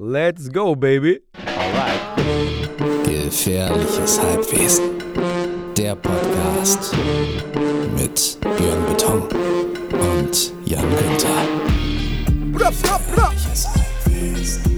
Let's go, baby. Gefährliches Halbwesen. Der Podcast mit Björn Beton und Jan Günther. Gefährliches Halbwesen.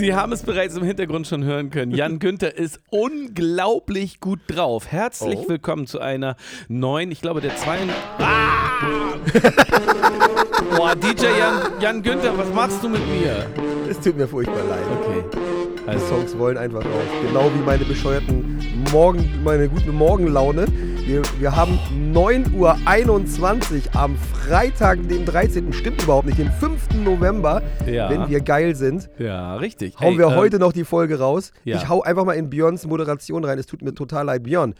Sie haben es bereits im Hintergrund schon hören können. Jan Günther ist unglaublich gut drauf. Herzlich Oh. willkommen zu einer neuen, ich glaube der zweiten. Ah! Boah, DJ Jan, Jan Günther, was machst du mit mir? Es tut mir furchtbar leid. Okay. Die Also, Songs wollen einfach raus. Genau wie meine bescheuerten Morgen, meine gute Morgenlaune. Wir, wir haben 9.21 Uhr am Freitag, den 13. Stimmt überhaupt nicht, den 5. November, Ja. wenn wir geil sind. ja, richtig. Hauen Ey, wir ähm, heute noch die Folge raus. ja. Ich hau einfach mal in Björns Moderation rein. Es tut mir total leid. Björn,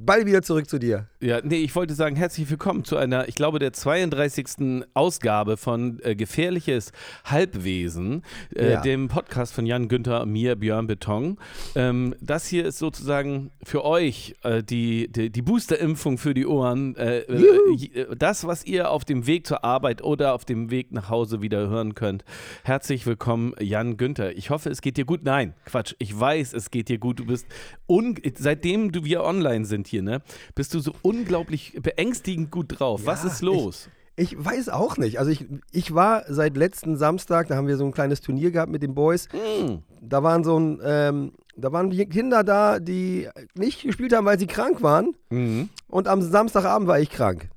Ball wieder zurück zu dir. Ja, nee, ich wollte sagen, herzlich willkommen zu einer, ich glaube, der 32. Ausgabe von äh, Gefährliches Halbwesen, äh, Ja. dem Podcast von Jan Günther und mir, Björn Beton. Ähm, das hier ist sozusagen für euch äh, die, die, die Boosterimpfung für die Ohren. Äh, äh, äh, das, was ihr auf dem Weg zur Arbeit oder auf dem Weg nach Hause wieder hören könnt. Herzlich willkommen, Jan Günther. Ich hoffe, es geht dir gut. Nein, Quatsch. Ich weiß, es geht dir gut. Du bist, un seitdem du wir online sind hier, ne, bist du so unglaublich beängstigend gut drauf. Was Ja, ist los? Ich weiß auch nicht. Also ich, ich war seit letzten Samstag, da haben wir so ein kleines Turnier gehabt mit den Boys. Mm. Da waren so ein, ähm, da waren Kinder da, die nicht gespielt haben, weil sie krank waren. Mhm. Und am Samstagabend war ich krank.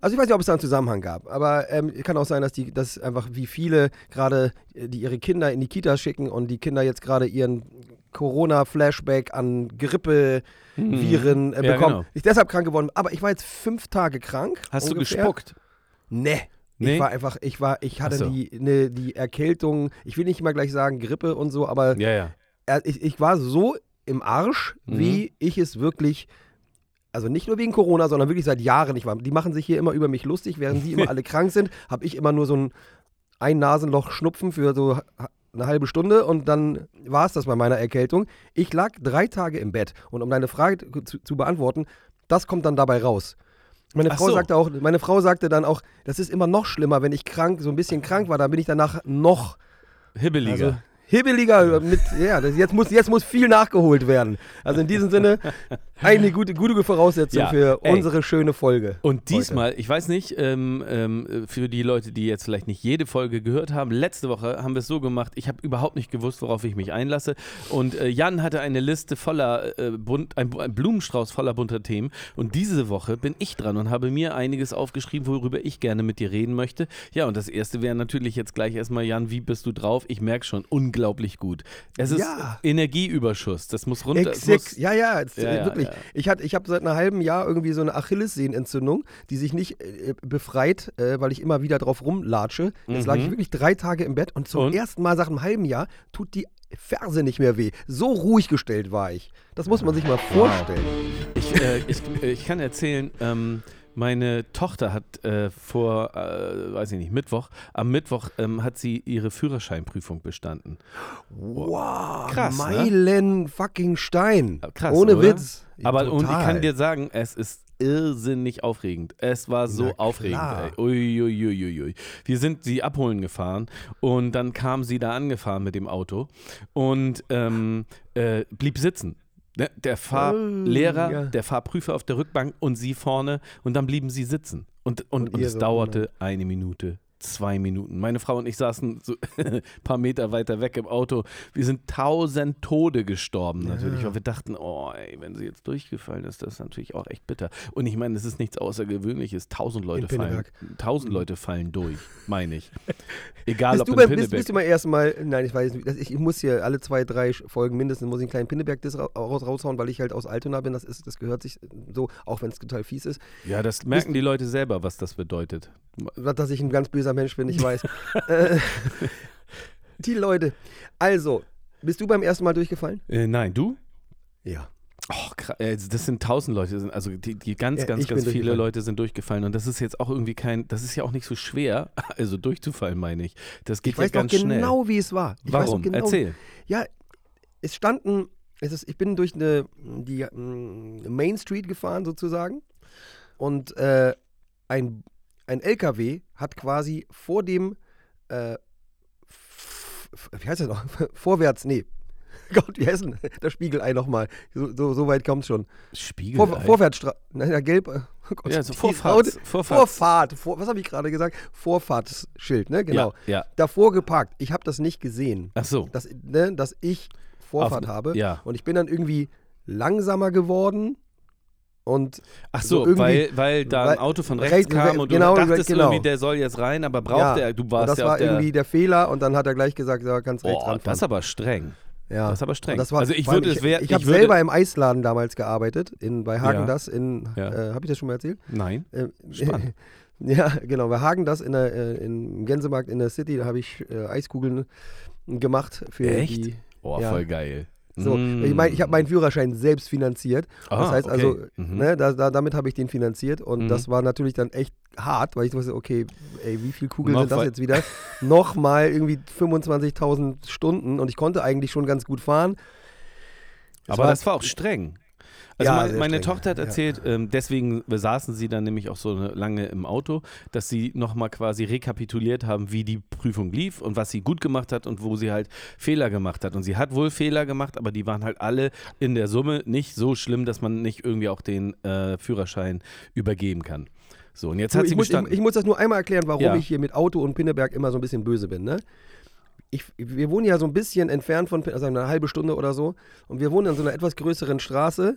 Also ich weiß nicht, ob es da einen Zusammenhang gab, aber ähm, kann auch sein, dass die, dass einfach wie viele gerade, äh, die ihre Kinder in die Kita schicken und die Kinder jetzt gerade ihren Corona-Flashback an Grippe, Viren äh. Ja, bekommen. genau. Ich deshalb krank geworden. Aber ich war jetzt fünf Tage krank. Hast ungefähr. du gespuckt? Nee. Nee? Ich war einfach, ich war, ich hatte so. die, ne, die Erkältung, ich will nicht immer gleich sagen Grippe und so, aber Ja, ja. ich, ich war so im Arsch, Mhm. wie ich es wirklich, also nicht nur wegen Corona, sondern wirklich seit Jahren nicht war. Die machen sich hier immer über mich lustig, während die immer alle krank sind, habe ich immer nur so ein, ein Nasenloch Schnupfen für so eine halbe Stunde und dann war es das bei meiner Erkältung. Ich lag drei Tage im Bett und um deine Frage zu, zu beantworten, das kommt dann dabei raus. Meine Ach Frau so. sagte auch, meine Frau sagte dann auch, das ist immer noch schlimmer, wenn ich krank, so ein bisschen krank war, dann bin ich danach noch Hibbeliger. also, hibbeliger mit, ja, das, jetzt, muss, jetzt muss viel nachgeholt werden. Also in diesem Sinne, eine gute, gute Voraussetzung Ja, für ey. unsere schöne Folge. Und diesmal, ich weiß nicht, ähm, ähm, für die Leute, die jetzt vielleicht nicht jede Folge gehört haben, letzte Woche haben wir es so gemacht, ich habe überhaupt nicht gewusst, worauf ich mich einlasse. Und äh, Jan hatte eine Liste voller, äh, bunt, ein, ein Blumenstrauß voller bunter Themen. Und diese Woche bin ich dran und habe mir einiges aufgeschrieben, worüber ich gerne mit dir reden möchte. Ja, und das erste wäre natürlich jetzt gleich erstmal, Jan, wie bist du drauf? Ich merke schon, unglaublich gut. Es ist Ja. Energieüberschuss, das muss runter. es Ex, muss, ja, ja, jetzt, Ja, wirklich. ja. Ich, ich habe seit einem halben Jahr irgendwie so eine Achillessehnenentzündung, die sich nicht äh, befreit, äh, weil ich immer wieder drauf rumlatsche. Jetzt lag ich wirklich drei Tage im Bett und zum Mhm. Und? ersten Mal seit einem halben Jahr tut die Ferse nicht mehr weh. So ruhig gestellt war ich. Das muss man sich mal vorstellen. Ich, äh, ich, äh, ich kann erzählen, ähm, meine Tochter hat äh, vor, äh, weiß ich nicht, Mittwoch, am Mittwoch ähm, hat sie ihre Führerscheinprüfung bestanden. Wow, Krass, ne? Meilen fucking Stein. Krass, Ohne oder? Witz. Aber und ich Total. kann dir sagen, es ist irrsinnig aufregend. Es war so aufregend. Ey. Ui, ui, ui, ui. Wir sind sie abholen gefahren und dann kam sie da angefahren mit dem Auto und ähm, äh, blieb sitzen. Ne, Der Fahrlehrer, Oh, der Fahrprüfer auf der Rückbank und sie vorne und dann blieben sie sitzen. Und, und, Und und, es dauerte eine Minute, zwei Minuten. Meine Frau und ich saßen so ein paar Meter weiter weg im Auto. Wir sind tausend Tode gestorben natürlich. Und wir dachten, oh, ey, wenn sie jetzt durchgefallen ist, das ist natürlich auch echt bitter. Und ich meine, es ist nichts Außergewöhnliches. Tausend Leute fallen, Pinneberg. tausend Leute fallen durch, meine ich. Egal Bist ob du, in bei, bist, Pinneberg. bist du mal erstmal, nein, ich weiß nicht, ich, ich muss hier alle zwei, drei Folgen mindestens, muss ich einen kleinen Pinneberg-Diss ra- raus, raushauen, weil ich halt aus Altona bin, das, ist, das gehört sich so, auch wenn es total fies ist, ja, das merken die Leute selber, was das bedeutet. dass ich ein ganz böser Mensch bin, ich weiß. äh, die Leute, also, bist du beim ersten Mal durchgefallen? Äh, nein, du? Ja. Oh, äh, Das sind tausend Leute, also die, die ganz, Ja, ganz, ganz viele. Leute sind durchgefallen und das ist jetzt auch irgendwie kein, das ist ja auch nicht so schwer, also durchzufallen, meine ich. Das geht Ich weiß ja noch ganz schnell. genau, wie es war. Ich weiß Warum? genau, Erzähl. Ja, es standen, es ist, ich bin durch eine, die mm, Main Street gefahren sozusagen und äh, ein, ein LKW hat quasi vor dem, äh, wie heißt das noch? Vorwärts, nee. Gott, wie heißt denn das Spiegelei nochmal? So, so, so weit kommt schon. Spiegel. Vor, Vorwärtsstraße. Nein, ja, gelb. äh, Oh Gott, Ja, so Haut- Vorfahrts- Vorfahrt. Vor, was habe ich gerade gesagt? Vorfahrtsschild, ne? Genau. Ja, ja. Davor geparkt. Ich habe das nicht gesehen, Ach so. dass, ne, dass ich Vorfahrt Auf- habe. ja. Und ich bin dann irgendwie langsamer geworden und Ach So so, weil, weil da ein Auto von rechts rechts- kam und genau, du dachtest genau. irgendwie, der soll jetzt rein, aber braucht er, du und warst das ja war der, irgendwie der Fehler und dann hat er gleich gesagt, ja, kannst rechts Boah, ranfahren. das ist aber streng. ja. das ist aber streng. Und war, Also ich es wär- ich, ich ich habe selber im Eisladen damals gearbeitet, in, bei Hagen Ja. das in, Ja. äh, habe ich das schon mal erzählt? Nein. Spannend. Ja, genau. Bei Hagen das in der, äh, im Gänsemarkt in der City, da habe ich äh, Eiskugeln gemacht für Echt? die. Oh, Ja. voll geil. So, Mm. ich meine, ich habe meinen Führerschein selbst finanziert. Ah, das heißt okay. also, Mhm. ne, da, da, damit habe ich den finanziert und Mhm. das war natürlich dann echt hart, weil ich wusste, okay, ey, wie viel Kugeln Noch sind das jetzt wieder? Nochmal irgendwie 25.000 Stunden und ich konnte eigentlich schon ganz gut fahren. Es Aber das war auch streng. Also Ja, mein, meine streng, Tochter hat ja. erzählt, ähm, deswegen saßen sie dann nämlich auch so lange im Auto, dass sie nochmal quasi rekapituliert haben, wie die Prüfung lief und was sie gut gemacht hat und wo sie halt Fehler gemacht hat. Und sie hat wohl Fehler gemacht, aber die waren halt alle in der Summe nicht so schlimm, dass man nicht irgendwie auch den äh, Führerschein übergeben kann. So, und jetzt Du, hat ich, sie muss, ich, bestanden. ich muss das nur einmal erklären, warum Ja. ich hier mit Auto und Pinneberg immer so ein bisschen böse bin. Ne? Ich, wir wohnen ja so ein bisschen entfernt von, also eine halbe Stunde oder so. Und wir wohnen an so einer etwas größeren Straße.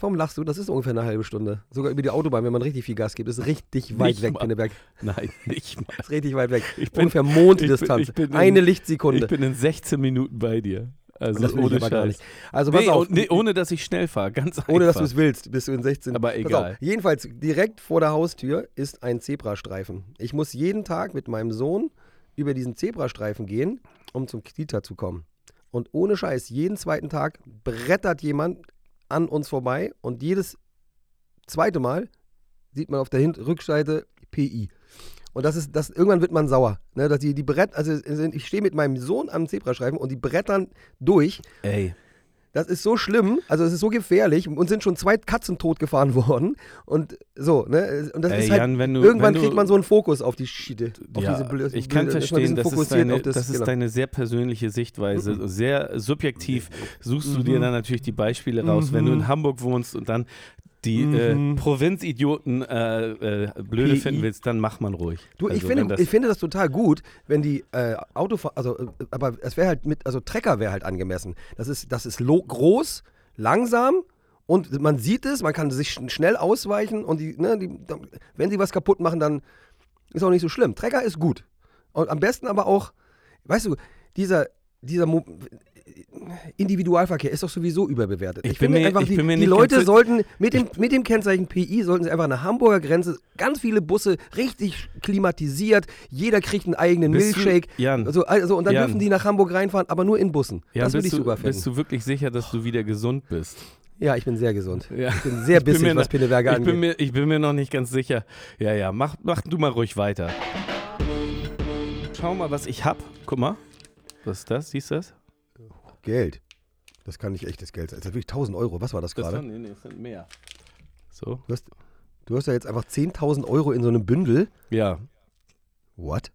Warum lachst du? Das ist ungefähr eine halbe Stunde. Sogar über die Autobahn, wenn man richtig viel Gas gibt. Ist richtig weit Nicht weg, mal. Pinneberg. Nein, nicht mal. Ist richtig weit weg. Ich bin- ungefähr Monddistanz. ich bin- ich bin in- eine Ich Lichtsekunde. bin in 16 Minuten bei dir. Also das ohne ich aber gar Scheiß. nicht. Also pass Nee, auf. nee, ohne dass ich schnell fahre, ganz einfach. Ohne dass du es willst, bist du in 16. Aber egal. Jedenfalls direkt vor der Haustür ist ein Zebrastreifen. Ich muss jeden Tag mit meinem Sohn über diesen Zebrastreifen gehen, um zum Kita zu kommen. Und ohne Scheiß, jeden zweiten Tag brettert jemand an uns vorbei und jedes zweite Mal sieht man auf der Hin Rückseite PI. Und das ist, das, irgendwann wird man sauer. Ne, dass die, die Brett, also ich stehe mit meinem Sohn am Zebrastreifen und die brettern durch. Ey, Das ist so schlimm, also es ist so gefährlich. Uns sind schon zwei Katzen totgefahren worden. Und so, ne? Und das Ey, ist halt, Jan, wenn du- irgendwann kriegt man so einen Fokus auf die Schiede. Auf ja, diese ich kann verstehen, das ist, deine, auf das, das ist genau. deine sehr persönliche Sichtweise. Mhm. Sehr subjektiv suchst du dir dann natürlich die Beispiele raus. Wenn du in Hamburg wohnst und dann die Mhm. äh, Provinzidioten äh, äh, blöde PI. finden willst, dann mach man ruhig. Du, ich, Also, wenn finde, das- ich finde das total gut, wenn die äh, Autofahrer, also, äh, aber es wäre halt mit, also Trecker wäre halt angemessen. Das ist, das ist groß, langsam und man sieht es, man kann sich schn- schnell ausweichen und die, ne, die, wenn sie was kaputt machen, dann ist auch nicht so schlimm. Trecker ist gut. Und am besten aber auch, weißt du, dieser, dieser Mo Individualverkehr ist doch sowieso überbewertet. Ich bin mir- einfach, ich die, bin mir die Leute sollten mit dem, mit dem Kennzeichen PI sollten sie einfach an der Hamburger Grenze ganz viele Busse richtig klimatisiert. Jeder kriegt einen eigenen Bist du- Milkshake. Jan, also, also, und dann Jan. dürfen die nach Hamburg reinfahren, aber nur in Bussen. ja, das würde bist, ich du, super finden. bist du wirklich sicher, dass du wieder gesund bist? ja, ich bin sehr gesund. Ja. Ich bin sehr bin bissig, mir was noch- Pinneberger Ich angeht. bin, mir, ich bin mir noch nicht ganz sicher. Ja, ja, mach, mach du mal ruhig weiter. Schau mal, was ich hab. Guck mal. Was ist das? Siehst du das? Geld. Das kann nicht echtes Geld sein. Das ist wirklich 1000 Euro. Was war das Das gerade? sind, nee, nee, das sind mehr. So. Du hast, du hast ja jetzt einfach 10.000 Euro in so einem Bündel. Ja. What?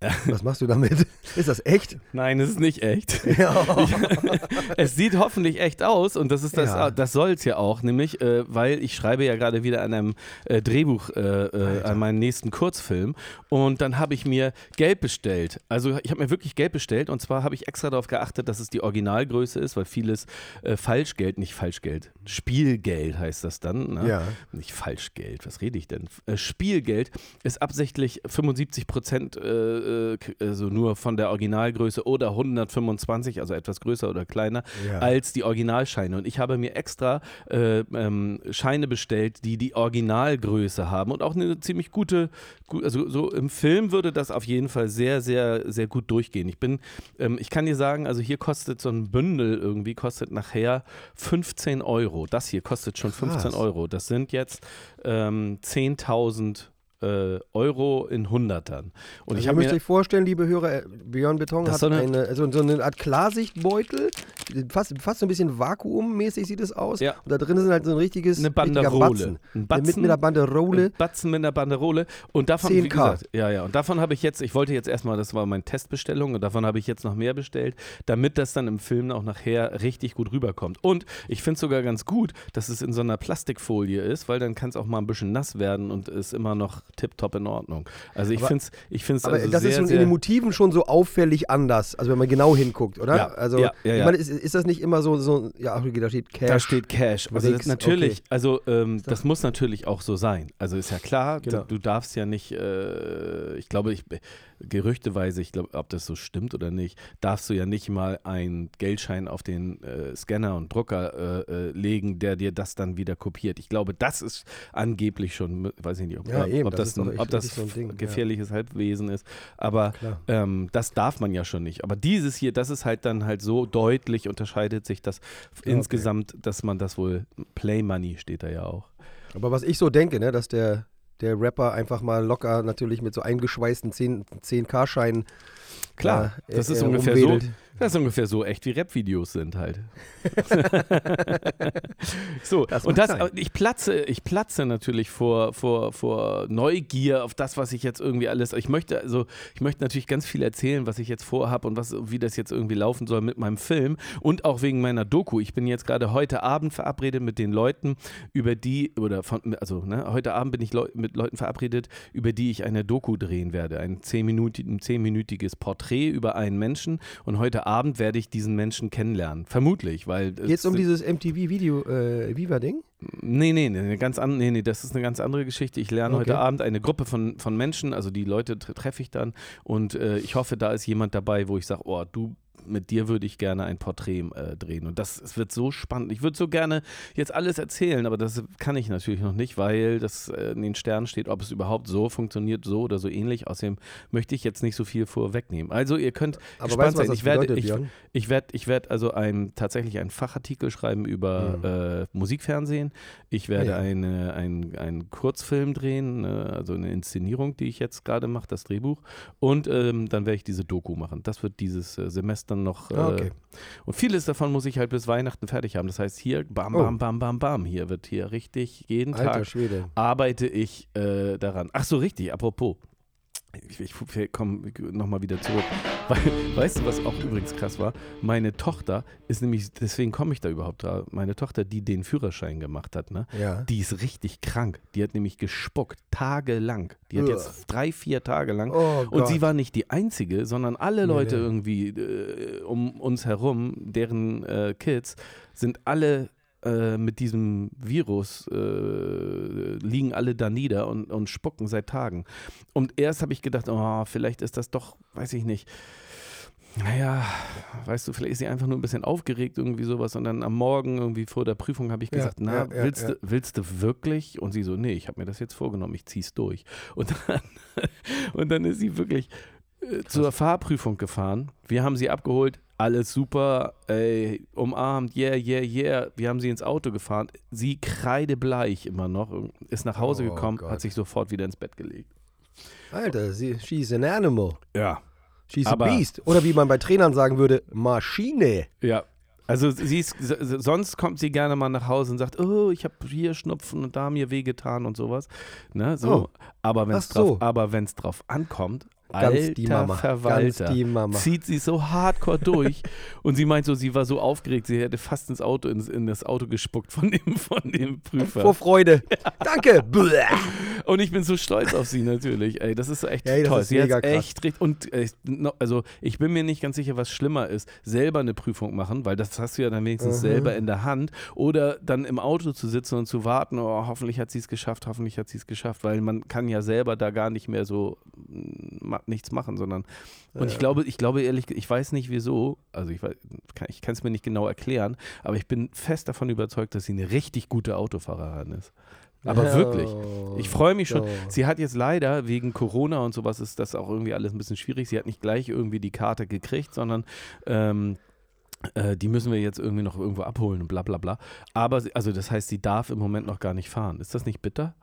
Was machst du damit? Ist das echt? Nein, es ist nicht echt. Ja. es sieht hoffentlich echt aus und das ist das, Ja. das soll es ja auch, nämlich, äh, weil ich schreibe ja gerade wieder an einem äh, Drehbuch, äh, äh, an meinen nächsten Kurzfilm und dann habe ich mir Geld bestellt. Also ich habe mir wirklich Geld bestellt und zwar habe ich extra darauf geachtet, dass es die Originalgröße ist, weil vieles äh, Falschgeld, nicht Falschgeld, Spielgeld heißt das dann. Ne? Ja. Nicht Falschgeld, was rede ich denn? Äh, Spielgeld ist absichtlich 75 Prozent äh, also nur von der Originalgröße oder 125, also etwas größer oder kleiner, Ja. als die Originalscheine. Und ich habe mir extra äh, ähm, Scheine bestellt, die die Originalgröße haben und auch eine ziemlich gute, gu- also so im Film würde das auf jeden Fall sehr, sehr, sehr gut durchgehen. Ich bin, ähm, ich kann dir sagen, also hier kostet so ein Bündel irgendwie, kostet nachher 15 Euro. Das hier kostet schon 15 Krass. Euro. Das sind jetzt ähm, 10.000 äh, Euro in Hundertern. Und Also ich habe mir euch vorstellen, liebe Hörer, äh, Björn Beton hat ist so eine- eine, also so eine Art Klarsichtbeutel, fast, fast so ein bisschen vakuummäßig sieht es aus. Ja. Und da drin sind halt so ein richtiges eine Banderole. Batzen. Ein Batzen, Mit, mit einer Banderole. Ein Batzen mit einer Banderole. Und davon, 10K. wie gesagt, ja, ja. Und davon habe ich jetzt, ich wollte jetzt erstmal, das war meine Testbestellung und davon habe ich jetzt noch mehr bestellt, damit das dann im Film auch nachher richtig gut rüberkommt. Und ich finde es sogar ganz gut, dass es in so einer Plastikfolie ist, weil dann kann es auch mal ein bisschen nass werden und ist immer noch tipptopp in Ordnung. Also ich finde es ich find's Aber also das sehr, ist in den Motiven schon so auffällig anders, also wenn man genau hinguckt, oder? Ja, also, ja, ja, ich meine, ist, ist das nicht immer so, so ja, da steht Cash. Da steht Cash. Also das natürlich, okay. also ähm, das muss natürlich auch so sein. Also ist ja klar, Genau. du, du darfst ja nicht, äh, ich glaube, ich, gerüchteweise, ich glaube, ob das so stimmt oder nicht, darfst du ja nicht mal einen Geldschein auf den äh, Scanner und Drucker äh, äh, legen, der dir das dann wieder kopiert. Ich glaube, das ist angeblich schon, weiß ich nicht, ob, Ja, ob, eben, ob das das, ein, ob das so ein Ding, ja. gefährliches Halbwesen ist. Aber ähm, das darf man ja schon nicht. Aber dieses hier, das ist halt dann halt so deutlich, unterscheidet sich das insgesamt, dass man das wohl, Play Money steht da ja auch. Aber was ich so denke, ne, dass der, der Rapper einfach mal locker natürlich mit so eingeschweißten 10, 10K-Scheinen Klar, äh, das ist äh, ungefähr so, rumwedelt. das ist ungefähr so echt wie Rap-Videos sind halt. so, Das und das, sein. ich platze, ich platze natürlich vor, vor, vor Neugier auf das, was ich jetzt irgendwie alles, ich möchte, also, ich möchte natürlich ganz viel erzählen, was ich jetzt vorhabe und was, wie das jetzt irgendwie laufen soll mit meinem Film und auch wegen meiner Doku. Ich bin jetzt gerade heute Abend verabredet mit den Leuten, über die, oder von, also, ne, heute Abend bin ich Leu mit Leuten verabredet, über die ich eine Doku drehen werde. Ein zehnminütig- ein zehnminütiges Porträt über einen Menschen und heute Abend werde ich diesen Menschen kennenlernen. Vermutlich, weil. es Jetzt um dieses MTV-Video, äh, Viva-Ding? Nee, nee, nee, eine ganz an, nee, nee, das ist eine ganz andere Geschichte. Ich lerne Okay. heute Abend eine Gruppe von, von Menschen, also die Leute tre- treffe ich dann und äh, ich hoffe, da ist jemand dabei, wo ich sage, oh, du, mit dir würde ich gerne ein Porträt äh, drehen. Und das es wird so spannend. Ich würde so gerne jetzt alles erzählen, aber das kann ich natürlich noch nicht, weil das äh, in den Sternen steht, ob es überhaupt so funktioniert, so oder so ähnlich. Außerdem möchte ich jetzt nicht so viel vorwegnehmen. Also ihr könnt Aber gespannt weißt sein. das Ich werde, bedeutet, ich, ich werde ich werd also ein, tatsächlich einen Fachartikel schreiben über äh, Musikfernsehen. Ich werde Ah, ja. eine, ein, einen Kurzfilm drehen, äh, also eine Inszenierung, die ich jetzt gerade mache, das Drehbuch. Und ähm, dann werde ich diese Doku machen. Das wird dieses äh, Semester noch. Äh, Ah, okay. Und vieles davon muss ich halt bis Weihnachten fertig haben. Das heißt, hier, bam, Oh. bam, bam, bam, bam. Hier wird hier richtig jeden Alter Tag Schwede. arbeite ich äh, daran. Ach so, richtig, apropos. Ich, ich komme nochmal wieder zurück. Weil, weißt du, was auch übrigens krass war? Meine Tochter ist nämlich, deswegen komme ich da überhaupt da. Meine Tochter, die den Führerschein gemacht hat, ne? Ja. Die ist richtig krank. Die hat nämlich gespuckt, tagelang. Die hat Uah. jetzt drei, vier Tage lang. Oh Und sie war nicht die Einzige, sondern alle Nee, Leute nee. irgendwie äh, um uns herum, deren äh, Kids, sind alle äh, mit diesem Virus, äh, liegen alle da nieder und, und spucken seit Tagen. Und erst habe ich gedacht, oh, vielleicht ist das doch, weiß ich nicht. Naja, weißt du, vielleicht ist sie einfach nur ein bisschen aufgeregt, irgendwie sowas. Und dann am Morgen, irgendwie vor der Prüfung, habe ich Ja, gesagt, na, ja, ja, willst, ja. Du, willst du wirklich? Und sie so, nee, ich habe mir das jetzt vorgenommen, ich zieh's durch. Und dann, und dann ist sie wirklich äh, zur Fahrprüfung gefahren. Wir haben sie abgeholt, alles super, ey, umarmt, yeah, yeah, yeah. Wir haben sie ins Auto gefahren. Sie kreidebleich immer noch, ist nach Hause Oh gekommen, Gott. hat sich sofort wieder ins Bett gelegt. Alter, sie, she's an animal. Ja. She's Aber- a beast. Oder wie man bei Trainern sagen würde, Maschine. Ja. Also sie ist, sonst kommt sie gerne mal nach Hause und sagt, oh, ich habe hier Schnupfen und da mir wehgetan und sowas. Ne, so. Oh. Aber wenn es so. drauf, aber drauf ankommt, Ganz alter die Mama. Verwalter, Ganz die Mama. zieht sie so hardcore durch. und sie meint so, sie war so aufgeregt, sie hätte fast ins Auto, ins, in das Auto gespuckt von dem, von dem Prüfer. Vor Freude. Danke. Und ich bin so stolz auf sie natürlich. Ey, das ist echt Ey, das toll. sie hat echt richtig. Und äh, also ich bin mir nicht ganz sicher, was schlimmer ist. Selber eine Prüfung machen, weil das hast du ja dann wenigstens Mhm. selber in der Hand. Oder dann im Auto zu sitzen und zu warten, oh, hoffentlich hat sie es geschafft, hoffentlich hat sie es geschafft, weil man kann ja selber da gar nicht mehr so mm, ma nichts machen, sondern und ich glaube, ich glaube ehrlich, ich weiß nicht wieso, also ich, weiß- kann- ich kann es mir nicht genau erklären, aber ich bin fest davon überzeugt, dass sie eine richtig gute Autofahrerin ist. Aber wirklich. Ich freue mich schon. Oh. Sie hat jetzt leider wegen Corona und sowas ist das auch irgendwie alles ein bisschen schwierig. Sie hat nicht gleich irgendwie die Karte gekriegt, sondern ähm, äh, die müssen wir jetzt irgendwie noch irgendwo abholen und bla bla bla. Aber sie, also das heißt, sie darf im Moment noch gar nicht fahren. Ist das nicht bitter?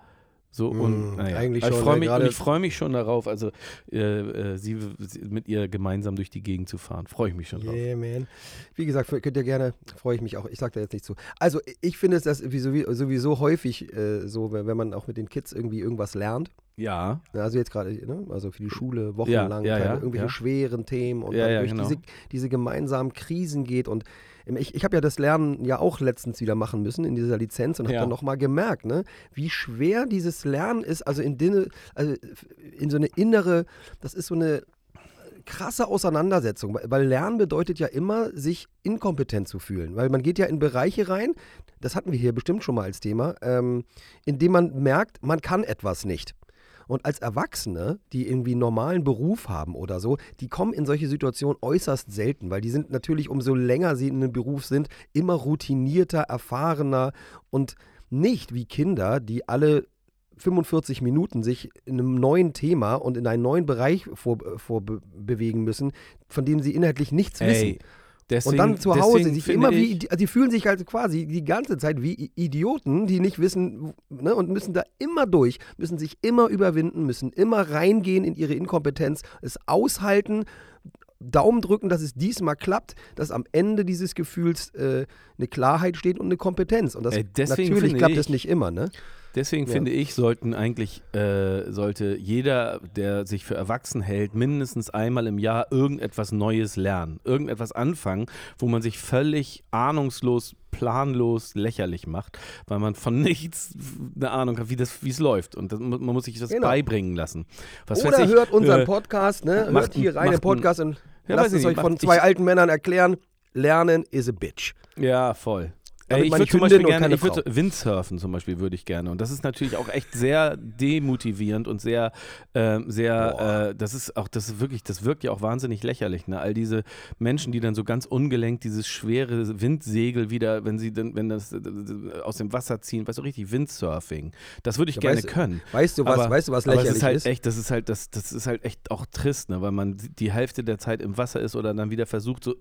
So und Mm, naja. eigentlich Also schon, ich freue mich, ich freu mich schon darauf, also äh, äh, sie, sie mit ihr gemeinsam durch die Gegend zu fahren. Freue ich mich schon drauf. Yeah, man. Wie gesagt, könnt ihr gerne, freue ich mich auch. Ich sage da jetzt nicht zu. Also, ich finde es das sowieso, häufig äh, so, wenn, man auch mit den Kids irgendwie irgendwas lernt. Ja, Also jetzt gerade, ne? also für die Schule wochenlang ja, keine- ja, irgendwelche ja. schweren Themen und Ja, dann ja, durch genau. diese, diese gemeinsamen Krisen geht und ich, ich habe ja das Lernen ja auch letztens wieder machen müssen in dieser Lizenz und habe Ja. dann nochmal gemerkt, ne, wie schwer dieses Lernen ist, also in, Dinne, also in so eine innere, das ist so eine krasse Auseinandersetzung, weil- weil Lernen bedeutet ja immer, sich inkompetent zu fühlen, weil man geht ja in Bereiche rein, das hatten wir hier bestimmt schon mal als Thema, ähm, in dem man merkt, man kann etwas nicht. Und als Erwachsene, die irgendwie einen normalen Beruf haben oder so, die kommen in solche Situationen äußerst selten, weil die sind natürlich, umso länger sie in einem Beruf sind, immer routinierter, erfahrener und nicht wie Kinder, die alle 45 Minuten sich in einem neuen Thema und in einen neuen Bereich vorbewegen vor be- müssen, von dem sie inhaltlich nichts wissen. Deswegen, Und dann zu Hause sich immer wie, Idi- also die fühlen sich halt quasi die ganze Zeit wie Idioten, die nicht wissen ne, und müssen da immer durch, müssen sich immer überwinden, müssen immer reingehen in ihre Inkompetenz, es aushalten, Daumen drücken, dass es diesmal klappt, dass am Ende dieses Gefühls äh, eine Klarheit steht und eine Kompetenz. Und das deswegen natürlich klappt es nicht immer, ne? Deswegen Ja. finde ich, sollten eigentlich, äh, sollte jeder, der sich für erwachsen hält, mindestens einmal im Jahr irgendetwas Neues lernen. Irgendetwas anfangen, wo man sich völlig ahnungslos, planlos lächerlich macht, weil man von nichts eine Ahnung hat, wie das, wie es läuft. Und das, man muss sich das Genau. beibringen lassen. Was Oder ich, hört unseren äh, Podcast, ne? macht Hört hier ein- rein den Podcast und Ja, lasst es euch von zwei ich- alten Männern erklären. Lernen is a bitch. Ja, voll. Ey, ich würde zum Beispiel gerne, keine ich würde Windsurfen zum Beispiel würde ich gerne. Und das ist natürlich auch echt sehr demotivierend und sehr, ähm, sehr, äh, das ist auch, das ist wirklich, das wirkt ja auch wahnsinnig lächerlich. Ne? All diese Menschen, die dann so ganz ungelenkt dieses schwere Windsegel wieder, wenn sie dann, wenn das äh, aus dem Wasser ziehen, weißt du, richtig Windsurfing. Das würde ich Ja, gerne weißt können. Weißt du was, Aber- weißt du, was Aber lächerlich es ist halt ist? echt, das ist halt, das, das ist halt echt auch trist, ne? weil man die Hälfte der Zeit im Wasser ist oder dann wieder versucht, so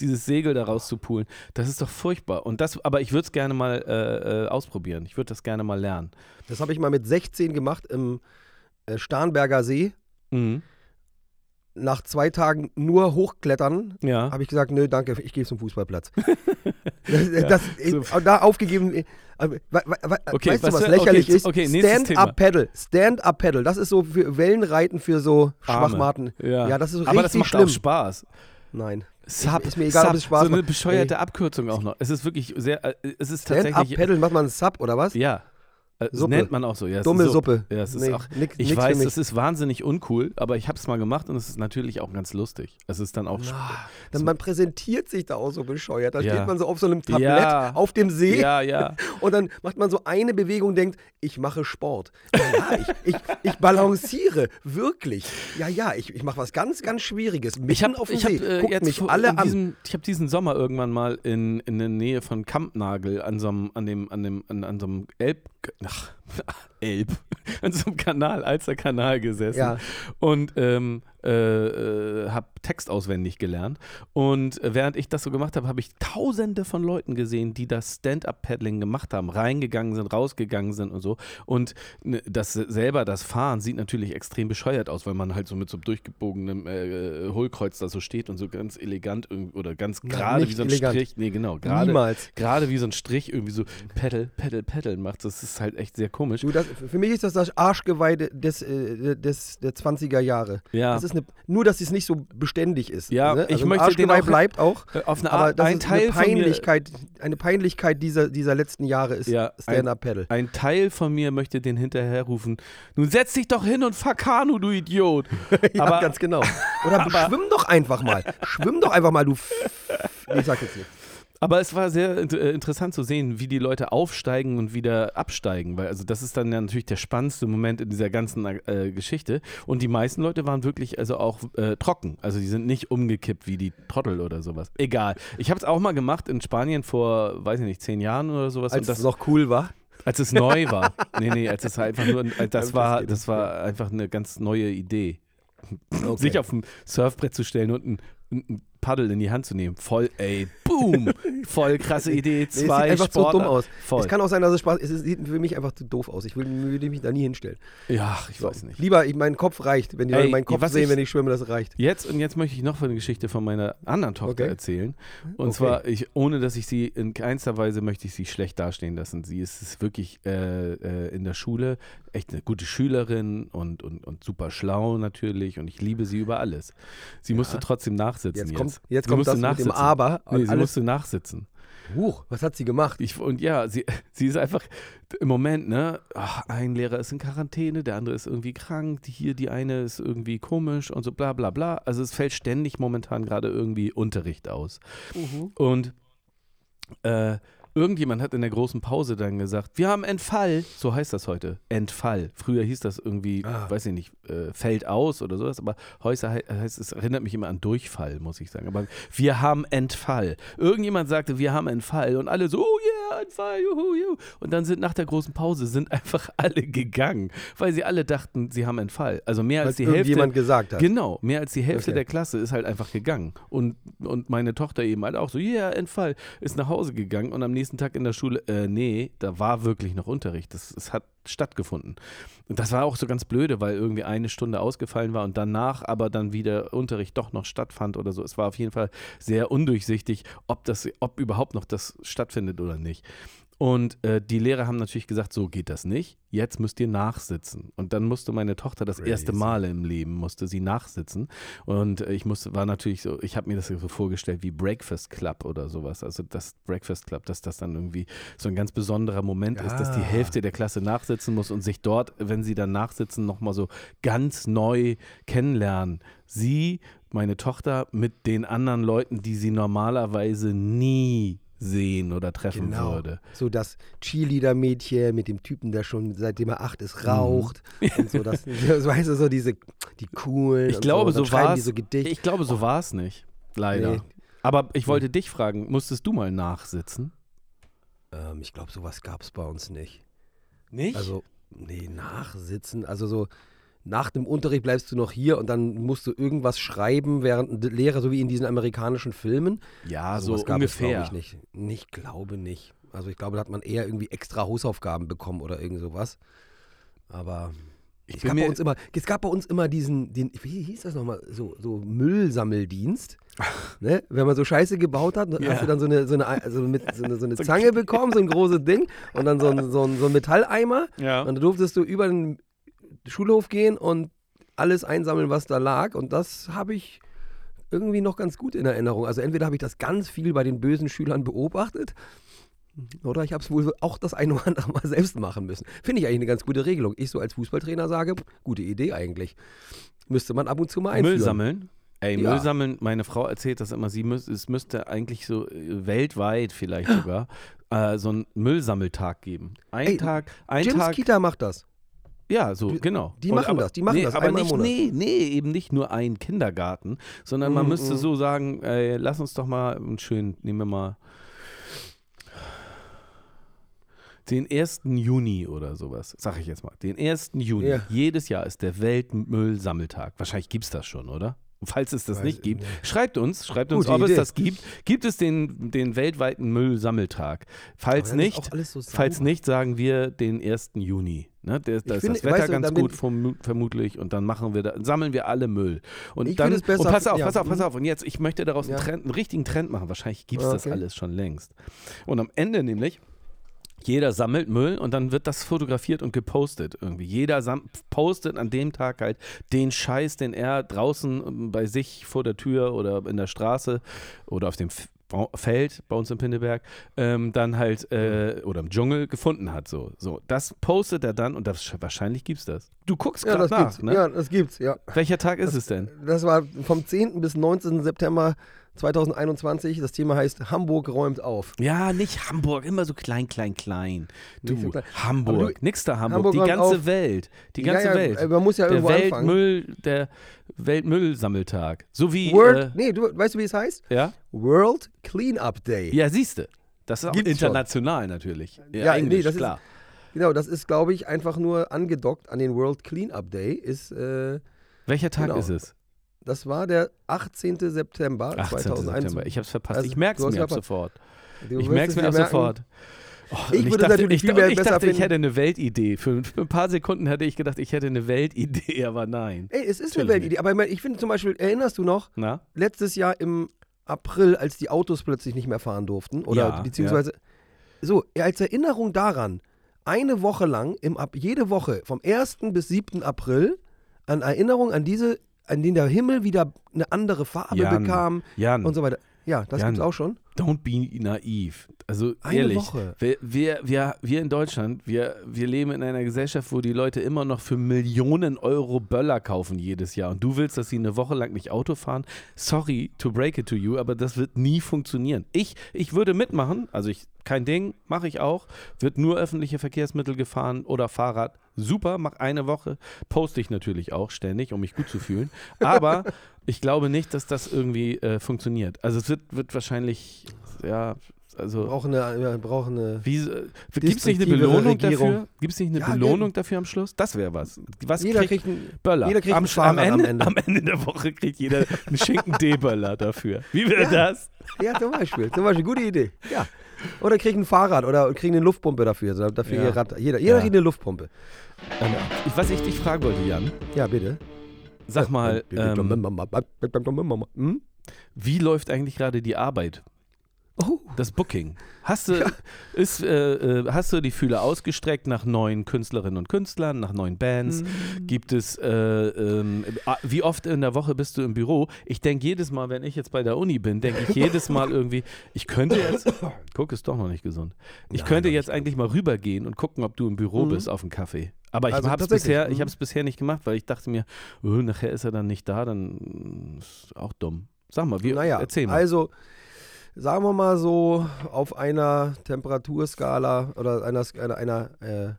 dieses Segel da rauszupulen. Das ist doch furchtbar. Und das, aber ich würde es gerne mal äh, äh, ausprobieren. Ich würde das gerne mal lernen. Das habe ich mal mit 16 gemacht im äh, Starnberger See. Mhm. Nach zwei Tagen nur hochklettern, Ja. habe ich gesagt, nö, danke, ich gehe zum Fußballplatz. das, das, so. äh, da aufgegeben. äh, we- we- we- Okay, weißt du, was was für- lächerlich okay, ist? okay, Thema. Stand-up-Paddle. Stand-up-Paddle. Das ist so für Wellenreiten für so. Schwachmaten. Ja. Ja, das ist aber das richtig macht schlimm. auch Spaß. Nein. Sub, ist mir egal, ob Sub, es Spaß So eine bescheuerte Ey. Abkürzung auch noch. Es ist wirklich sehr, äh, es ist tatsächlich, Stand-up-Paddle, macht man einen Sub oder was? ja. Äh, Das Suppe. nennt man auch so. Ja, Dumme Suppe. Ja, es ist Nee, auch, nix- ich nix weiß, mich. es ist wahnsinnig uncool, aber ich habe es mal gemacht und es ist natürlich auch ganz lustig. Es ist dann auch sp- Dann man präsentiert sich da auch so bescheuert. Da Ja. steht man so auf so einem Tablett Ja. auf dem See Ja, ja. und dann macht man so eine Bewegung und denkt, ich mache Sport. Ja, ich, ich, ich balanciere, wirklich. Ja, ja, ich, ich mache was ganz, ganz Schwieriges. Mitten Ich habe auf dem ich hab, See. äh, Guckt jetzt mich alle an. diesem, ich habe diesen Sommer irgendwann mal in, in der Nähe von Kampnagel an so einem, an dem, an dem, an, an so einem Elb, ach, Elb, an so einem Kanal, Alster Kanal gesessen Ja. und ähm, äh, äh, habe Text auswendig gelernt. Und äh, während ich das so gemacht habe, habe ich tausende von Leuten gesehen, die das Stand-Up-Paddling gemacht haben, reingegangen sind, rausgegangen sind und so. Und ne, das selber, das Fahren, sieht natürlich extrem bescheuert aus, weil man halt so mit so bogengenem äh, Hohlkreuz da so steht und so ganz elegant oder ganz gerade wie so ein elegant. Strich. Nee, genau, gerade wie so ein Strich irgendwie so Pedal, Pedal, Pedal macht. Das ist halt echt sehr komisch. Du, das, für mich ist das das Arschgeweih des, äh, des, der 20er Jahre. Ja. Das ist eine, nur, dass es nicht so beständig ist. Ja, ne? ich also ein möchte den Arschgeweih auch- bleibt auch. Äh, Auf eine Aber Art, das ein ist Teil eine Peinlichkeit, eine Peinlichkeit dieser, dieser letzten Jahre ist Ja, ein- Stand-Up-Paddle. Ein Teil von mir möchte den hinterherrufen. Nun setz dich doch hin und fahr Kanu, du Idiot. Ja, aber, ganz genau. Oder schwimm doch einfach mal. Schwimm doch einfach mal, du. Ich sag jetzt nicht. Aber es war sehr äh, interessant zu sehen, wie die Leute aufsteigen und wieder absteigen, weil also das ist dann ja natürlich der spannendste Moment in dieser ganzen äh, Geschichte. Und die meisten Leute waren wirklich also auch äh, trocken. Also die sind nicht umgekippt wie die Trottel oder sowas. Egal. Ich habe es auch mal gemacht in Spanien vor, weiß ich nicht, zehn Jahren oder sowas. Als und das, es noch cool war. Als es neu war. Nee, nee, als es einfach nur, äh, das war, das war einfach eine ganz neue Idee. Okay. Sich auf ein Surfbrett zu stellen und ein, ein Paddel in die Hand zu nehmen. Voll, ey, boom, voll krasse Idee. Nee, es sieht Zwei einfach Sportler. so dumm aus. Voll. Es kann auch sein, dass es Spaß ist. Es sieht für mich einfach zu doof aus. Ich will, würde mich da nie hinstellen. ja, ich So. weiß nicht. Lieber, ich, mein Kopf reicht. Wenn die Ey, Leute meinen Kopf sehen, ich- wenn ich schwimme, das reicht. Jetzt und jetzt möchte ich noch eine Geschichte von meiner anderen Tochter Okay. erzählen. Und Okay. zwar, ich, ohne dass ich sie in keinster Weise möchte ich sie schlecht dastehen lassen. Sie ist, wirklich äh, äh, in der Schule echt eine gute Schülerin und, und, und super schlau natürlich und ich liebe sie über alles. Sie musste trotzdem nachsitzen Jetzt jetzt. kommt, jetzt Sie kommt das mit dem nachsitzen. Aber. Nee, und sie alles, musste nachsitzen. Huch, was hat sie gemacht? Ich, und ja, sie, sie ist einfach im Moment, ne, ach, ein Lehrer ist in Quarantäne, der andere ist irgendwie krank, hier, die eine ist irgendwie komisch und so bla bla bla. Also es fällt ständig momentan gerade irgendwie Unterricht aus. Mhm. Und äh, irgendjemand hat in der großen Pause dann gesagt, wir haben Entfall, so heißt das heute, Entfall. Früher hieß das irgendwie, Ah. weiß ich nicht, äh, fällt aus oder sowas, aber heute hei- heißt es, erinnert mich immer an Durchfall, muss ich sagen. Aber wir haben Entfall. Irgendjemand sagte, wir haben Entfall und alle so, oh yeah, Entfall, juhu, juhu. Und dann sind nach der großen Pause sind einfach alle gegangen, weil sie alle dachten, sie haben Entfall. Also mehr als die Hälfte. gesagt hat. Genau, mehr als die Hälfte Okay. der Klasse ist halt einfach gegangen. Und, und meine Tochter eben halt auch so, ja, yeah, Entfall, ist nach Hause gegangen und am nächsten Tag in der Schule, äh, nee, da war wirklich noch Unterricht. Das, es hat stattgefunden. Und das war auch so ganz blöde, weil irgendwie eine Stunde ausgefallen war und danach aber dann wieder Unterricht doch noch stattfand oder so. Es war auf jeden Fall sehr undurchsichtig, ob das, ob überhaupt noch das stattfindet oder nicht. Und äh, die Lehrer haben natürlich gesagt, so geht das nicht. Jetzt müsst ihr nachsitzen. Und dann musste meine Tochter das erste Crazy. Mal im Leben musste sie nachsitzen. Und äh, ich musste, war natürlich so, ich habe mir das so vorgestellt wie Breakfast Club oder sowas. Also das Breakfast Club, dass das dann irgendwie so ein ganz besonderer Moment ist, dass die Ah. Hälfte der Klasse nachsitzen muss und sich dort, wenn sie dann nachsitzen, nochmal so ganz neu kennenlernen. Sie, meine Tochter, mit den anderen Leuten, die sie normalerweise nie sehen oder treffen Genau. würde. So das Cheerleader-Mädchen mit dem Typen, der schon seitdem er acht Mhm. ist, raucht. Und so, das, weißt du, so diese, die coolen. Ich glaube, so, so war es. so Gedichte. Ich glaube, so war es nicht. Leider. Nee. Aber ich wollte dich fragen, musstest du mal nachsitzen? Ähm, ich glaube, sowas gab es bei uns nicht. Nicht? Also, nee, nachsitzen. Also so, nach dem Unterricht bleibst du noch hier und dann musst du irgendwas schreiben, während der Lehrer, so wie in diesen amerikanischen Filmen. ja, so Sowas gab es, ungefähr. glaube ich, nicht. Ich glaube nicht. Also ich glaube, da hat man eher irgendwie extra Hausaufgaben bekommen oder irgend sowas. Aber Ich es gab, bei uns immer, es gab bei uns immer diesen, den, wie hieß das nochmal, so, so Müllsammeldienst. ne? Wenn man so Scheiße gebaut hat, Ja. hast du dann so eine, so eine, also mit, so eine, so eine Zange bekommen, so ein großes Ding und dann so ein, so ein, so ein Metalleimer. Ja. Und da durftest du über den Schulhof gehen und alles einsammeln, was da lag. Und das habe ich irgendwie noch ganz gut in Erinnerung. Also entweder habe ich das ganz viel bei den bösen Schülern beobachtet oder ich habe es wohl auch das eine oder andere Mal selbst machen müssen. Finde ich eigentlich eine ganz gute Regelung. Ich so als Fußballtrainer sage, gute Idee eigentlich. Müsste man ab und zu mal einführen. Müll sammeln? Ey, Ja. Müll sammeln, meine Frau erzählt das immer, sie müß, es müsste eigentlich so äh, weltweit vielleicht sogar äh, so einen Müllsammeltag geben. Ein Ey, Tag, ein Jims Tag, Kita macht das. Ja, so, genau. die Und machen aber, das, die machen nee, das aber nicht, nee, nee, eben nicht nur ein Kindergarten, sondern man Mm, müsste mm. so sagen, ey, lass uns doch mal einen schönen, nehmen wir mal den 1. Juni oder sowas, sag ich jetzt mal. Den 1. Juni. Ja. Jedes Jahr ist der Weltmüllsammeltag. Wahrscheinlich gibt es das schon, oder? Und Falls es das Weiß nicht ich gibt, nicht. schreibt uns, schreibt uns, Gute ob es Idee. das gibt. Gibt es den, den weltweiten Müllsammeltag? Falls nicht, so falls nicht, sagen wir den 1. Juni. Ne? Da ist das Wetter weißt du, ganz gut vermu vermutlich und dann machen wir da, sammeln wir alle Müll. Und dann besser- und pass auf, ja, pass auf, pass mhm. auf. Und jetzt, ich möchte daraus einen, Ja. Trend, einen richtigen Trend machen. Wahrscheinlich gibt es das Okay. alles schon längst. Und am Ende nämlich jeder sammelt Müll und dann wird das fotografiert und gepostet irgendwie. Jeder postet an dem Tag halt den Scheiß, den er draußen bei sich vor der Tür oder in der Straße oder auf dem Feld bei uns in Pinneberg ähm, dann halt äh, oder im Dschungel gefunden hat. So, so das postet er dann und das, wahrscheinlich gibt's das. Du guckst Ja, gerade das nach, gibt's. ne? Ja, das gibt's, ja. Welcher Tag ist es denn? Das war vom 10. bis 19. September 2021. Das Thema heißt Hamburg räumt auf. Ja, nicht Hamburg, immer so klein, klein, klein. Du, so klein. Hamburg, du- nix da Hamburg, Hamburg die ganze auf. Welt, die ganze ja, ja, Welt. äh, Man muss ja der irgendwo anfangen. Weltmüll, der Weltmüllsammeltag. So wie, World, nee, du, weißt du, wie es heißt? äh, ja? World Cleanup Day. Ja, siehste. Das ist auch Gibt's schon. international natürlich. Ja, Ja, nee, Englisch, das ist- klar. Genau, das ist, glaube ich, einfach nur angedockt an den World Cleanup Day. Ist, äh, Welcher Tag genau. ist es? Das war der 18. September 18. 2001. September. Ich habe es verpasst. Also, ich merke es mir ab sofort. Ich merke es mir ab sofort. Oh, Ich würde dachte, natürlich ich, viel mehr ich dachte, ich hätte eine Weltidee. Für, für ein paar Sekunden hatte ich gedacht, ich hätte eine Weltidee, aber nein. Ey, es ist eine Weltidee. Aber ich finde zum Beispiel, erinnerst du noch, Na? letztes Jahr im April, als die Autos plötzlich nicht mehr fahren durften? Oder Ja, beziehungsweise, so, als Erinnerung daran, eine Woche lang, im, Ab- jede Woche, vom 1. bis 7. April, an Erinnerung an diese, an denen der Himmel wieder eine andere Farbe Jan, bekam Jan, und so weiter. Ja, das Jan. gibt's auch schon. Don't be naiv. Also Eine ehrlich, Woche. Wir, wir, wir, wir in Deutschland, wir, wir leben in einer Gesellschaft, wo die Leute immer noch für Millionen Euro Böller kaufen jedes Jahr. Und du willst, dass sie eine Woche lang nicht Auto fahren? Sorry to break it to you, aber das wird nie funktionieren. Ich, ich würde mitmachen, also ich, kein Ding, mache ich auch. Wird nur öffentliche Verkehrsmittel gefahren oder Fahrrad. Super, mach eine Woche. Poste ich natürlich auch ständig, um mich gut zu fühlen. Aber ich glaube nicht, dass das irgendwie äh, funktioniert. Also es wird, wird wahrscheinlich, ja, also. Brauchen eine, ja, brauchen eine äh, Gibt es nicht eine Belohnung Regierung. dafür? Gibt es nicht eine Ja, Belohnung dafür am Schluss? Das wäre was. Was jeder kriegt kriegt ein, Böller? jeder kriegt am, am, Fahrrad am Ende, Ende. am Ende der Woche kriegt jeder einen Schinken D-Böller dafür. Wie wäre Ja. das? Ja, zum Beispiel. Zum Beispiel, gute Idee. Ja. Oder kriegen ein Fahrrad oder kriegen eine Luftpumpe dafür. dafür Ja. ihr Rad. Jeder, jeder Ja. kriegt eine Luftpumpe. Ähm, ich, was ich dich fragen wollte, Jan, Ja, bitte. sag mal, ähm, Hm? wie läuft eigentlich gerade die Arbeit? Oh, Das Booking. Hast du, ist, äh, äh, hast du die Fühler ausgestreckt nach neuen Künstlerinnen und Künstlern, nach neuen Bands? Mhm. Gibt es, äh, ah, wie oft in der Woche bist du im Büro? Ich denke jedes Mal, wenn ich jetzt bei der Uni bin, denke ich jedes Mal irgendwie, ich könnte jetzt, guck, ist doch noch nicht gesund. Ich Nein, könnte jetzt eigentlich mal rübergehen und gucken, ob du im Büro Mhm. bist auf einen Kaffee. Aber ich Also habe es bisher, ich mhm. bisher nicht gemacht, weil ich dachte mir, oh, nachher ist er dann nicht da, dann ist auch dumm. Sag mal, wie, naja, erzähl mal. also sagen wir mal so auf einer Temperaturskala oder einer, einer, einer äh,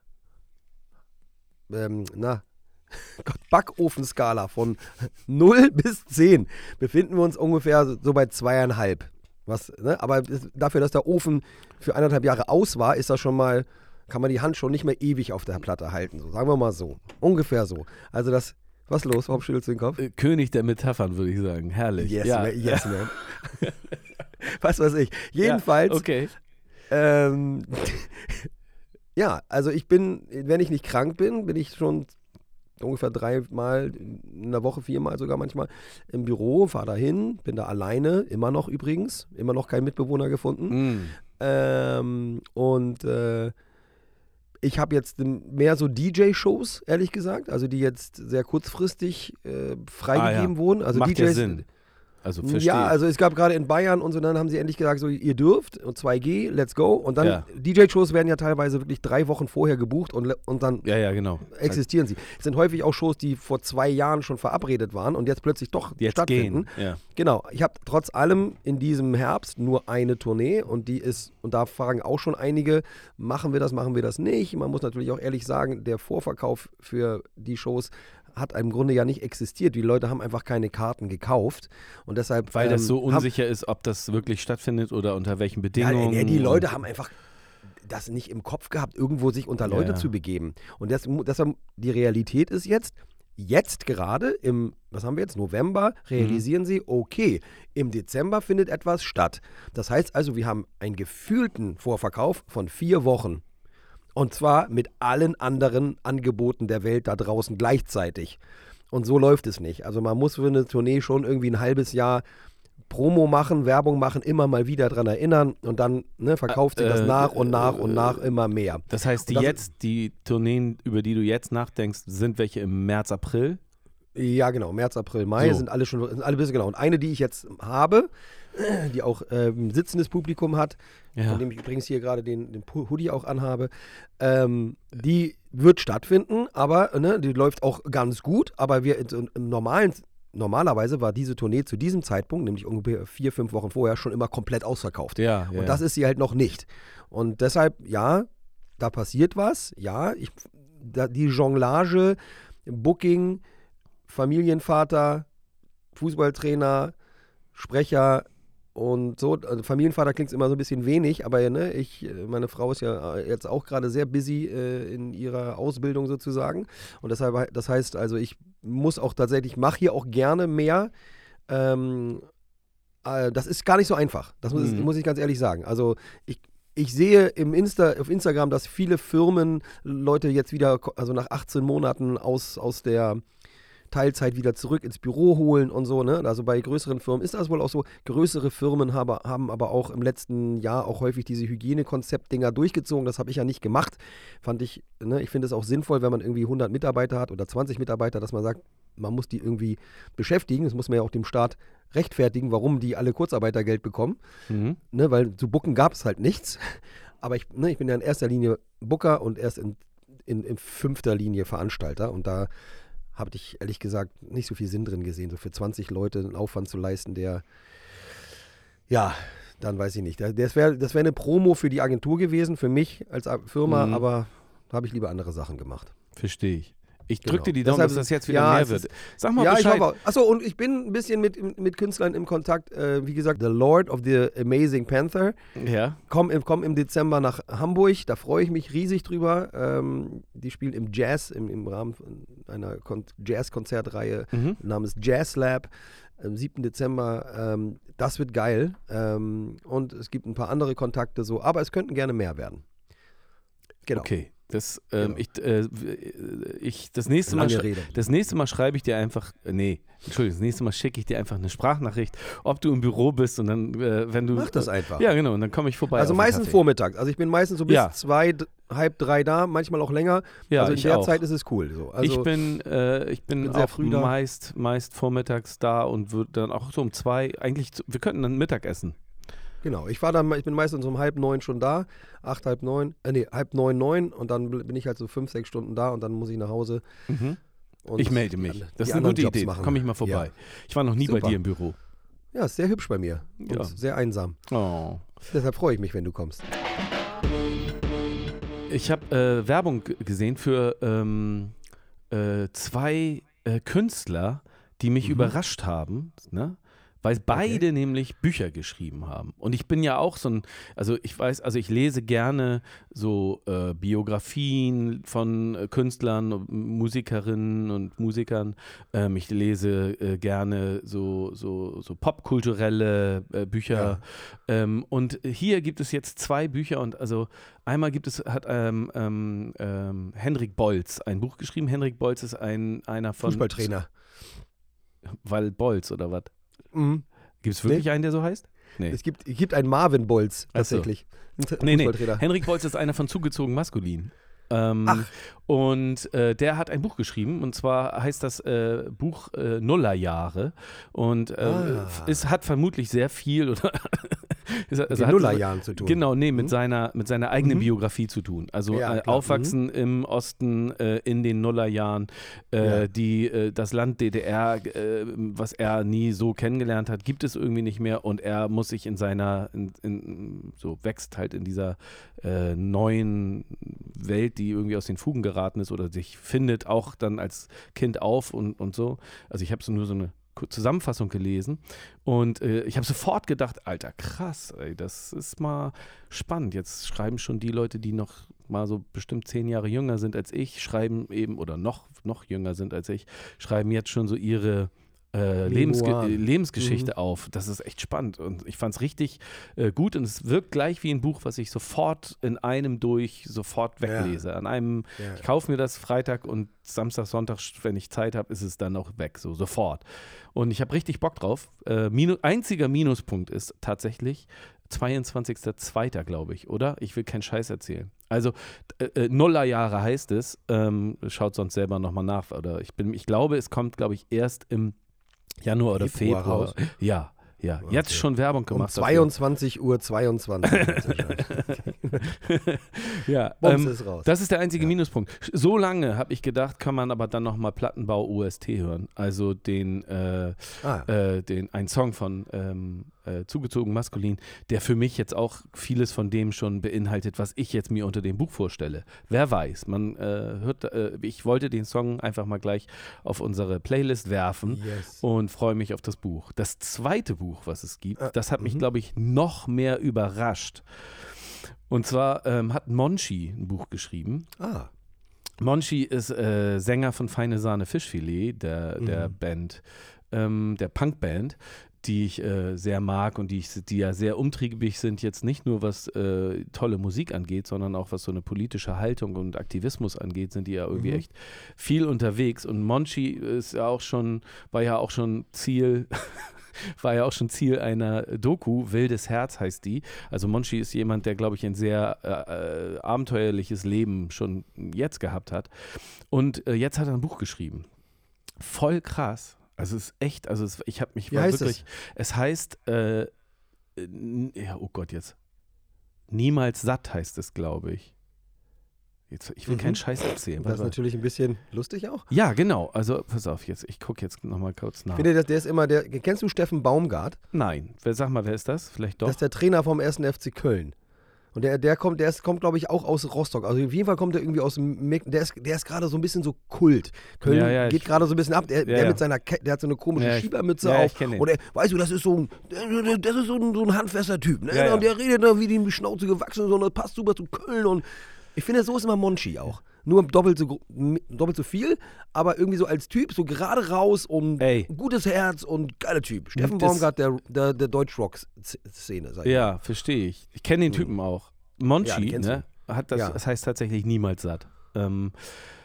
ähm, na, Gott, Backofenskala von 0 bis 10 befinden wir uns ungefähr so- bei zweieinhalb. Was, ne? Aber dafür, dass der Ofen für eineinhalb Jahre aus war, ist das schon mal, kann man die Hand schon nicht mehr ewig auf der Platte halten. So, sagen wir mal so. Ungefähr so. Also das, was los? Warum schüttelst du den Kopf? Äh, König der Metaphern, würde ich sagen. Herrlich. Yes, ja. man, yes, man. was weiß ich. Jedenfalls, Ja, okay. ähm, ja, also ich bin, wenn ich nicht krank bin, bin ich schon ungefähr dreimal in der Woche, viermal sogar manchmal im Büro, fahre da hin, bin da alleine, immer noch übrigens, immer noch keinen Mitbewohner gefunden. Mm. Ähm, und äh, ich habe jetzt mehr so DJ-Shows, ehrlich gesagt, also die jetzt sehr kurzfristig äh, freigegeben Ah, ja. wurden. Also Macht DJs, Sinn. Also verstehe. ja, also es gab gerade in Bayern und so, dann haben sie endlich gesagt, so ihr dürft und 2G, let's go. Und dann, Ja. DJ-Shows werden ja teilweise wirklich drei Wochen vorher gebucht und, und dann ja, ja, genau. existieren sie. Es sind häufig auch Shows, die vor zwei Jahren schon verabredet waren und jetzt plötzlich doch Jetzt stattfinden. gehen. Ja. Genau, ich habe trotz allem in diesem Herbst nur eine Tournee und die ist, und da fragen auch schon einige, machen wir das, machen wir das nicht. Man muss natürlich auch ehrlich sagen, der Vorverkauf für die Shows hat im Grunde ja nicht existiert. Die Leute haben einfach keine Karten gekauft und deshalb. Weil das ähm, so haben- unsicher ist, ob das wirklich stattfindet oder unter welchen Ja, Bedingungen. nee, die Leute haben einfach das nicht im Kopf gehabt, irgendwo sich unter Leute Ja. zu begeben. Und das, deshalb, die Realität ist jetzt, jetzt gerade im, was haben wir jetzt, November, realisieren sie, okay, im Dezember findet etwas statt. Das heißt also, wir haben einen gefühlten Vorverkauf von vier Wochen. Und zwar mit allen anderen Angeboten der Welt da draußen gleichzeitig. Und so läuft es nicht. Also man muss für eine Tournee schon irgendwie ein halbes Jahr Promo machen, Werbung machen, immer mal wieder dran erinnern und dann ne, verkauft sich das Äh, nach und äh, nach und äh, nach immer mehr. Das heißt, die Und das- jetzt, die Tourneen, über die du jetzt nachdenkst, sind welche im März, April? Ja, genau, März, April, Mai So. sind alle schon, sind alle bis genau. Und eine, die ich jetzt habe, die auch ähm, sitzendes Publikum hat, Ja. von dem ich übrigens hier gerade den, den Hoodie auch anhabe, ähm, die wird stattfinden, aber ne, die läuft auch ganz gut. Aber wir in- im normalen, normalerweise war diese Tournee zu diesem Zeitpunkt, nämlich ungefähr vier, fünf Wochen vorher, schon immer komplett ausverkauft. Ja, ja. Und das ist sie halt noch nicht. Und deshalb, ja, da passiert was. Ja, ich, da, die Jonglage, Booking, Familienvater, Fußballtrainer, Sprecher, und so, also Familienvater klingt immer so ein bisschen wenig, aber ne, ich, meine Frau ist ja äh, jetzt auch gerade sehr busy äh, in ihrer Ausbildung sozusagen. Und deshalb, das heißt also, ich muss auch tatsächlich, mache hier auch gerne mehr. Ähm, äh, das ist gar nicht so einfach. Das muss, Mhm. muss ich ganz ehrlich sagen. Also ich, ich sehe im Insta, auf Instagram, dass viele Firmen Leute jetzt wieder, also nach 18 Monaten aus, aus der Teilzeit wieder zurück ins Büro holen und so. Ne? Also bei größeren Firmen ist das wohl auch so. Größere Firmen habe, haben aber auch im letzten Jahr auch häufig diese Hygienekonzept-Dinger durchgezogen. Das habe ich ja nicht gemacht. Fand ich, ne? ich finde es auch sinnvoll, wenn man irgendwie 100 Mitarbeiter hat oder 20 Mitarbeiter, dass man sagt, man muss die irgendwie beschäftigen. Das muss man ja auch dem Staat rechtfertigen, warum die alle Kurzarbeitergeld bekommen Mhm. ne, weil zu Booken gab es halt nichts. Aber ich, ne, ich bin ja in erster Linie Booker und erst in, in, in fünfter Linie Veranstalter. Und da habe ich ehrlich gesagt nicht so viel Sinn drin gesehen, so für 20 Leute einen Aufwand zu leisten, der, ja, dann weiß ich nicht. Da- Das wäre das wär eine Promo für die Agentur gewesen, für mich als Firma, Mhm. aber da habe ich lieber andere Sachen gemacht. Verstehe ich. Ich Genau. drücke dir die Daumen, Deshalb- dass das jetzt wieder ja, mehr wird. Sag mal ja, ich Bescheid. hoffe. Achso, und ich bin ein bisschen mit, mit Künstlern im Kontakt. Äh, wie gesagt, The Lord of the Amazing Panther. ja. Komm im, komm im Dezember nach Hamburg, da freue ich mich riesig drüber. Ähm, die spielen im Jazz, im, im Rahmen einer Kon Jazz-Konzertreihe Mhm. namens Jazz Lab. Am 7. Dezember, ähm, das wird geil. Ähm, und es gibt ein paar andere Kontakte so, aber es könnten gerne mehr werden. Genau. Okay. Das, ähm, Genau. ich, äh, ich, das nächste Mal, Lange schrei- Rede. das nächste Mal schreibe ich dir einfach, äh, nee, Entschuldigung, das nächste Mal schicke ich dir einfach eine Sprachnachricht, ob du im Büro bist und dann, äh, wenn du, Mach das äh, einfach. Ja, genau, und dann komme ich vorbei. also meistens vormittags. Also ich bin meistens so bis Ja. zwei, halb drei da, manchmal auch länger. Ja, also in der auch. Zeit ist es cool. So. Also, ich bin, äh, ich bin, bin sehr auch früh meist, meist vormittags da und würde dann auch so um zwei, eigentlich, wir könnten dann Mittag essen. Genau, ich war dann, ich bin meistens um halb neun schon da, acht, halb neun, äh, nee, halb neun, neun und dann bin ich halt so fünf, sechs Stunden da und dann muss ich nach Hause. Und ich melde mich. Das ist eine gute Jobs Idee. machen. Komme ich mal vorbei. Ich war noch nie bei Super. dir im Büro. Ja. ja, ist sehr hübsch bei mir und Ja. sehr einsam. Oh. Deshalb freue ich mich, wenn du kommst. Ich habe äh, Werbung gesehen für ähm, äh, zwei äh, Künstler, die mich Mhm. überrascht haben, ne? Weil beide nämlich Bücher geschrieben haben. Und ich bin ja auch so ein, also ich weiß, also ich lese gerne so äh, Biografien von äh, Künstlern, Musikerinnen und Musikern. Ähm, ich lese äh, gerne so, so, so popkulturelle äh, Bücher. Ähm, und hier gibt es jetzt zwei Bücher und also einmal gibt es, hat ähm, ähm, ähm, Henrik Bolz ein Buch geschrieben. Henrik Bolz ist ein, einer von Fußballtrainer. Weil Bolz oder was? Mhm. Gibt es wirklich einen, der so heißt? Nee. Es gibt, es gibt einen Marvin Bolz so. tatsächlich. Ein Nee, nee. Henrik Bolz ist einer von zugezogen maskulin. Ähm, Ach. Und äh, der hat ein Buch geschrieben und zwar heißt das äh, Buch äh, Nullerjahre und äh, Ah. es hat vermutlich sehr viel oder es Mit also Nullerjahren zu tun. Genau, nee, mit, Mhm. seiner, mit seiner eigenen Mhm. Biografie zu tun. Also Ja, äh, aufwachsen im Osten äh, in den Nullerjahren, äh, Ja. die, äh, das Land DDR, äh, was er nie so kennengelernt hat, gibt es irgendwie nicht mehr und er muss sich in seiner, in, in, so wächst halt in dieser äh, neuen Welt, die irgendwie aus den Fugen geraten ist oder sich findet auch dann als Kind auf und, und so. Also ich habe so nur so eine Zusammenfassung gelesen und äh, ich habe sofort gedacht, Alter, krass, ey, das ist mal spannend. Jetzt schreiben schon die Leute, die noch mal so bestimmt zehn Jahre jünger sind als ich, schreiben eben oder noch, noch jünger sind als ich, schreiben jetzt schon so ihre äh, Lebensge äh, Lebensgeschichte auf. Das ist echt spannend und ich fand es richtig äh, gut und es wirkt gleich wie ein Buch, was ich sofort in einem durch sofort weglese. An einem, Ja. ich kaufe mir das Freitag und Samstag, Sonntag, wenn ich Zeit habe, ist es dann auch weg, so sofort. Und ich habe richtig Bock drauf. Äh, Minu einziger Minuspunkt ist tatsächlich 22.02. glaube ich, oder? Ich will keinen Scheiß erzählen. Also äh, Nullerjahre heißt es. Ähm, schaut sonst selber nochmal nach. Oder ich bin, ich glaube, es kommt, glaube ich, erst im Januar oder Februar Februar. raus. Ja, ja. Jetzt Okay. schon Werbung Um gemacht. dafür. 22 Uhr 22. ja, Bums ähm, ist raus. Das ist der einzige Ja. Minuspunkt. So lange habe ich gedacht, kann man aber dann nochmal Plattenbau UST hören. Also den, äh, ah, äh, den, ein Song von ähm, äh, zugezogen maskulin, der für mich jetzt auch vieles von dem schon beinhaltet, was ich jetzt mir unter dem Buch vorstelle. Wer weiß, man äh, hört, äh, ich wollte den Song einfach mal gleich auf unsere Playlist werfen Yes. und freue mich auf das Buch. Das zweite Buch, was es gibt, Äh, das hat mich, mhm. glaube ich, noch mehr überrascht. Und zwar ähm, hat Monchi ein Buch geschrieben. Ah, Monchi ist äh, Sänger von Feine Sahne Fischfilet, der, der Mhm. Band, ähm, der Punkband, die ich äh, sehr mag und die, ich, die ja sehr umtriebig sind, jetzt nicht nur was äh, tolle Musik angeht, sondern auch was so eine politische Haltung und Aktivismus angeht, sind die ja irgendwie Mhm. echt viel unterwegs. Und Monchi ist ja auch schon, war ja auch schon Ziel. War ja auch schon Ziel einer Doku, Wildes Herz heißt die. Also Monchi ist jemand, der, glaube ich, ein sehr äh, äh, abenteuerliches Leben schon jetzt gehabt hat. Und äh, jetzt hat er ein Buch geschrieben. Voll krass. Also es ist echt, also es, ich habe mich Wie heißt wirklich. Es, heißt, äh, ja, oh Gott, jetzt. Niemals satt heißt es, glaube ich. Jetzt, ich will Mhm. keinen Scheiß erzählen. das ist natürlich ein bisschen lustig auch. Ja, genau. Also pass auf jetzt. Ich gucke jetzt nochmal kurz nach. Ich finde, der ist immer der. Kennst du Steffen Baumgart? Nein. Wer, sag mal, wer ist das? Vielleicht doch. Das ist der Trainer vom 1. FC Köln. Und der, der kommt, der ist, kommt, glaube ich, auch aus Rostock. Also auf jeden Fall kommt er irgendwie aus dem Der ist, der ist gerade so ein bisschen so Kult. Köln Ja, ja, geht gerade so ein bisschen ab. Der, der mit seiner Ke der hat so eine komische ich- Schiebermütze auf. Und er, weißt du, das ist so ein, das ist so ein, so ein handfester Typ. Ne? Und der redet da wie die Schnauze gewachsen und das passt super zu Köln. Und ich finde, so ist immer Monchi auch. Nur doppelt so, doppelt so viel, aber irgendwie so als Typ, so gerade raus und Ey. gutes Herz und geiler Typ. Steffen Das- Baumgart, der, der, der Deutschrock-Szene. sag ich mal. Ja, verstehe ich. Ich kenne den Typen auch. Monchi, Ja, den kennst ne? Hat das, Ja. das heißt tatsächlich niemals satt. Ähm,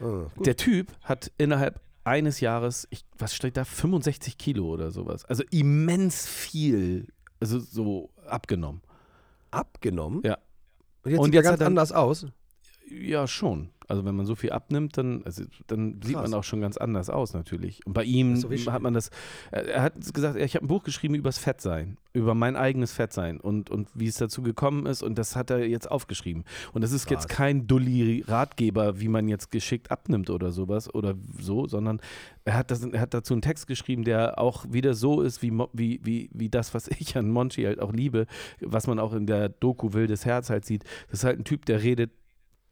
Ah, gut. der Typ hat innerhalb eines Jahres, ich, was steht da, 65 Kilo oder sowas. Also immens viel, also so abgenommen. abgenommen. Ja. Und jetzt Und sieht er jetzt ganz hat er- anders aus. Ja, schon. Also wenn man so viel abnimmt, dann, also, dann sieht man auch schon ganz anders aus natürlich. Und bei ihm wichtig. hat man das, er er hat gesagt, ich habe ein Buch geschrieben über das Fettsein, über mein eigenes Fettsein und, und wie es dazu gekommen ist und das hat er jetzt aufgeschrieben. Und das ist jetzt Krass. kein Dulli-Ratgeber, wie man jetzt geschickt abnimmt oder sowas oder so, sondern er hat, das, er hat dazu einen Text geschrieben, der auch wieder so ist, wie, wie, wie, wie das, was ich an Monchi halt auch liebe, was man auch in der Doku Wildes Herz halt sieht. Das ist halt ein Typ, der redet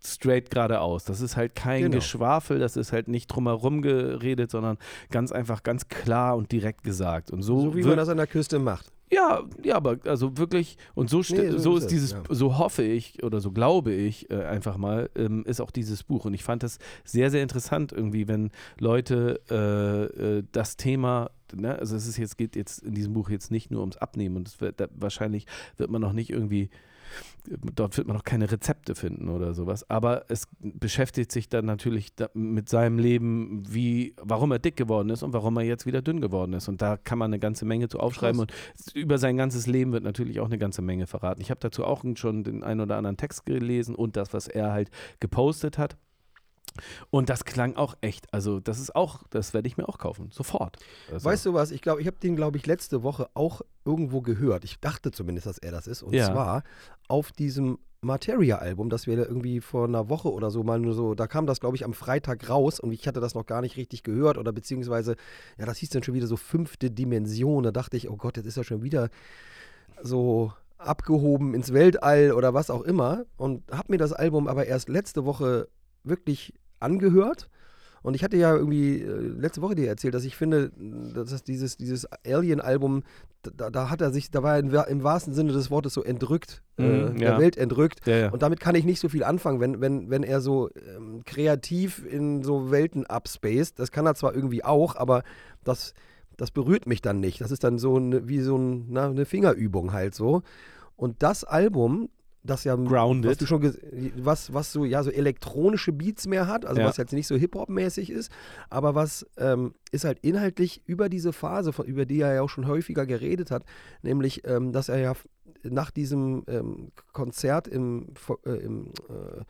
straight geradeaus. Das ist halt kein Genau. Geschwafel, das ist halt nicht drumherum geredet, sondern ganz einfach ganz klar und direkt gesagt. Und so, So wie man das an der Küste macht. ja, ja, aber also wirklich, und so, Nee, so so ist ist es, dieses, ja. so hoffe ich oder so glaube ich äh, einfach mal, ähm, ist auch dieses Buch. Und ich fand das sehr, sehr interessant irgendwie, wenn Leute äh, äh, das Thema, ne, also es ist jetzt, geht jetzt in diesem Buch jetzt nicht nur ums Abnehmen und wird, da, wahrscheinlich wird man noch nicht irgendwie dort wird man noch keine Rezepte finden oder sowas. Aber es beschäftigt sich dann natürlich mit seinem Leben, wie, warum er dick geworden ist und warum er jetzt wieder dünn geworden ist. Und da kann man eine ganze Menge zu aufschreiben. Und über sein ganzes Leben wird natürlich auch eine ganze Menge verraten. Ich habe dazu auch schon den einen oder anderen Text gelesen und das, was er halt gepostet hat. Und das klang auch echt. Also, das ist auch, das werde ich mir auch kaufen. Sofort. Also, Weißt du was? Ich glaube, ich habe den, glaube ich, letzte Woche auch irgendwo gehört. Ich dachte zumindest, dass er das ist. Und Ja. zwar auf diesem Materia-Album, das wir irgendwie vor einer Woche oder so mal nur so, da kam das, glaube ich, am Freitag raus und ich hatte das noch gar nicht richtig gehört oder beziehungsweise, ja, das hieß dann schon wieder so fünfte Dimension. Da dachte ich, oh Gott, jetzt ist er schon wieder so abgehoben ins Weltall oder was auch immer und habe mir das Album aber erst letzte Woche wirklich angehört. Und ich hatte ja irgendwie äh, letzte Woche dir erzählt, dass ich finde, dass das dieses, dieses Alien-Album, da, da hat er sich, da war er im, wa- im wahrsten Sinne des Wortes so entrückt, äh, Mhm, der ja. Welt entrückt. ja, ja. Und damit kann ich nicht so viel anfangen, wenn, wenn, wenn er so ähm, kreativ in so Welten upspaced. Das kann er zwar irgendwie auch, aber das, das berührt mich dann nicht. Das ist dann so eine, wie so ein, na, eine Fingerübung halt so. Und das Album, das ja Grounded. was du schon was, was so, ja, so elektronische Beats mehr hat, also Ja. was jetzt nicht so Hip-Hop-mäßig ist, aber was ähm, ist halt inhaltlich über diese Phase, von, über die er ja auch schon häufiger geredet hat, nämlich, ähm, dass er ja nach diesem ähm, Konzert im, äh, im äh,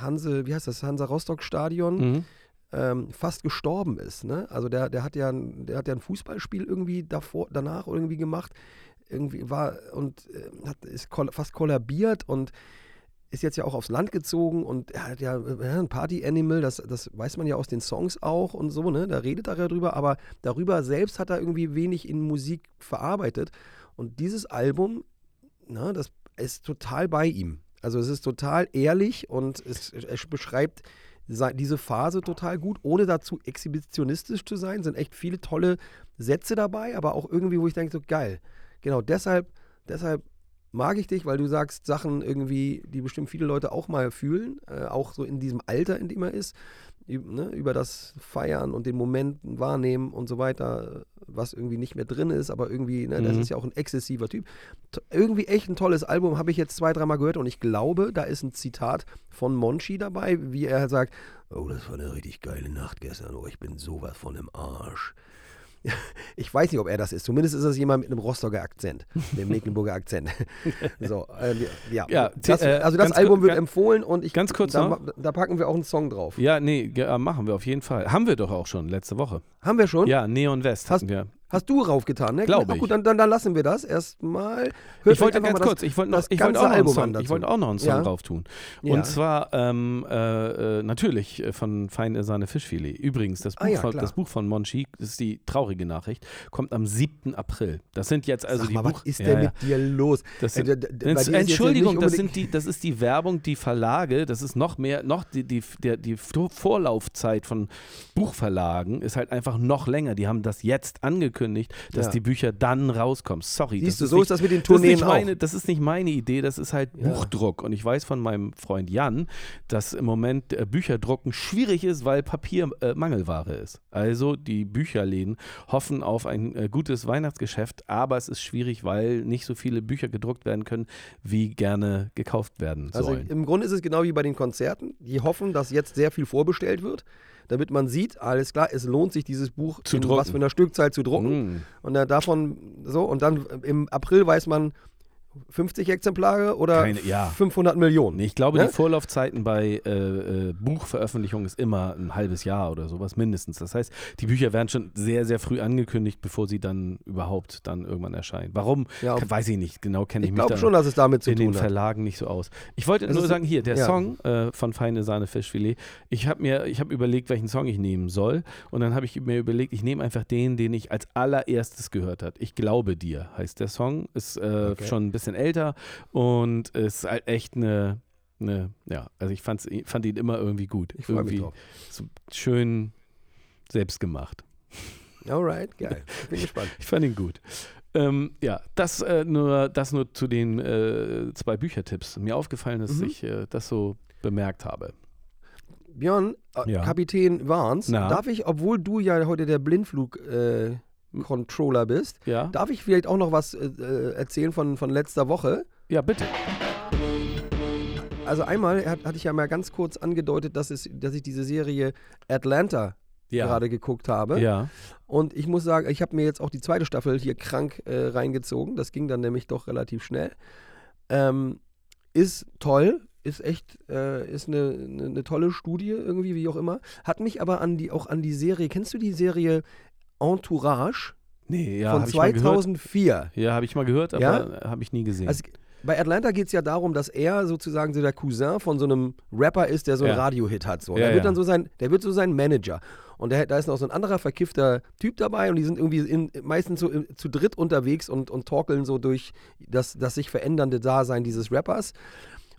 Hanse, wie heißt das, Hansa Rostock Stadion, Mhm. ähm, fast gestorben ist. Ne? Also der, der hat ja ein, der hat ja ein Fußballspiel irgendwie davor, danach irgendwie gemacht. Irgendwie war und äh, hat, ist fast kollabiert und ist jetzt ja auch aufs Land gezogen und er hat ja äh, ein Party-Animal, das, das weiß man ja aus den Songs auch und so, ne? Da redet er ja drüber, aber darüber selbst hat er irgendwie wenig in Musik verarbeitet. Und dieses Album, na, das ist total bei ihm. Also es ist total ehrlich und es, es beschreibt diese Phase total gut, ohne dazu exhibitionistisch zu sein. Sind echt viele tolle Sätze dabei, aber auch irgendwie, wo ich denke, so geil. Genau, deshalb, deshalb mag ich dich, weil du sagst Sachen irgendwie, die bestimmt viele Leute auch mal fühlen, äh, auch so in diesem Alter, in dem er ist, ne, über das Feiern und den Moment wahrnehmen und so weiter, was irgendwie nicht mehr drin ist, aber irgendwie, ne, das Mhm. ist ja auch ein exzessiver Typ. T irgendwie echt ein tolles Album, habe ich jetzt zwei, dreimal gehört und ich glaube, da ist ein Zitat von Monchi dabei, wie er sagt, oh, das war eine richtig geile Nacht gestern, oh, ich bin sowas von im Arsch. Ich weiß nicht, ob er das ist. Zumindest ist das jemand mit einem Rostocker Akzent, dem Mecklenburger Akzent. so, äh, ja. Ja, das, äh, also das Album wird empfohlen und ich ganz kurz da, noch. da packen wir auch einen Song drauf. Ja, nee, äh, machen wir auf jeden Fall. Haben wir doch auch schon letzte Woche. Haben wir schon? Ja, Neon West Hast- hatten wir. Hast du raufgetan, ne? Glaube Ach gut, ich. dann, dann, dann lassen wir das erstmal. Hört Ich wollte ganz kurz, ich wollte noch, das ich wollte auch noch einen Song, ich wollte auch noch einen Song Ja. drauf tun. Ja. Und zwar ähm, äh, äh, natürlich äh, von Feine Sahne Fischfilet. Übrigens, das Buch, Ah ja, von, das Buch von Monchi, das ist die traurige Nachricht, kommt am 7. April. Das sind jetzt also Sag die mal, Buch was ist Ja, denn ja. mit dir los? Das Äh, sind, jetzt Entschuldigung, das, sind die, das ist die Werbung, die Verlage, das ist noch mehr, noch die, die, der, die Vorlaufzeit von Buchverlagen ist halt einfach noch länger. Die haben das jetzt angekündigt, dass Ja. die Bücher dann rauskommen. Sorry. Siehst das du, so nicht, ist das mit den das Tourneen nicht auch. meine, das ist nicht meine Idee, das ist halt Ja. Buchdruck. Und ich weiß von meinem Freund Jan, dass im Moment äh, Bücherdrucken schwierig ist, weil Papier äh, Mangelware ist. Also die Bücherläden hoffen auf ein äh, gutes Weihnachtsgeschäft, aber es ist schwierig, weil nicht so viele Bücher gedruckt werden können, wie gerne gekauft werden Also sollen. im Grunde ist es genau wie bei den Konzerten. Die hoffen, dass jetzt sehr viel vorbestellt wird, damit man sieht, alles klar, es lohnt sich, dieses Buch Zu in drucken. was für einer Stückzahl zu drucken. Mm. Und dann davon so, und dann im April weiß man 50 Exemplare oder Keine- ja. 500 Millionen. Nee, ich glaube, Ne? die Vorlaufzeiten bei äh, äh, Buchveröffentlichungen ist immer ein halbes Jahr oder sowas mindestens. Das heißt, die Bücher werden schon sehr, sehr früh angekündigt, bevor sie dann überhaupt dann irgendwann erscheinen. Warum? Ja, weiß ich nicht. Genau kenne ich, ich mich da schon, dass es damit zu in den tun hat. Verlagen nicht so aus. Ich wollte Es nur sagen, hier, der ja. Song äh, von Feine Sahne Fischfilet. Ich habe mir, ich habe überlegt, welchen Song ich nehmen soll. Und dann habe ich mir überlegt, ich nehme einfach den, den ich als allererstes gehört habe. Ich glaube dir, heißt der Song. Ist äh, Okay. schon ein bisschen älter und ist halt echt eine, eine ja, also ich fand's, fand ihn immer irgendwie gut. Ich freue mich irgendwie drauf. so schön selbst gemacht. Alright, geil. Ich bin gespannt. Ich fand ihn gut. Ähm, ja, das, äh, nur, das nur zu den äh, zwei Büchertipps. Mir aufgefallen ist, dass Mhm. ich äh, das so bemerkt habe. Björn, äh, Ja. Kapitän Warns, darf ich, obwohl du ja heute der Blindflug-Controller bist, Ja? darf ich vielleicht auch noch was äh, äh, erzählen von, von letzter Woche? Ja, bitte. Also einmal hat, hatte ich ja mal ganz kurz angedeutet, dass, es, dass ich diese Serie Atlanta Ja. gerade geguckt habe. Ja. Und ich muss sagen, ich habe mir jetzt auch die zweite Staffel hier krank äh, reingezogen. Das ging dann nämlich doch relativ schnell. Ähm, ist toll, ist echt, äh, ist eine, eine, eine tolle Studie irgendwie, wie auch immer. Hat mich aber an die, auch an die Serie, kennst du die Serie Entourage Nee, ja, von habe ich mal gehört. 2004? Ja, habe ich mal gehört, aber Ja? habe ich nie gesehen. Also, bei Atlanta geht es ja darum, dass er sozusagen so der Cousin von so einem Rapper ist, der so einen Ja. Radiohit hat. So. Ja, der wird dann so sein, der wird so sein Manager. Und der, da ist noch so ein anderer verkiffter Typ dabei und die sind irgendwie in, meistens so im, zu dritt unterwegs und, und torkeln so durch das, das sich verändernde Dasein dieses Rappers.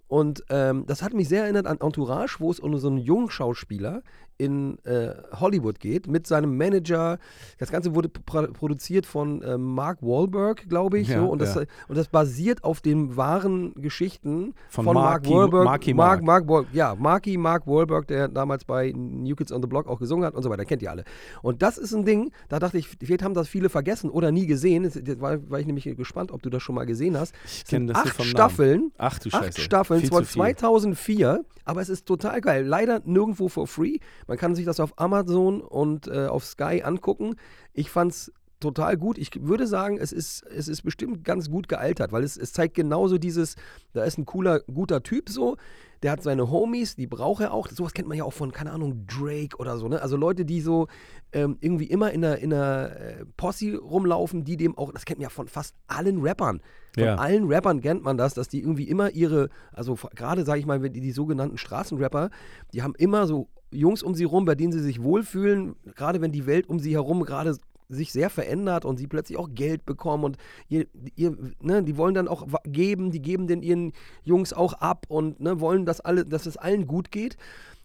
Und ähm, das hat mich sehr erinnert an Entourage, wo es um so einen jungen Schauspieler in äh, Hollywood geht mit seinem Manager. Das Ganze wurde pro produziert von äh, Mark Wahlberg, glaube ich. Ja, so. und, das, ja. und das basiert auf den wahren Geschichten Von von, Mark Wahlberg. Marky Mark, Mark. Mark ja, Marky Mark Wahlberg, der damals bei New Kids on the Block auch gesungen hat und so weiter. Kennt ihr alle. Und das ist ein Ding, da dachte ich, vielleicht haben das viele vergessen oder nie gesehen. Das, war, war ich nämlich gespannt, ob du das schon mal gesehen hast. ich kenne das acht. Staffeln. Ach du Acht Scheiße. Staffeln, Viel zwar zu viel. 2004, aber es ist total geil. Leider nirgendwo for free. Man kann sich das auf Amazon und äh, auf Sky angucken. Ich fand's total gut. Ich würde sagen, es ist, es ist bestimmt ganz gut gealtert, weil es, es zeigt genauso dieses, da ist ein cooler, guter Typ so, der hat seine Homies, die braucht er auch. Sowas kennt man ja auch von, keine Ahnung, Drake oder so, ne? Also Leute, die so ähm, irgendwie immer in einer, in einer äh, Posse rumlaufen, die dem auch, das kennt man ja von fast allen Rappern. Von Ja. allen Rappern kennt man das, dass die irgendwie immer ihre, also gerade sage ich mal, die, die sogenannten Straßenrapper, die haben immer so Jungs um sie rum, bei denen sie sich wohlfühlen, gerade wenn die Welt um sie herum gerade sich sehr verändert und sie plötzlich auch Geld bekommen und ihr, ihr, ne, die wollen dann auch geben, die geben den ihren Jungs auch ab und ne, wollen, dass alle, dass es allen gut geht.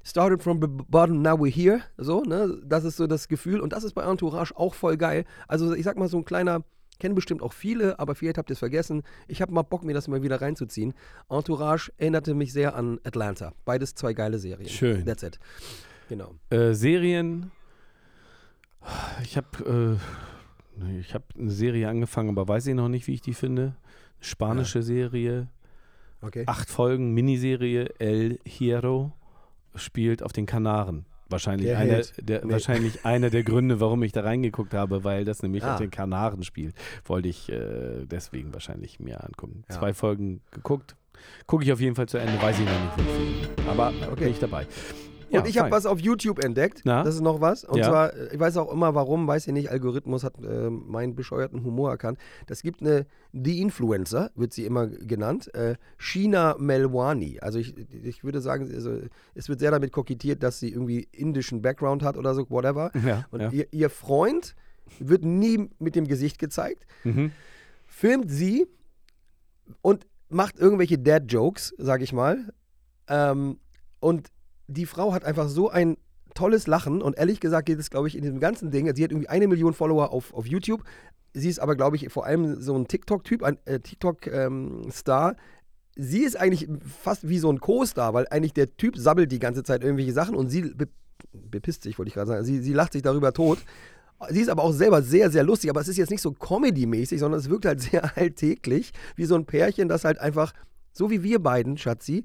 Started from the bottom, now we're here. So, ne? Das ist so das Gefühl. Und das ist bei Entourage auch voll geil. Also, ich sag mal, so ein kleiner, kennen bestimmt auch viele, aber vielleicht habt ihr es vergessen. Ich habe mal Bock, mir das mal wieder reinzuziehen. Entourage erinnerte mich sehr an Atlanta. Beides zwei geile Serien. Schön. That's it. Genau. Äh, Serien. Ich habe äh, ich habe eine Serie angefangen, aber weiß ich noch nicht, wie ich die finde. Spanische Serie, Okay. acht Folgen, Miniserie El Hierro spielt auf den Kanaren. Wahrscheinlich, Der einer Held. der, Nee. wahrscheinlich einer der Gründe, warum ich da reingeguckt habe, weil das nämlich Ah. auf den Kanaren spielt. Wollte ich äh, deswegen wahrscheinlich mir angucken. Ja. Zwei Folgen geguckt. Gucke ich auf jeden Fall zu Ende, weiß ich noch nicht. Aber Okay. bin ich dabei. Und ich habe was auf YouTube entdeckt. Na? Das ist noch was. Und Ja. zwar, äh, ich weiß auch immer warum, weiß ich nicht, Algorithmus hat äh, meinen bescheuerten Humor erkannt. Das gibt eine, die Influencer, wird sie immer genannt, äh, Sheena Melwani. Also ich, ich würde sagen, also es wird sehr damit kokettiert, dass sie irgendwie indischen Background hat oder so, whatever. Ja, Und ja. ihr, ihr Freund wird nie mit dem Gesicht gezeigt, Mhm. filmt sie und macht irgendwelche Dad-Jokes, sag ich mal. Ähm, und die Frau hat einfach so ein tolles Lachen und ehrlich gesagt geht es, glaube ich, in diesem ganzen Ding. Sie hat irgendwie eine Million Follower auf, auf YouTube. Sie ist aber, glaube ich, vor allem so ein TikTok-Typ, ein äh, TikTok-Star. sie ist eigentlich fast wie so ein Co-Star, weil eigentlich der Typ sabbelt die ganze Zeit irgendwelche Sachen und sie be bepisst sich, wollte ich gerade sagen. Sie, sie lacht sich darüber tot. Sie ist aber auch selber sehr, sehr lustig, aber es ist jetzt nicht so Comedy-mäßig, sondern es wirkt halt sehr alltäglich, wie so ein Pärchen, das halt einfach, so wie wir beiden, Schatzi,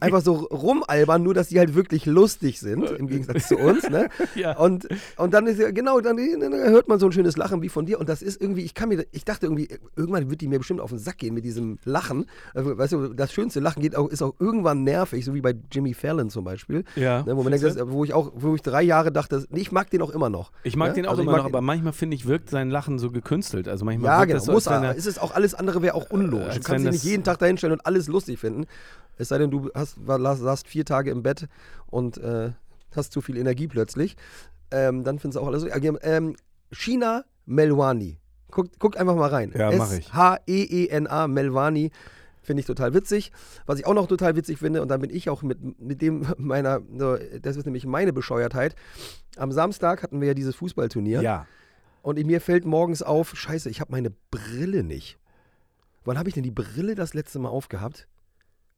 einfach so rumalbern, nur dass die halt wirklich lustig sind, im Gegensatz zu uns, ne? Ja. Und, und dann ist ja, genau, dann, dann hört man so ein schönes Lachen wie von dir und das ist irgendwie, ich kann mir, ich dachte irgendwie, irgendwann wird die mir bestimmt auf den Sack gehen mit diesem Lachen. Also, weißt du, das schönste Lachen geht auch, ist auch irgendwann nervig, so wie bei Jimmy Fallon zum Beispiel. Ja. Ne, wo man denkt, das, wo ich auch, wo ich drei Jahre dachte, nee, ich mag den auch immer noch. Ich mag ne? den auch Also immer noch, aber manchmal finde ich, wirkt sein Lachen so gekünstelt. Also manchmal Ja, genau. das so, muss er. er, Es ist auch alles andere wäre auch unlogisch. Du kannst dich nicht jeden Tag dahinstellen und alles lustig finden. Es sei denn, du hast, war, las- saßt vier Tage im Bett und äh, hast zu viel Energie plötzlich. Ähm, dann findest du auch alles. Ähm, China Melwani. Guck, guck einfach mal rein. Ja, mach ich. H-E-E-N-A Melwani. Finde ich total witzig. Was ich auch noch total witzig finde, und dann bin ich auch mit, mit dem meiner, das ist nämlich meine Bescheuertheit. Am Samstag hatten wir ja dieses Fußballturnier. ja. Und mir fällt morgens auf, scheiße, ich habe meine Brille nicht. Wann habe ich denn die Brille das letzte Mal aufgehabt?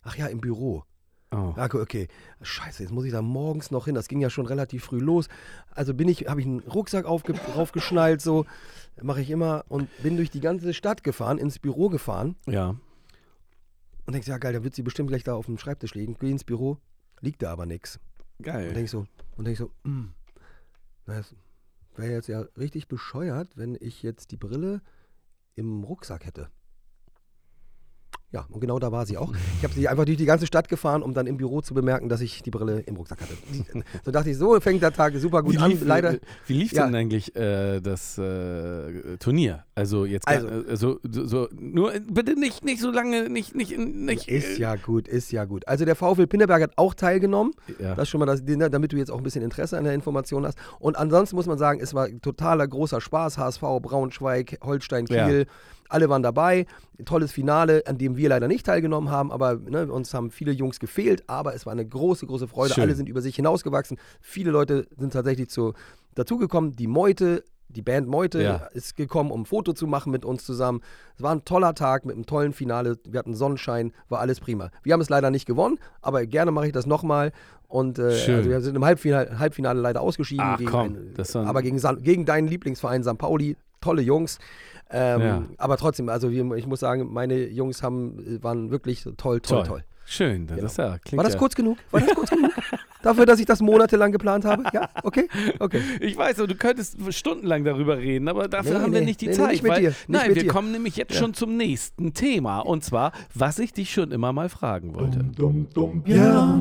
Ach ja, im Büro. Oh. Ah, okay. Scheiße, jetzt muss ich da morgens noch hin. Das ging ja schon relativ früh los. Also bin ich, habe ich einen Rucksack aufge, draufgeschnallt, so mache ich immer und bin durch die ganze Stadt gefahren, ins Büro gefahren Ja. und denkst, ja geil, dann wird sie bestimmt gleich da auf dem Schreibtisch liegen. Geh ins Büro, liegt da aber nichts. Und Geil. denk so, und denk so, das wäre jetzt ja richtig bescheuert, wenn ich jetzt die Brille im Rucksack hätte. Ja, und genau da war sie auch. Ich habe sie einfach durch die ganze Stadt gefahren, um dann im Büro zu bemerken, dass ich die Brille im Rucksack hatte. So dachte ich, so fängt der Tag super gut Wie an. lief, Leider. wie lief Ja. denn eigentlich äh, das äh, Turnier? Also jetzt Also- äh, so, so, so nur äh, bitte nicht, nicht so lange, nicht, nicht, nicht Ist äh, ja gut, ist ja gut. Also der VfL Pinneberg hat auch teilgenommen. ja. Das ist schon mal das, damit du jetzt auch ein bisschen Interesse an der Information hast. Und ansonsten muss man sagen, es war totaler großer Spaß. HSV, Braunschweig, Holstein, Kiel, alle waren dabei. Tolles Finale, an dem wir leider nicht teilgenommen haben, aber ne, uns haben viele Jungs gefehlt. Aber es war eine große, große Freude. Schön. Alle sind über sich hinausgewachsen. Viele Leute sind tatsächlich zu, dazugekommen. Die Meute, die Band Meute Ja. ist gekommen, um ein Foto zu machen mit uns zusammen. Es war ein toller Tag mit einem tollen Finale. Wir hatten Sonnenschein, war alles prima. Wir haben es leider nicht gewonnen, aber gerne mache ich das nochmal. Und äh, also wir sind im Halbfinale, Halbfinale leider ausgeschieden. Ach, gegen komm, ein- ein- aber gegen, gegen deinen Lieblingsverein St. Pauli. Tolle Jungs. Ähm, Ja. Aber trotzdem, also wir, ich muss sagen, meine Jungs haben, waren wirklich so toll, toll, toll. Schön, das ist ja, klingt War das ja, kurz genug? War das kurz genug? Dafür, dass ich das monatelang geplant habe? Ja, okay, okay. Ich weiß, du könntest stundenlang darüber reden, aber dafür Nee, haben wir nee, nicht die nee, nee, Zeit. nicht mit weil, dir, nicht nein, mit wir dir. kommen nämlich jetzt Ja. schon zum nächsten Thema. Und zwar, was ich dich schon immer mal fragen wollte. Ja,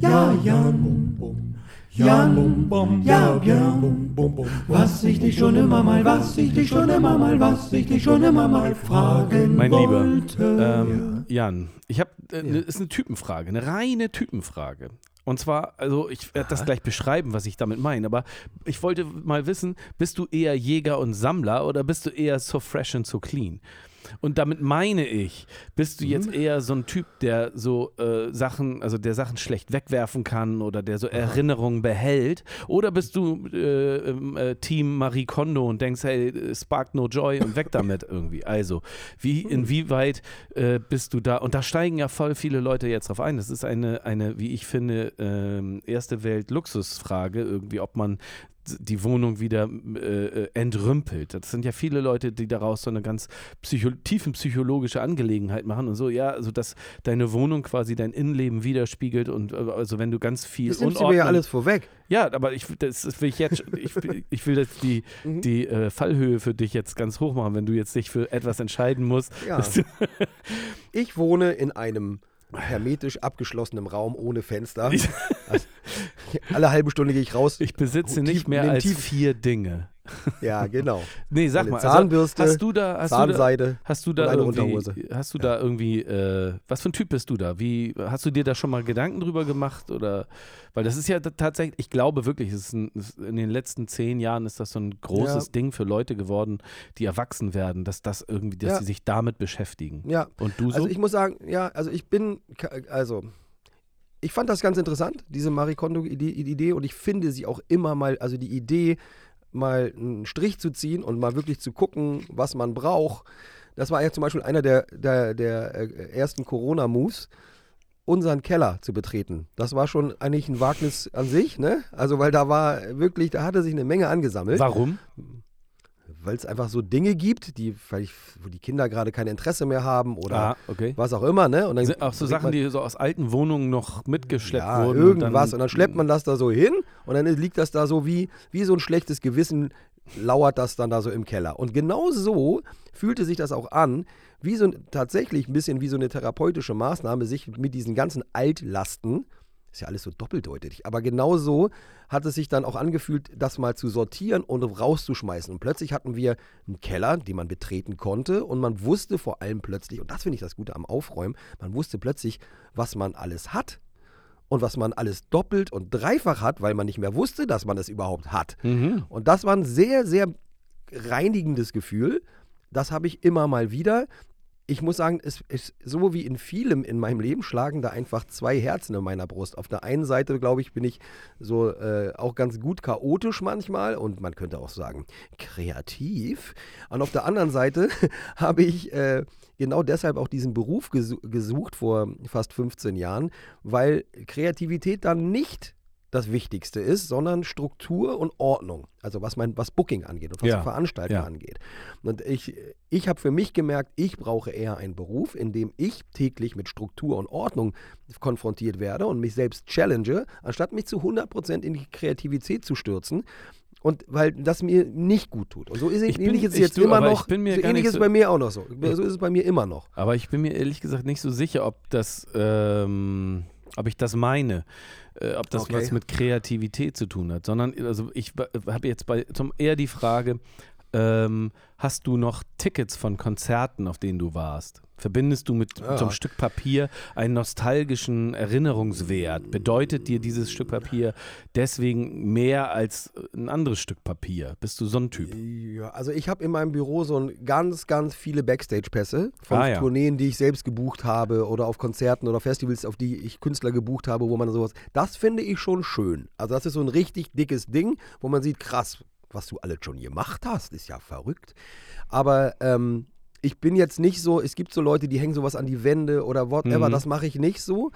ja, Jan. Jan, ja Björn, was ich dich schon immer mal, was ich dich schon immer mal, was ich dich schon immer mal fragen Mein Lieber, wollte. ähm, Jan, ich habe, äh, ne, ist eine Typenfrage, eine reine Typenfrage. Und zwar, also ich werde das gleich beschreiben, was ich damit meine, aber ich wollte mal wissen, bist du eher Jäger und Sammler oder bist du eher so fresh and so clean? Und damit meine ich, bist du jetzt eher so ein Typ, der so äh, Sachen, also der Sachen schlecht wegwerfen kann oder der so Erinnerungen behält? Oder bist du äh, äh, Team Marie Kondo und denkst, hey, spark no joy und weg damit irgendwie? Also, wie, inwieweit äh, bist du da? Und da steigen ja voll viele Leute jetzt drauf ein. Das ist eine, eine wie ich finde, ähm, erste Welt Luxusfrage, irgendwie, ob man die Wohnung wieder äh, äh, entrümpelt. Das sind ja viele Leute, die daraus so eine ganz psycho tiefen psychologische Angelegenheit machen und so, ja, also dass deine Wohnung quasi dein Innenleben widerspiegelt und äh, also wenn du ganz viel Das nimmst mir ja alles vorweg. ja, aber ich, das will ich jetzt, ich, ich will jetzt die, Mhm. die äh, Fallhöhe für dich jetzt ganz hoch machen, wenn du jetzt dich für etwas entscheiden musst. Ja. Ich wohne in einem hermetisch abgeschlossenen Raum ohne Fenster. Also, alle halbe Stunde gehe ich raus. Ich besitze Tief- nicht mehr als tief- vier Dinge. Ja, genau. Nee, sag mal, Zahnbürste, also, hast du da, hast du da, Zahnseide. Hast du da irgendwie, hast du da irgendwie, äh, was für ein Typ bist du da? Wie, hast du dir da schon mal Gedanken drüber gemacht oder, weil das ist ja tatsächlich, ich glaube wirklich, es ist ein, in den letzten zehn Jahren ist das so ein großes Ja. Ding für Leute geworden, die erwachsen werden, dass das irgendwie, dass Ja. sie sich damit beschäftigen. Ja, Und du so? also ich muss sagen, ja, also ich bin, also ich fand das ganz interessant, diese Marie Kondo-Idee und ich finde sie auch immer mal, also die Idee, mal einen Strich zu ziehen und mal wirklich zu gucken, was man braucht. Das war ja zum Beispiel einer der, der, der äh, ersten Corona-Moves, unseren Keller zu betreten. Das war schon eigentlich ein Wagnis an sich, ne? Also weil da war wirklich, da hatte sich eine Menge angesammelt. Warum? Weil es einfach so Dinge gibt, die vielleicht, wo die Kinder gerade kein Interesse mehr haben oder Ah, okay. was auch immer, ne? Und dann Sind auch so Sachen, man, die so aus alten Wohnungen noch mitgeschleppt ja, wurden. irgendwas und dann, schleppt man das da so hin und dann liegt das da so wie, wie so ein schlechtes Gewissen lauert das dann da so im Keller. Und genau so fühlte sich das auch an, wie so ein, tatsächlich ein bisschen wie so eine therapeutische Maßnahme, sich mit diesen ganzen Altlasten, ist ja alles so doppeldeutig, aber genau so hat es sich dann auch angefühlt, das mal zu sortieren und rauszuschmeißen. Und plötzlich hatten wir einen Keller, den man betreten konnte und man wusste vor allem plötzlich, und das finde ich das Gute am Aufräumen, man wusste plötzlich, was man alles hat und was man alles doppelt und dreifach hat, weil man nicht mehr wusste, dass man es überhaupt hat. Mhm. Und das war ein sehr, sehr reinigendes Gefühl. Das habe ich immer mal wieder. Ich muss sagen, es ist so wie in vielem in meinem Leben schlagen da einfach zwei Herzen in meiner Brust. Auf der einen Seite, glaube ich, bin ich so äh, auch ganz gut chaotisch manchmal und man könnte auch sagen kreativ. Und auf der anderen Seite habe ich äh, genau deshalb auch diesen Beruf gesu gesucht vor fast 15 Jahren, weil Kreativität dann nicht das Wichtigste ist, sondern Struktur und Ordnung. Also was mein was Booking angeht und was Ja, Veranstaltung ja. angeht. Und ich, ich habe für mich gemerkt, ich brauche eher einen Beruf, in dem ich täglich mit Struktur und Ordnung konfrontiert werde und mich selbst challenge, anstatt mich zu 100% in die Kreativität zu stürzen. Und weil das mir nicht gut tut. Und so ist es Ich bin- ähnlich ist es ich- jetzt du, immer noch. bin so ähnlich ist so- es bei mir auch noch so. So ist es bei mir immer noch. Aber ich bin mir ehrlich gesagt nicht so sicher, ob das, ähm, ob ich das meine, äh, ob das Okay. was mit Kreativität zu tun hat, sondern also ich habe jetzt bei zum eher die Frage, ähm, hast du noch Tickets von Konzerten, auf denen du warst? Verbindest du mit Ja. so einem Stück Papier einen nostalgischen Erinnerungswert? Bedeutet dir dieses Stück Papier deswegen mehr als ein anderes Stück Papier? Bist du so ein Typ? Ja, also ich habe in meinem Büro so ein ganz, ganz viele Backstage-Pässe von Ah, ja. Tourneen, die ich selbst gebucht habe oder auf Konzerten oder Festivals, auf die ich Künstler gebucht habe, wo man sowas. Das finde ich schon schön. Also das ist so ein richtig dickes Ding, wo man sieht, krass, was du alles schon gemacht hast, ist ja verrückt. Aber ähm, ich bin jetzt nicht so, es gibt so Leute, die hängen sowas an die Wände oder whatever, Mhm. das mache ich nicht so.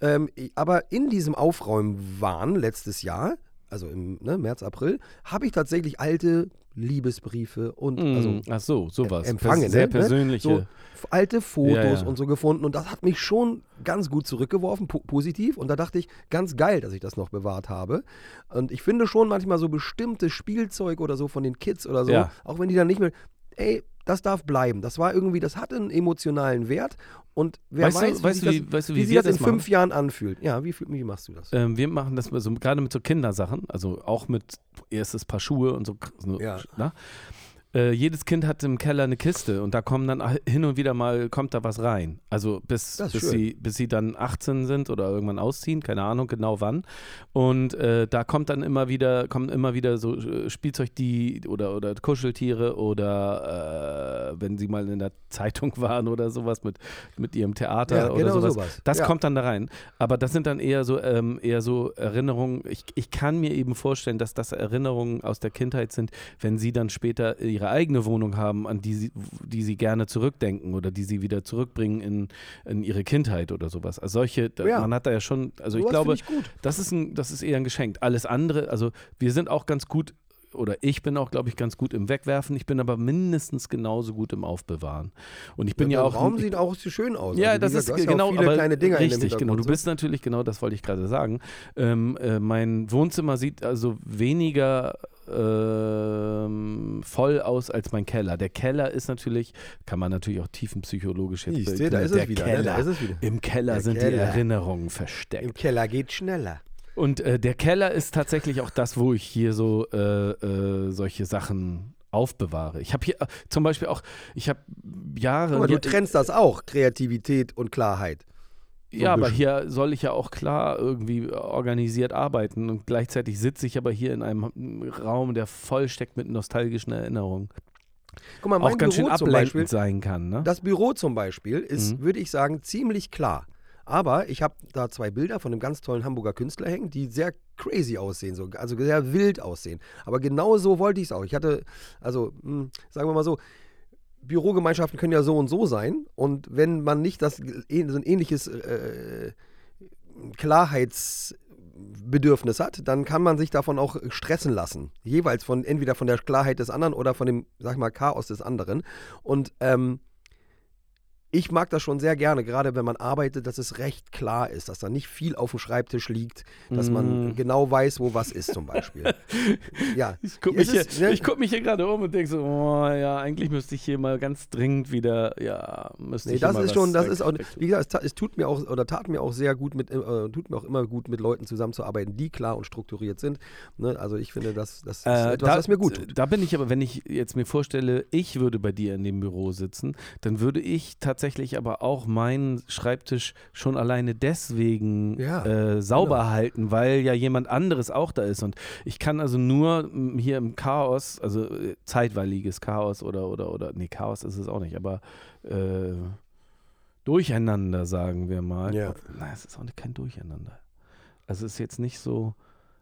Ähm, aber in diesem Aufräumwahn letztes Jahr, also im ne, März, April, habe ich tatsächlich alte Liebesbriefe und also Mm, Ach so, sowas. empfangen, Sehr ne? persönliche. so alte Fotos Ja, ja. und so gefunden und das hat mich schon ganz gut zurückgeworfen, po positiv und da dachte ich, ganz geil, dass ich das noch bewahrt habe und ich finde schon manchmal so bestimmte Spielzeug oder so von den Kids oder so, Ja. auch wenn die dann nicht mehr, ey, das darf bleiben. Das war irgendwie, das hatte einen emotionalen Wert und wer Weißt du- weiß, weißt wie, du, sich wie- das, weißt du, wie wie sich das in das fünf Jahren anfühlt. Ja, wie, wie machst du das? Ähm, wir machen das so, gerade mit so Kindersachen, also auch mit erstes Paar Schuhe und so. so Ja. ne? Äh, jedes Kind hat im Keller eine Kiste und da kommen dann hin und wieder mal, kommt da was rein. Also bis, bis, sie, bis sie dann 18 sind oder irgendwann ausziehen, keine Ahnung genau wann. Und äh, da kommt dann immer wieder, kommen immer wieder so äh, Spielzeug, die oder, oder Kuscheltiere oder äh, wenn sie mal in der Zeitung waren oder sowas mit, mit ihrem Theater Ja, oder genau sowas. sowas. Das Ja. kommt dann da rein. Aber das sind dann eher so, ähm, eher so Erinnerungen. Ich, ich kann mir eben vorstellen, dass das Erinnerungen aus der Kindheit sind, wenn sie dann später ihre eigene Wohnung haben, an die sie, die sie gerne zurückdenken oder die sie wieder zurückbringen in, in ihre Kindheit oder sowas. Also solche, Ja. man hat da ja schon, also ich Sowas glaube, ich das ist, ein, das ist eher ein Geschenk. Alles andere, also wir sind auch ganz gut, oder ich bin auch, glaube ich, ganz gut im Wegwerfen. Ich bin aber mindestens genauso gut im Aufbewahren. Und ich bin ja, der auch. Raum ich, sieht auch so schön aus. ja, Also, das gesagt, ist ja genau, viele aber kleine Dinger richtig, genau. Du bist natürlich genau, das wollte ich gerade sagen. Ähm, äh, mein Wohnzimmer sieht also weniger ähm, voll aus als mein Keller. Der Keller ist natürlich, kann man natürlich auch tiefenpsychologisch jetzt du, begründen. da ist der es wieder, ne? Keller. Da ist es wieder. Im Keller Der sind die Keller. Erinnerungen versteckt. Im Keller geht schneller. Und äh, der Keller ist tatsächlich auch das, wo ich hier so äh, äh, solche Sachen aufbewahre. Ich habe hier äh, zum Beispiel auch, ich habe Jahre. Guck mal, du ja, trennst das auch, Kreativität und Klarheit. so ja, aber hier soll ich ja auch klar irgendwie organisiert arbeiten und gleichzeitig sitze ich aber hier in einem Raum, der vollsteckt mit nostalgischen Erinnerungen. Guck mal, mein auch ganz schön Büro zum ablenkend Beispiel, sein kann. Ne? das Büro zum Beispiel ist, Mhm. würde ich sagen, ziemlich klar. Aber ich habe da zwei Bilder von einem ganz tollen Hamburger Künstler hängen, die sehr crazy aussehen, so, also sehr wild aussehen. Aber genau so wollte ich es auch. Ich hatte, also mh, sagen wir mal so, Bürogemeinschaften können ja so und so sein. Und wenn man nicht das, äh, so ein ähnliches äh, Klarheitsbedürfnis hat, dann kann man sich davon auch stressen lassen. Jeweils von entweder von der Klarheit des anderen oder von dem, sag ich mal, Chaos des anderen. Und ähm, ich mag das schon sehr gerne, gerade wenn man arbeitet, dass es recht klar ist, dass da nicht viel auf dem Schreibtisch liegt, dass man Mhm. genau weiß, wo was ist zum Beispiel. ja, Ich gucke mich, ist, hier- ne? ich guck mich hier gerade um und denke so, oh ja, eigentlich müsste ich hier mal ganz dringend wieder, ja, müsste Nee, ich das mal ist schon, das ist auch, wie gesagt, es, es tut mir auch, oder tat mir auch sehr gut mit, äh, tut mir auch immer gut, mit Leuten zusammenzuarbeiten, die klar und strukturiert sind. Ne? Also ich finde, das, das ist Äh, etwas, da, was mir gut tut. Da bin ich aber, wenn ich jetzt mir vorstelle, ich würde bei dir in dem Büro sitzen, dann würde ich tatsächlich aber auch meinen Schreibtisch schon alleine deswegen Ja, äh, sauber genau. halten, weil ja jemand anderes auch da ist. Und ich kann also nur hier im Chaos, also äh, zeitweiliges Chaos oder, oder, oder, nee, Chaos ist es auch nicht, aber äh, Durcheinander, sagen wir mal. Ja. Nein, es ist auch nicht, kein Durcheinander. Also es ist jetzt nicht so.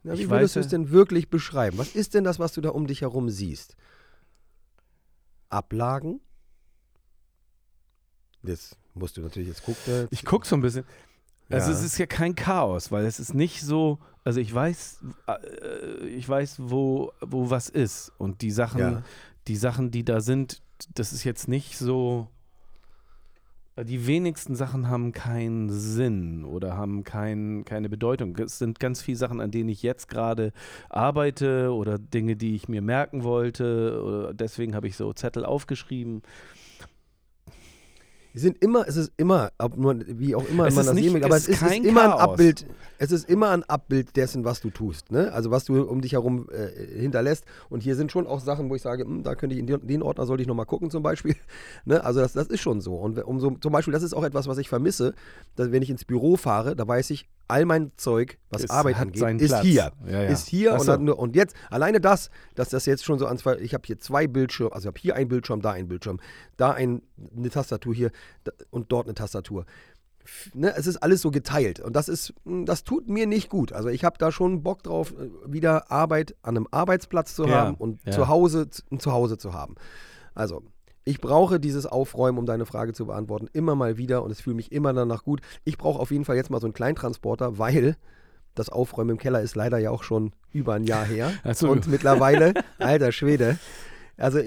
Na, wie würdest du es denn wirklich beschreiben? Was ist denn das, was du da um dich herum siehst? Ablagen? Das musst du natürlich jetzt gucken. Ich gucke so ein bisschen. Also Ja. es ist ja kein Chaos, weil es ist nicht so, also ich weiß, äh, ich weiß, wo, wo was ist. Und die Sachen, Ja. die Sachen, die da sind, das ist jetzt nicht so. Die wenigsten Sachen haben keinen Sinn oder haben kein, keine Bedeutung. Es sind ganz viele Sachen, an denen ich jetzt gerade arbeite oder Dinge, die ich mir merken wollte. Deswegen habe ich so Zettel aufgeschrieben. Die sind immer, es ist immer, ob nur, wie auch immer Es man das nicht- will, aber es ist ist, immer ein Chaos. Abbild, es ist immer ein Abbild dessen, was du tust, ne? Also was du um dich herum äh, hinterlässt. Und hier sind schon auch Sachen, wo ich sage, hm, da könnte ich in den, den Ordner sollte ich nochmal gucken zum Beispiel. ne? Also das, das ist schon so. Und umso, zum Beispiel, das ist auch etwas, was ich vermisse, dass wenn ich ins Büro fahre, da weiß ich, all mein Zeug, was Es Arbeit angeht, ist Platz. hier. Ja, ja. Ist hier und, so. nur- und jetzt, alleine das, dass das jetzt schon so an zwei, ich habe hier zwei Bildschirme, also ich habe hier einen Bildschirm, da einen Bildschirm, da ein, eine Tastatur hier und dort eine Tastatur. Ne, es ist alles so geteilt und das ist, mh, das tut mir nicht gut. Also ich habe da schon Bock drauf, äh, wieder Arbeit an einem Arbeitsplatz zu Ja, haben und zu Hause z- ein Zuhause zu haben. Also ich brauche dieses Aufräumen, um deine Frage zu beantworten, immer mal wieder und es fühlt mich immer danach gut. Ich brauche auf jeden Fall jetzt mal so einen Kleintransporter, weil das Aufräumen im Keller ist leider ja auch schon über ein Jahr her. So. Und mittlerweile, alter Schwede, also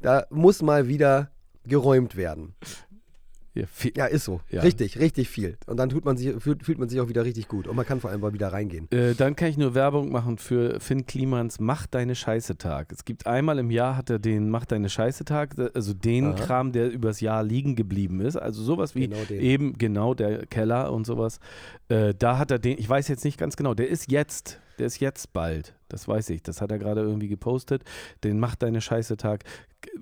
da muss mal wieder geräumt werden. Hier, viel, Ja, ist so. Ja. Richtig, richtig viel. Und dann tut man sich, fühlt, fühlt man sich auch wieder richtig gut. Und man kann vor allem mal wieder reingehen. Äh, dann kann ich nur Werbung machen für Finn Klimans Mach deine Scheiße Tag. Es gibt einmal im Jahr hat er den Mach deine Scheiße Tag, also den Aha. Kram, der übers Jahr liegen geblieben ist. Also sowas wie Genau eben genau der Keller und sowas. Äh, da hat er den, ich weiß jetzt nicht ganz genau, der ist jetzt, der ist jetzt bald. Das weiß ich. Das hat er gerade irgendwie gepostet. Den Mach deine Scheiße Tag.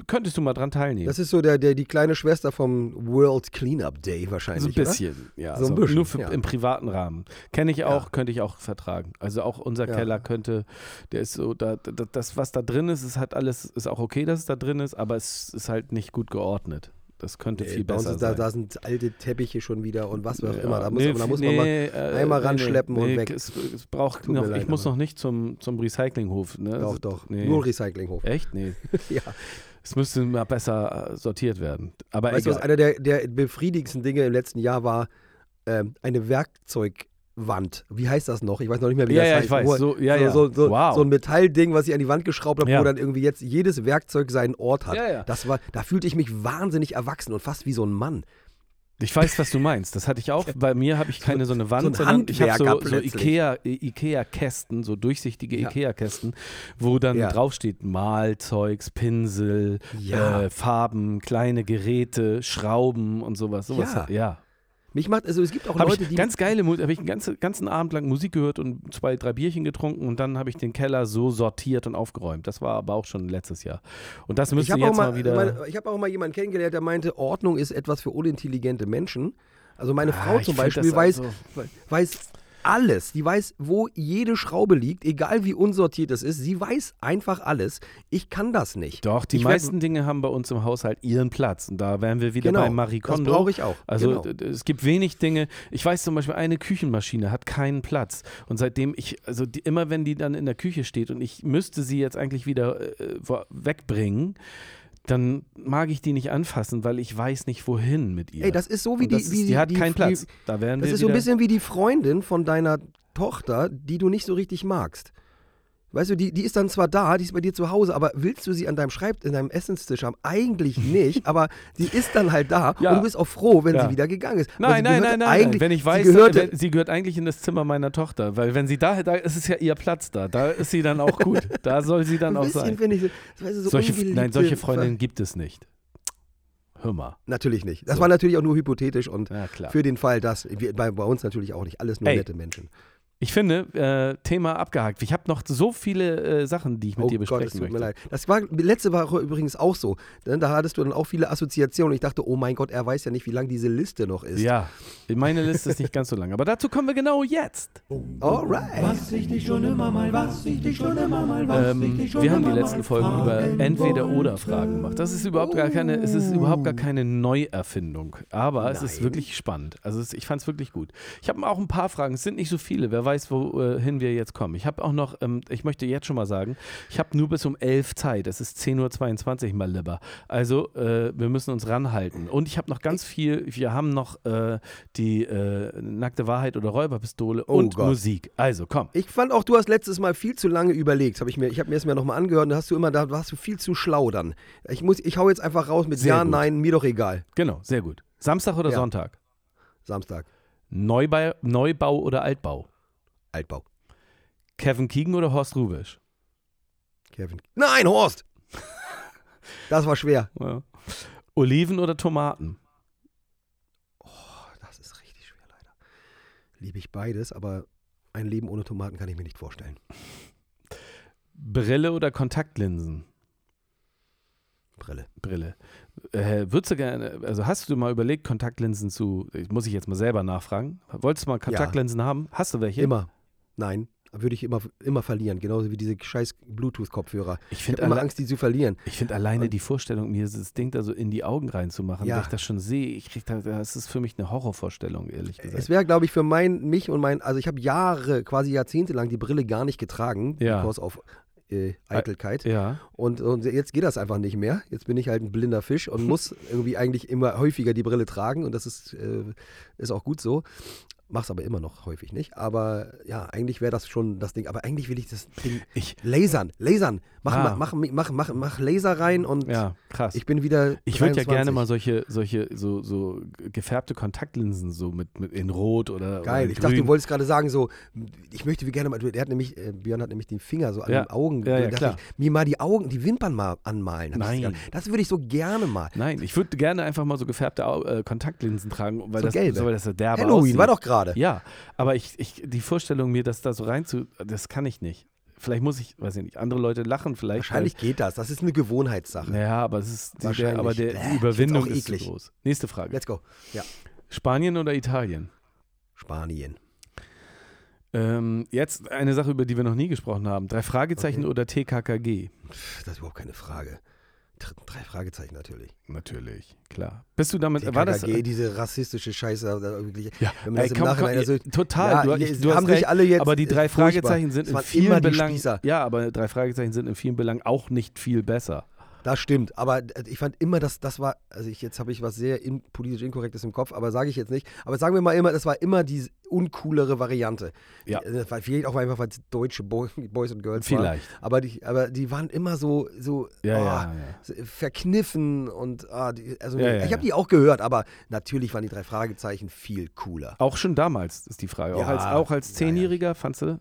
Könntest du mal dran teilnehmen? Das ist so der, der, die kleine Schwester vom World Cleanup Day wahrscheinlich. So ein bisschen, ja. So So ein bisschen, nur für, ja. im privaten Rahmen. Kenne ich auch, Ja. könnte ich auch vertragen. Also auch unser Ja. Keller könnte, der ist so, da, da, das, was da drin ist, ist halt alles, ist auch okay, dass es da drin ist, aber es ist halt nicht gut geordnet. Das könnte Oder? viel Äh, besser ist da, sein. da sind alte Teppiche schon wieder und was auch Ja, immer. Da muss, nee, da muss man mal nee, äh, einmal ranschleppen und weg. Es, es braucht noch, leid, ich muss noch nicht zum, zum Recyclinghof. Ne? Doch, doch. Nee. Nur Recyclinghof. Echt? Nee. Ja. Es müsste mal besser äh, sortiert werden. Aber Weißt du, was einer der, der befriedigendsten Dinge im letzten Jahr war? Ähm, eine Werkzeugwand. Wie heißt das noch? Ich weiß noch nicht mehr, wie Ja, das ja, heißt. ich weiß. Wo- So, ja, ja. So, so, Wow. so ein Metallding, was ich an die Wand geschraubt habe, wo dann irgendwie jetzt jedes Werkzeug seinen Ort hat. Das war, da fühlte ich mich wahnsinnig erwachsen und fast wie so ein Mann. Ich weiß, was du meinst. Das hatte ich auch. Bei mir habe ich keine so eine Wand, so ein sondern ich habe so, so plötzlich. Ikea, Ikea-Kästen, so durchsichtige Ja. Ikea-Kästen, wo dann Ja. draufsteht Malzeugs, Pinsel, Ja. äh, Farben, kleine Geräte, Schrauben und sowas. sowas Ja. ja. Mich macht, also es gibt auch Habe Leute, ich die. ganz geile Musik, habe ich den ganzen, ganzen Abend lang Musik gehört und zwei, drei Bierchen getrunken und dann habe ich den Keller so sortiert und aufgeräumt. Das war aber auch schon letztes Jahr. Und das ich müsste habe jetzt auch, mal, mal, wieder. meine, ich hab auch mal jemanden kennengelernt, der meinte, Ordnung ist etwas für unintelligente Menschen. Also meine Frau Ah, ich zum Beispiel weiß, also- weiß alles. Die weiß, wo jede Schraube liegt, egal wie unsortiert es ist. Sie weiß einfach alles. Ich kann das nicht. Doch, die Ich meisten Dinge haben bei uns im Haushalt ihren Platz. Und da wären wir wieder Genau, bei Marie das Kondo. brauche ich auch. Also Genau. es gibt wenig Dinge. Ich weiß zum Beispiel, eine Küchenmaschine hat keinen Platz. Und seitdem ich, also die, immer wenn die dann in der Küche steht und ich müsste sie jetzt eigentlich wieder äh, wo- wegbringen, dann mag ich die nicht anfassen, weil ich weiß nicht, wohin mit ihr. Ey, das ist so wie die, ist, wie die hat die, keinen Platz. Da wären Das ist so ein bisschen wie die Freundin von deiner Tochter, die du nicht so richtig magst. Weißt du, die, die ist dann zwar da, die ist bei dir zu Hause, aber willst du sie an deinem Schreib, in deinem Essenstisch haben? Eigentlich nicht, aber sie ist dann halt da Ja. und du bist auch froh, wenn Ja. sie wieder gegangen ist. Nein, nein, nein, nein, Wenn ich weiß, sie gehörte, wenn, sie gehört eigentlich in das Zimmer meiner Tochter, weil wenn sie da, da ist es ja ihr Platz da. Da ist sie dann auch gut. Da soll sie dann auch sein. ich, weißt du, so solche, nein, solche Freundinnen gibt es nicht. Hör mal. Natürlich nicht. Das So. war natürlich auch nur hypothetisch und Ja, für den Fall, dass wir, bei, bei uns natürlich auch nicht alles nur Ey. nette Menschen. Ich finde, äh, Thema abgehakt. Ich habe noch so viele äh, Sachen, die ich mit oh dir Gott, besprechen es tut möchte. mir leid. Das war letzte Woche übrigens auch so. Denn Da hattest du dann auch viele Assoziationen. Ich dachte, oh mein Gott, er weiß ja nicht, wie lang diese Liste noch ist. Ja, meine Liste ist nicht ganz so lang, aber dazu kommen wir genau jetzt. Alright. Was ich dich schon immer mal, was ich dich schon immer mal, was Ähm, ich dich schon wir haben die immer letzten mal Folgen über fragen Entweder-Oder-Fragen gemacht. Das ist überhaupt gar keine, es ist überhaupt gar keine Neuerfindung, aber es ist Nein. wirklich spannend. Also es, ich fand es wirklich gut. Ich habe auch ein paar Fragen, es sind nicht so viele, wer weiß, wohin wir jetzt kommen. Ich habe auch noch, ähm, ich möchte jetzt schon mal sagen, ich habe nur bis um 11 Zeit, es ist 10.22 Uhr mal lieber. Also äh, wir müssen uns ranhalten. Und ich habe noch ganz viel, wir haben noch äh, die äh, nackte Wahrheit oder Räuberpistole Oh und Gott. Musik. Also komm. Ich fand auch, du hast letztes Mal viel zu lange überlegt. Hab ich mir, ich habe mir es mir nochmal angehört und da hast du immer, da warst du viel zu schlau dann. Ich, muss, ich hau jetzt einfach raus mit Sehr Ja, gut. Nein, mir doch egal. Genau, sehr gut. Samstag oder Ja. Sonntag? Samstag. Neubau, Neubau oder Altbau? Altbau. Kevin Keegan oder Horst Rubisch? Kevin. Nein, Horst! Das war schwer. Ja. Oliven oder Tomaten? Das ist richtig schwer, leider. Liebe ich beides, aber ein Leben ohne Tomaten kann ich mir nicht vorstellen. Brille oder Kontaktlinsen? Brille. Brille. Äh, würdest du gerne, also hast du mal überlegt, Kontaktlinsen zu, muss ich jetzt mal selber nachfragen, wolltest du mal Kontaktlinsen haben? Hast du welche? Immer. Nein. Würde ich immer, immer verlieren. Genauso wie diese scheiß Bluetooth-Kopfhörer. Ich Ich finde habe immer Angst, die zu verlieren. ich find alleine Und- die Vorstellung, mir dieses Ding da so in die Augen reinzumachen, Ja. wenn ich das schon sehe, ich krieg da, das ist für mich eine Horrorvorstellung, ehrlich Es gesagt. wäre, glaube ich, für mein, mich und mein, also ich habe Jahre, quasi Jahrzehnte lang die Brille gar nicht getragen, Ja. because of äh, Eitelkeit. Ja. Und, und jetzt geht das einfach nicht mehr. Jetzt bin ich halt ein blinder Fisch und muss irgendwie eigentlich immer häufiger die Brille tragen und das ist, äh, ist auch gut so. Mach's aber immer noch häufig nicht. Aber ja, eigentlich wäre das schon das Ding. Aber eigentlich will ich das Ding Ich, lasern. Lasern. Mach, Ah. mach, mach, mach, mach, mach Laser rein und Ja, krass. ich bin wieder. Ich würde ja 23. gerne mal solche, solche so, so gefärbte Kontaktlinsen so mit, mit in Rot oder Geil, oder ich dachte, du wolltest gerade sagen, so, ich möchte wie gerne mal, der hat nämlich, äh, Björn hat nämlich den Finger so an Ja. den Augen, Ja, ja, klar. Ich, mir mal die Augen, die Wimpern mal anmalen. Nein. Das würde ich so gerne mal. Nein, ich würde gerne einfach mal so gefärbte Au- äh, Kontaktlinsen tragen, weil So das, gelbe. so, weil das so derbe Halloween aussieht. war doch gerade. Ja, aber ich, ich, die Vorstellung, mir das da so rein zu, das kann ich nicht. Vielleicht muss ich, weiß ich nicht, andere Leute lachen vielleicht. Wahrscheinlich geht das. Das ist eine Gewohnheitssache. Ja, aber es ist die, der, aber der, die Überwindung ist zu groß. Nächste Frage. Let's go. Ja. Spanien oder Italien? Spanien. Ähm, jetzt eine Sache, über die wir noch nie gesprochen haben. Drei Fragezeichen Okay. oder TKKG? Das ist überhaupt keine Frage. Dr- Drei Fragezeichen natürlich. Natürlich, klar. Bist du damit, war das? TKKG, diese rassistische Scheiße. wirklich, Ja, wenn man ey, das komm, komm, also, total. Ja, du, ich, du haben recht, alle jetzt- aber die ist drei furchtbar. Fragezeichen sind in vielen Belangen. Ja, aber drei Fragezeichen sind in vielen Belangen auch nicht viel besser. Das stimmt, aber ich fand immer, dass das war, also ich, jetzt habe ich was sehr in, politisch Inkorrektes im Kopf, aber sage ich jetzt nicht. Aber sagen wir mal immer, das war immer die uncoolere Variante. Ja. Die, äh, vielleicht auch einfach, weil es deutsche Boy, Boys und Girls waren. Vielleicht. Aber die, aber die waren immer so, so Ja, oh, ja, ja. verkniffen und ah, die, also ich habe die auch gehört, aber natürlich waren die drei Fragezeichen viel cooler. Auch schon damals ist die Frage. Auch als, auch als ja, ja. Zehnjähriger fandst du?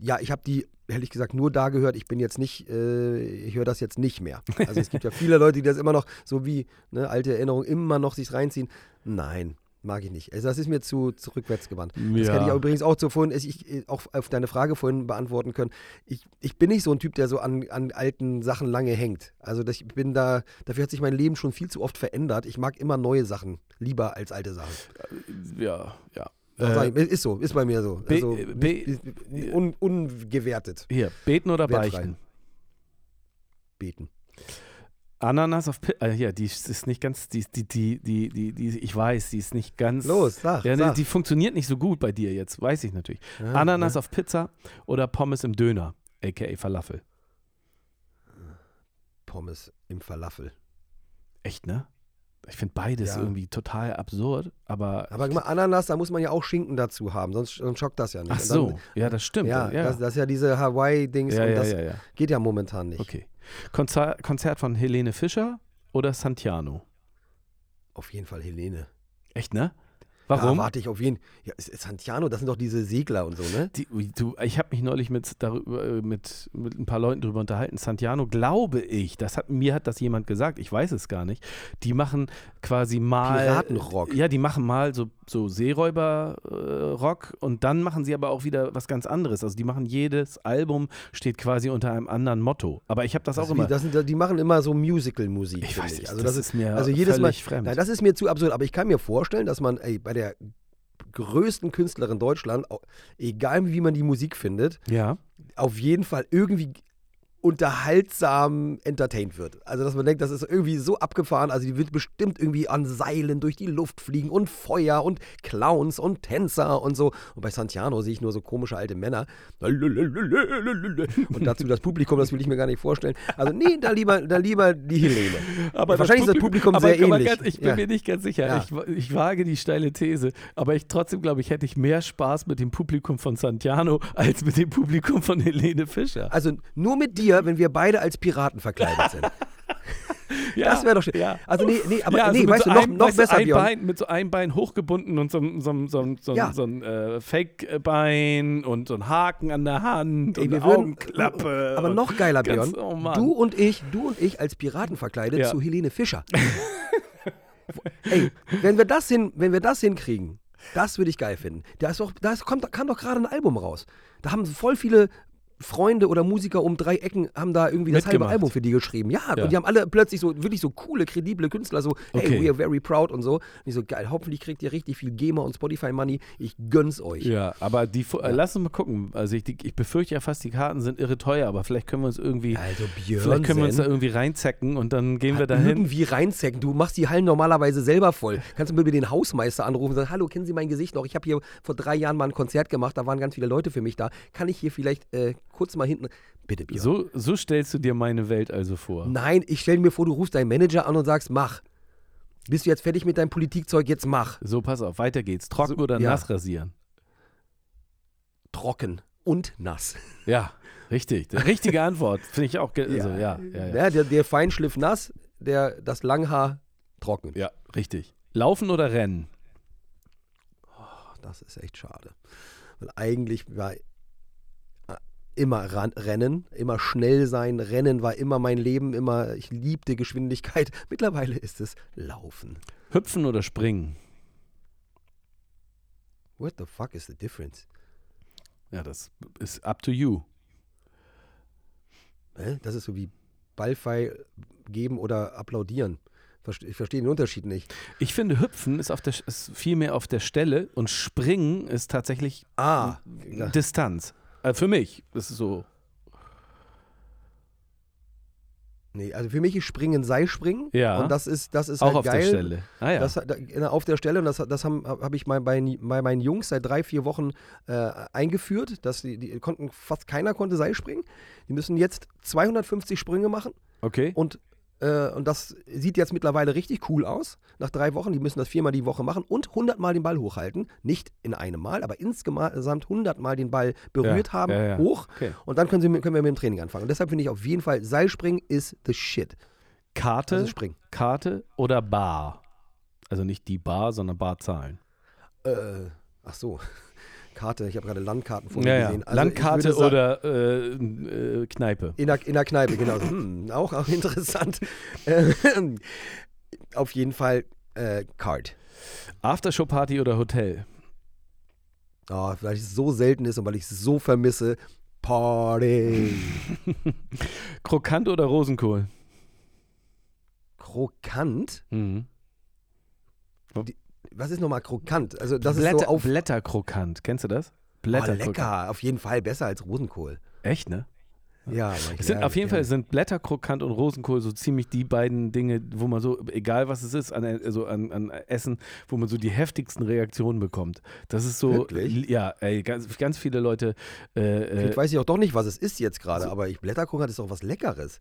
Ja, ich habe die ehrlich gesagt nur da gehört. Ich bin jetzt nicht, äh, ich höre das jetzt nicht mehr. Also es gibt ja viele Leute, die das immer noch so wie ne, alte Erinnerungen immer noch sich reinziehen. Nein, mag ich nicht. Also das ist mir zu, zu rückwärts gewandt. Das Ja. hätte ich übrigens auch zu vorhin, ich, ich, auch auf deine Frage vorhin beantworten können. Ich, ich bin nicht so ein Typ, der so an, an alten Sachen lange hängt. Also das, ich bin da, dafür hat sich mein Leben schon viel zu oft verändert. Ich mag immer neue Sachen lieber als alte Sachen. Ja, ja. Ich, ist so, ist bei mir so. B- Also, B- un, ungewertet Hier, beten oder Wertfrei. beichten? beten. Ananas auf Pizza. Äh, ja, die ist nicht ganz, die, die, die, die, die, die, ich weiß, die ist nicht ganz. Los, sag, Ja, die, sag. die funktioniert nicht so gut bei dir jetzt, weiß ich natürlich. Ja, Ananas auf Pizza oder Pommes im Döner, aka Falafel. Pommes im Falafel. Echt, ne? Ich finde beides Ja. irgendwie total absurd, aber. Aber mal, Ananas, da muss man ja auch Schinken dazu haben, sonst, sonst schockt das ja nicht. ach so, Dann, ja, das stimmt. ja, ja, Das, das ist ja diese Hawaii-Dings ja, und ja, das geht ja momentan nicht. Okay. Konzer Konzert von Helene Fischer oder Santiano? Auf jeden Fall Helene. Echt, ne? Da Warum? warte ich auf jeden ja, Santiano, das sind doch diese Segler und so, ne? Die, du, ich habe mich neulich mit, darüber, äh, mit, mit ein paar Leuten darüber unterhalten. Santiano, glaube ich, das hat, mir hat das jemand gesagt, ich weiß es gar nicht. Die machen quasi mal. Piratenrock. Ja, die machen mal so, so Seeräuber-Rock und dann machen sie aber auch wieder was ganz anderes. Also die machen jedes Album, steht quasi unter einem anderen Motto. Aber ich habe das, Das auch wie, immer. das sind, die machen immer so Musical-Musik. Ich weiß nicht, Also das das, ist mir also jedes Mal, völlig fremd. Nein, das ist mir zu absurd, aber ich kann mir vorstellen, dass man ey, bei der größten Künstlerin Deutschland, egal wie man die Musik findet, ja. auf jeden Fall irgendwie unterhaltsam entertained wird. Also, dass man denkt, das ist irgendwie so abgefahren. Also, die wird bestimmt irgendwie an Seilen durch die Luft fliegen und Feuer und Clowns und Tänzer und so. Und bei Santiano sehe ich nur so komische alte Männer. Und dazu das Publikum, das will ich mir gar nicht vorstellen. Also, nee, da lieber, da lieber die Helene. Aber Wahrscheinlich ist das Publikum aber, sehr ähnlich. Ganz, ich bin Ja. mir nicht ganz sicher. Ja. Ich, ich wage die steile These. Aber ich trotzdem glaube ich, hätte ich mehr Spaß mit dem Publikum von Santiano als mit dem Publikum von Helene Fischer. Also, nur mit dir, wenn wir beide als Piraten verkleidet sind. Ja, Das wäre doch schön. Ja. Also, nee, nee, aber ja, also nee, weißt so du, noch, einem, noch besser, ein. Bein, mit so einem Bein hochgebunden und so, so, so, so, Ja. so ein äh, Fake-Bein und so ein Haken an der Hand Ey, und wir eine würden, Augenklappe. aber noch geiler, ganz- Björn. oh du und ich, du und ich als Piraten verkleidet zu Helene Fischer. Ey, wenn wir das hin, wenn wir das hinkriegen, das würde ich geil finden. Da ist doch, da ist, kommt, kam doch gerade ein Album raus. Da haben voll viele Freunde oder Musiker um drei Ecken haben da irgendwie das halbe. Album für die geschrieben. Ja, Ja. und die haben alle plötzlich so wirklich so coole, kredible Künstler, so, hey, Okay. we are very proud und so. Und ich so, geil, hoffentlich kriegt ihr richtig viel GEMA und Spotify-Money. Ich gönn's euch. Ja, aber die, äh, lass uns mal gucken. Also ich, die, ich befürchte ja fast, die Karten sind irre teuer, aber vielleicht können wir uns irgendwie, Also Björn, vielleicht können wir uns da irgendwie reinzecken und dann gehen wir dahin. irgendwie reinzecken. Du machst die Hallen normalerweise selber voll. Kannst du mal den Hausmeister anrufen und sagen, hallo, kennen Sie mein Gesicht noch? Ich habe hier vor drei Jahren mal ein Konzert gemacht, da waren ganz viele Leute für mich da. Kann ich hier vielleicht äh, kurz mal hinten... Bitte, Björn. So, so stellst du dir meine Welt also vor. Nein, ich stelle mir vor, du rufst deinen Manager an und sagst, mach. Bist du jetzt fertig mit deinem Politikzeug? Jetzt mach. So, pass auf, weiter geht's. Trocken So, oder ja. nass rasieren? Trocken. und nass. Ja, richtig. Richtige Antwort. Finde ich auch. ge- Also, ja, ja, ja. Ja, der, der Feinschliff nass, der, das Langhaar trocken. ja, richtig. Laufen oder rennen? Das ist echt schade. Weil eigentlich war immer ran, Rennen, immer schnell sein. Rennen war immer mein Leben, immer, ich liebte Geschwindigkeit. Mittlerweile ist es Laufen. Hüpfen oder springen? What the fuck is the difference? Ja, das ist up to you. Das ist so wie Ballpfeil geben oder applaudieren. Ich verstehe den Unterschied nicht. Ich finde, Hüpfen ist, auf der, ist viel mehr auf der Stelle und Springen ist tatsächlich Ah. Distanz. Äh, für mich. Das ist so. nee, also für mich ist Springen Seilspringen. Ja. Und das ist, das ist Auch halt auf geil. der Stelle. Ah ja. Das, da- genau, auf der Stelle, und das, das habe hab ich bei, bei, bei meinen Jungs seit drei, vier Wochen äh, eingeführt, dass die, die konnten, fast keiner konnte Seil springen. Die müssen jetzt 250 Sprünge machen okay. und, äh, und das sieht jetzt mittlerweile richtig cool aus. Nach drei Wochen, die müssen das viermal die Woche machen und 100 Mal den Ball hochhalten. Nicht in einem Mal, aber insgesamt 100 Mal den Ball berührt Ja, haben, ja, ja. hoch. Okay. Und dann können, sie, können wir mit dem Training anfangen. Und deshalb finde ich auf jeden Fall, Seilspringen ist the shit. Karte, Also springen. Karte oder Bar? Also nicht die Bar, sondern Barzahlen. Äh, ach so. Karte, ich habe gerade Landkarten vor mir Ja, gesehen. Also Landkarte sagen- oder äh, äh, Kneipe. In der, in der Kneipe, genau. Hm, auch, auch interessant. Auf jeden Fall äh, Card. Aftershow-Party oder Hotel? Oh, weil es so selten ist und weil ich es so vermisse. Party. Krokant oder Rosenkohl? Krokant? Mhm. Was ist nochmal krokant? Also das Blätter, ist so auf... Blätterkrokant. Kennst du das? Oh, Blätterkrokant. lecker. Auf jeden Fall besser als Rosenkohl. Echt, ne? Ja, Es sind, ja, auf jeden ja. Fall sind Blätterkrokant und Rosenkohl so ziemlich die beiden Dinge, wo man so, egal was es ist, an, also an, an Essen, wo man so die heftigsten Reaktionen bekommt. Das ist so, Wirklich? ja, ey, ganz, ganz viele Leute. Äh, äh, Vielleicht weiß ich auch doch nicht, was es ist jetzt gerade, aber ich Blätterkrokant ist doch was Leckeres.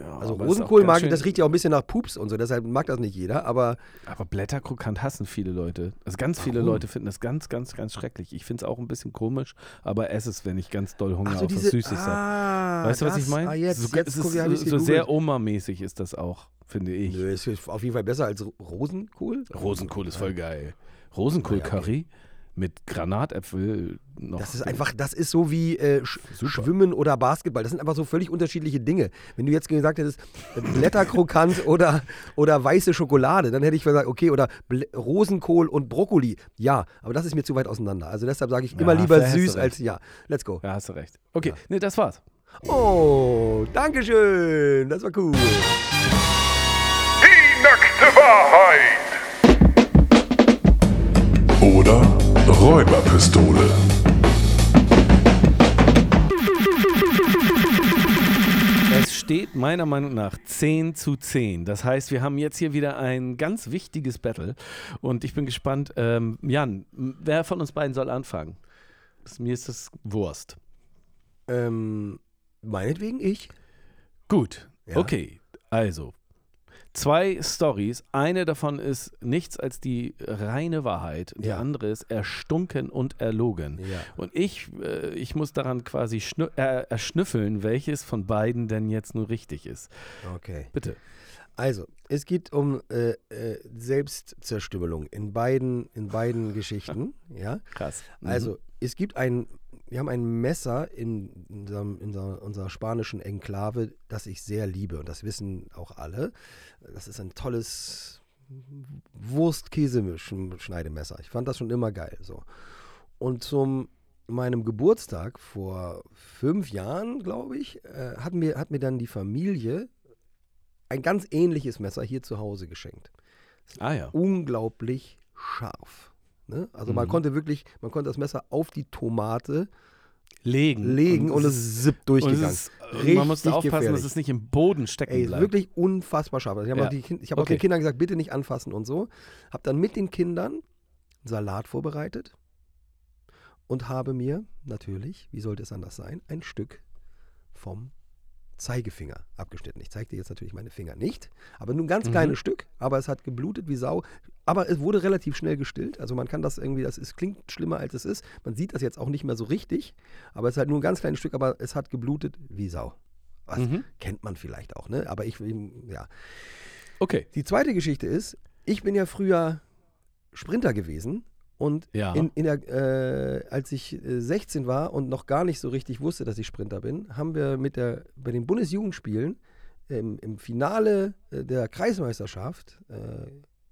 Ja, Also Rosenkohl mag ich, das riecht ja auch ein bisschen nach Pups und so, deshalb mag das nicht jeder, aber Aber Blätterkrokant hassen viele Leute. Also ganz viele Warum? Leute finden das ganz, ganz, ganz schrecklich. Ich finde es auch ein bisschen komisch, aber esse es, wenn ich ganz doll Hunger Ach so, auf diese, was Süßes habe. ah, Weißt du, was ich meine? Ah, jetzt, so, jetzt guck, ist ja, so, so sehr Oma-mäßig ist das auch, finde ich. Nö, ist auf jeden Fall besser als Ro- Rosenkohl. Rosenkohl ist voll geil. Rosenkohl-Curry mit Granatäpfel noch. Das ist einfach, das ist so wie äh, Sch Schwimmen oder Basketball. Das sind einfach so völlig unterschiedliche Dinge. Wenn du jetzt gesagt hättest, äh, Blätterkrokant oder, oder weiße Schokolade, dann hätte ich gesagt, okay, oder Bl Rosenkohl und Brokkoli. Ja, aber das ist mir zu weit auseinander. Also deshalb sage ich immer Ja, lieber süß als ja. Let's go. Ja, hast du recht. Okay, Ja. nee, das war's. Oh, Dankeschön. Das war cool. Die nackte Wahrheit. Oder Räuberpistole. Es steht meiner Meinung nach 10 zu 10. Das heißt, wir haben jetzt hier wieder ein ganz wichtiges Battle. Und ich bin gespannt. Ähm, Jan, wer von uns beiden soll anfangen? Mir ist das Wurst. Ähm, meinetwegen ich. Gut, Ja. okay. Also, zwei Stories. Eine davon ist nichts als die reine Wahrheit. Die Ja. andere ist erstunken und erlogen. Ja. Und ich, äh, ich muss daran quasi äh, erschnüffeln, welches von beiden denn jetzt nun richtig ist. Okay. Bitte. Also, es geht um äh, äh, Selbstzerstümmelung in beiden, in beiden Geschichten. Ja. Krass. Also, es gibt ein, wir haben ein Messer in, unserem, in unserer, unserer spanischen Enklave, das ich sehr liebe. Und das wissen auch alle. Das ist ein tolles Wurst-Käse-Schneidemesser. Ich fand das schon immer geil. So. Und zum meinem Geburtstag vor fünf Jahren, glaube ich, äh, hat, mir, hat mir dann die Familie ein ganz ähnliches Messer hier zu Hause geschenkt Ah ja. unglaublich scharf. Ne? Also man Mhm. konnte wirklich, man konnte das Messer auf die Tomate Legen. legen und, es ist zip und durchgegangen. es ist, und man muss da Richtig aufpassen, dass gefährlich. es nicht im Boden stecken Ey, ist bleibt. wirklich unfassbar scharf. Also ich habe Ja. auch, hab auch Okay. den Kindern gesagt, bitte nicht anfassen und so. Habe dann mit den Kindern Salat vorbereitet und habe mir natürlich, wie sollte es anders sein, ein Stück vom Zeigefinger abgeschnitten. Ich zeige dir jetzt natürlich meine Finger nicht, aber nur ein ganz Mhm. kleines Stück, aber es hat geblutet wie Sau. Aber es wurde relativ schnell gestillt. Also man kann das irgendwie, das ist, klingt schlimmer als es ist. Man sieht das jetzt auch nicht mehr so richtig, aber es ist halt nur ein ganz kleines Stück, aber es hat geblutet wie Sau. Was Mhm. kennt man vielleicht auch, ne? Aber ich, ja. Okay. Die zweite Geschichte ist, ich bin ja früher Sprinter gewesen und Ja. in, in der, äh, als ich äh, 16 war und noch gar nicht so richtig wusste, dass ich Sprinter bin, haben wir mit der, bei den Bundesjugendspielen im, im Finale äh, der Kreismeisterschaft, äh,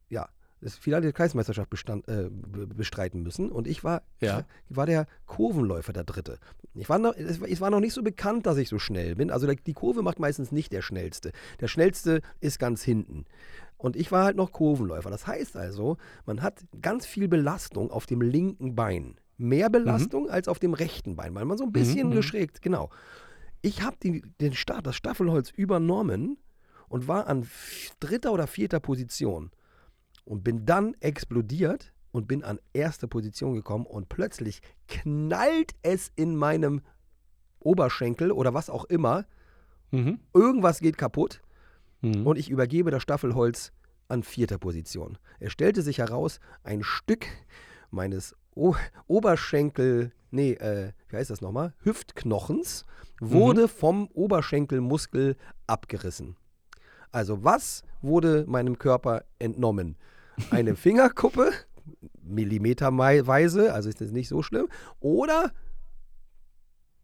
ja, das Finale der Kreismeisterschaft bestand, äh, be- bestreiten müssen und ich war, Ja. war der Kurvenläufer der Dritte. Ich war noch, es, war- noch nicht so bekannt, dass ich so schnell bin. Also die Kurve macht meistens nicht der Schnellste. Der Schnellste ist ganz hinten. Und ich war halt noch Kurvenläufer. Das heißt also, man hat ganz viel Belastung auf dem linken Bein. Mehr Belastung als auf dem rechten Bein, weil man so ein bisschen mhm. geschrägt, genau. Ich habe den Start, das Staffelholz übernommen und war an dritter oder vierter Position und bin dann explodiert und bin an erste Position gekommen und plötzlich knallt es in meinem Oberschenkel oder was auch immer. Mhm. Irgendwas geht kaputt Mhm. und ich übergebe das Staffelholz an vierter Position. Es stellte sich heraus, ein Stück meines o Oberschenkel, nee, äh, wie heißt das nochmal? Hüftknochens wurde vom Oberschenkelmuskel abgerissen. Also was wurde meinem Körper entnommen? Eine Fingerkuppe, millimeterweise, also ist das nicht so schlimm, oder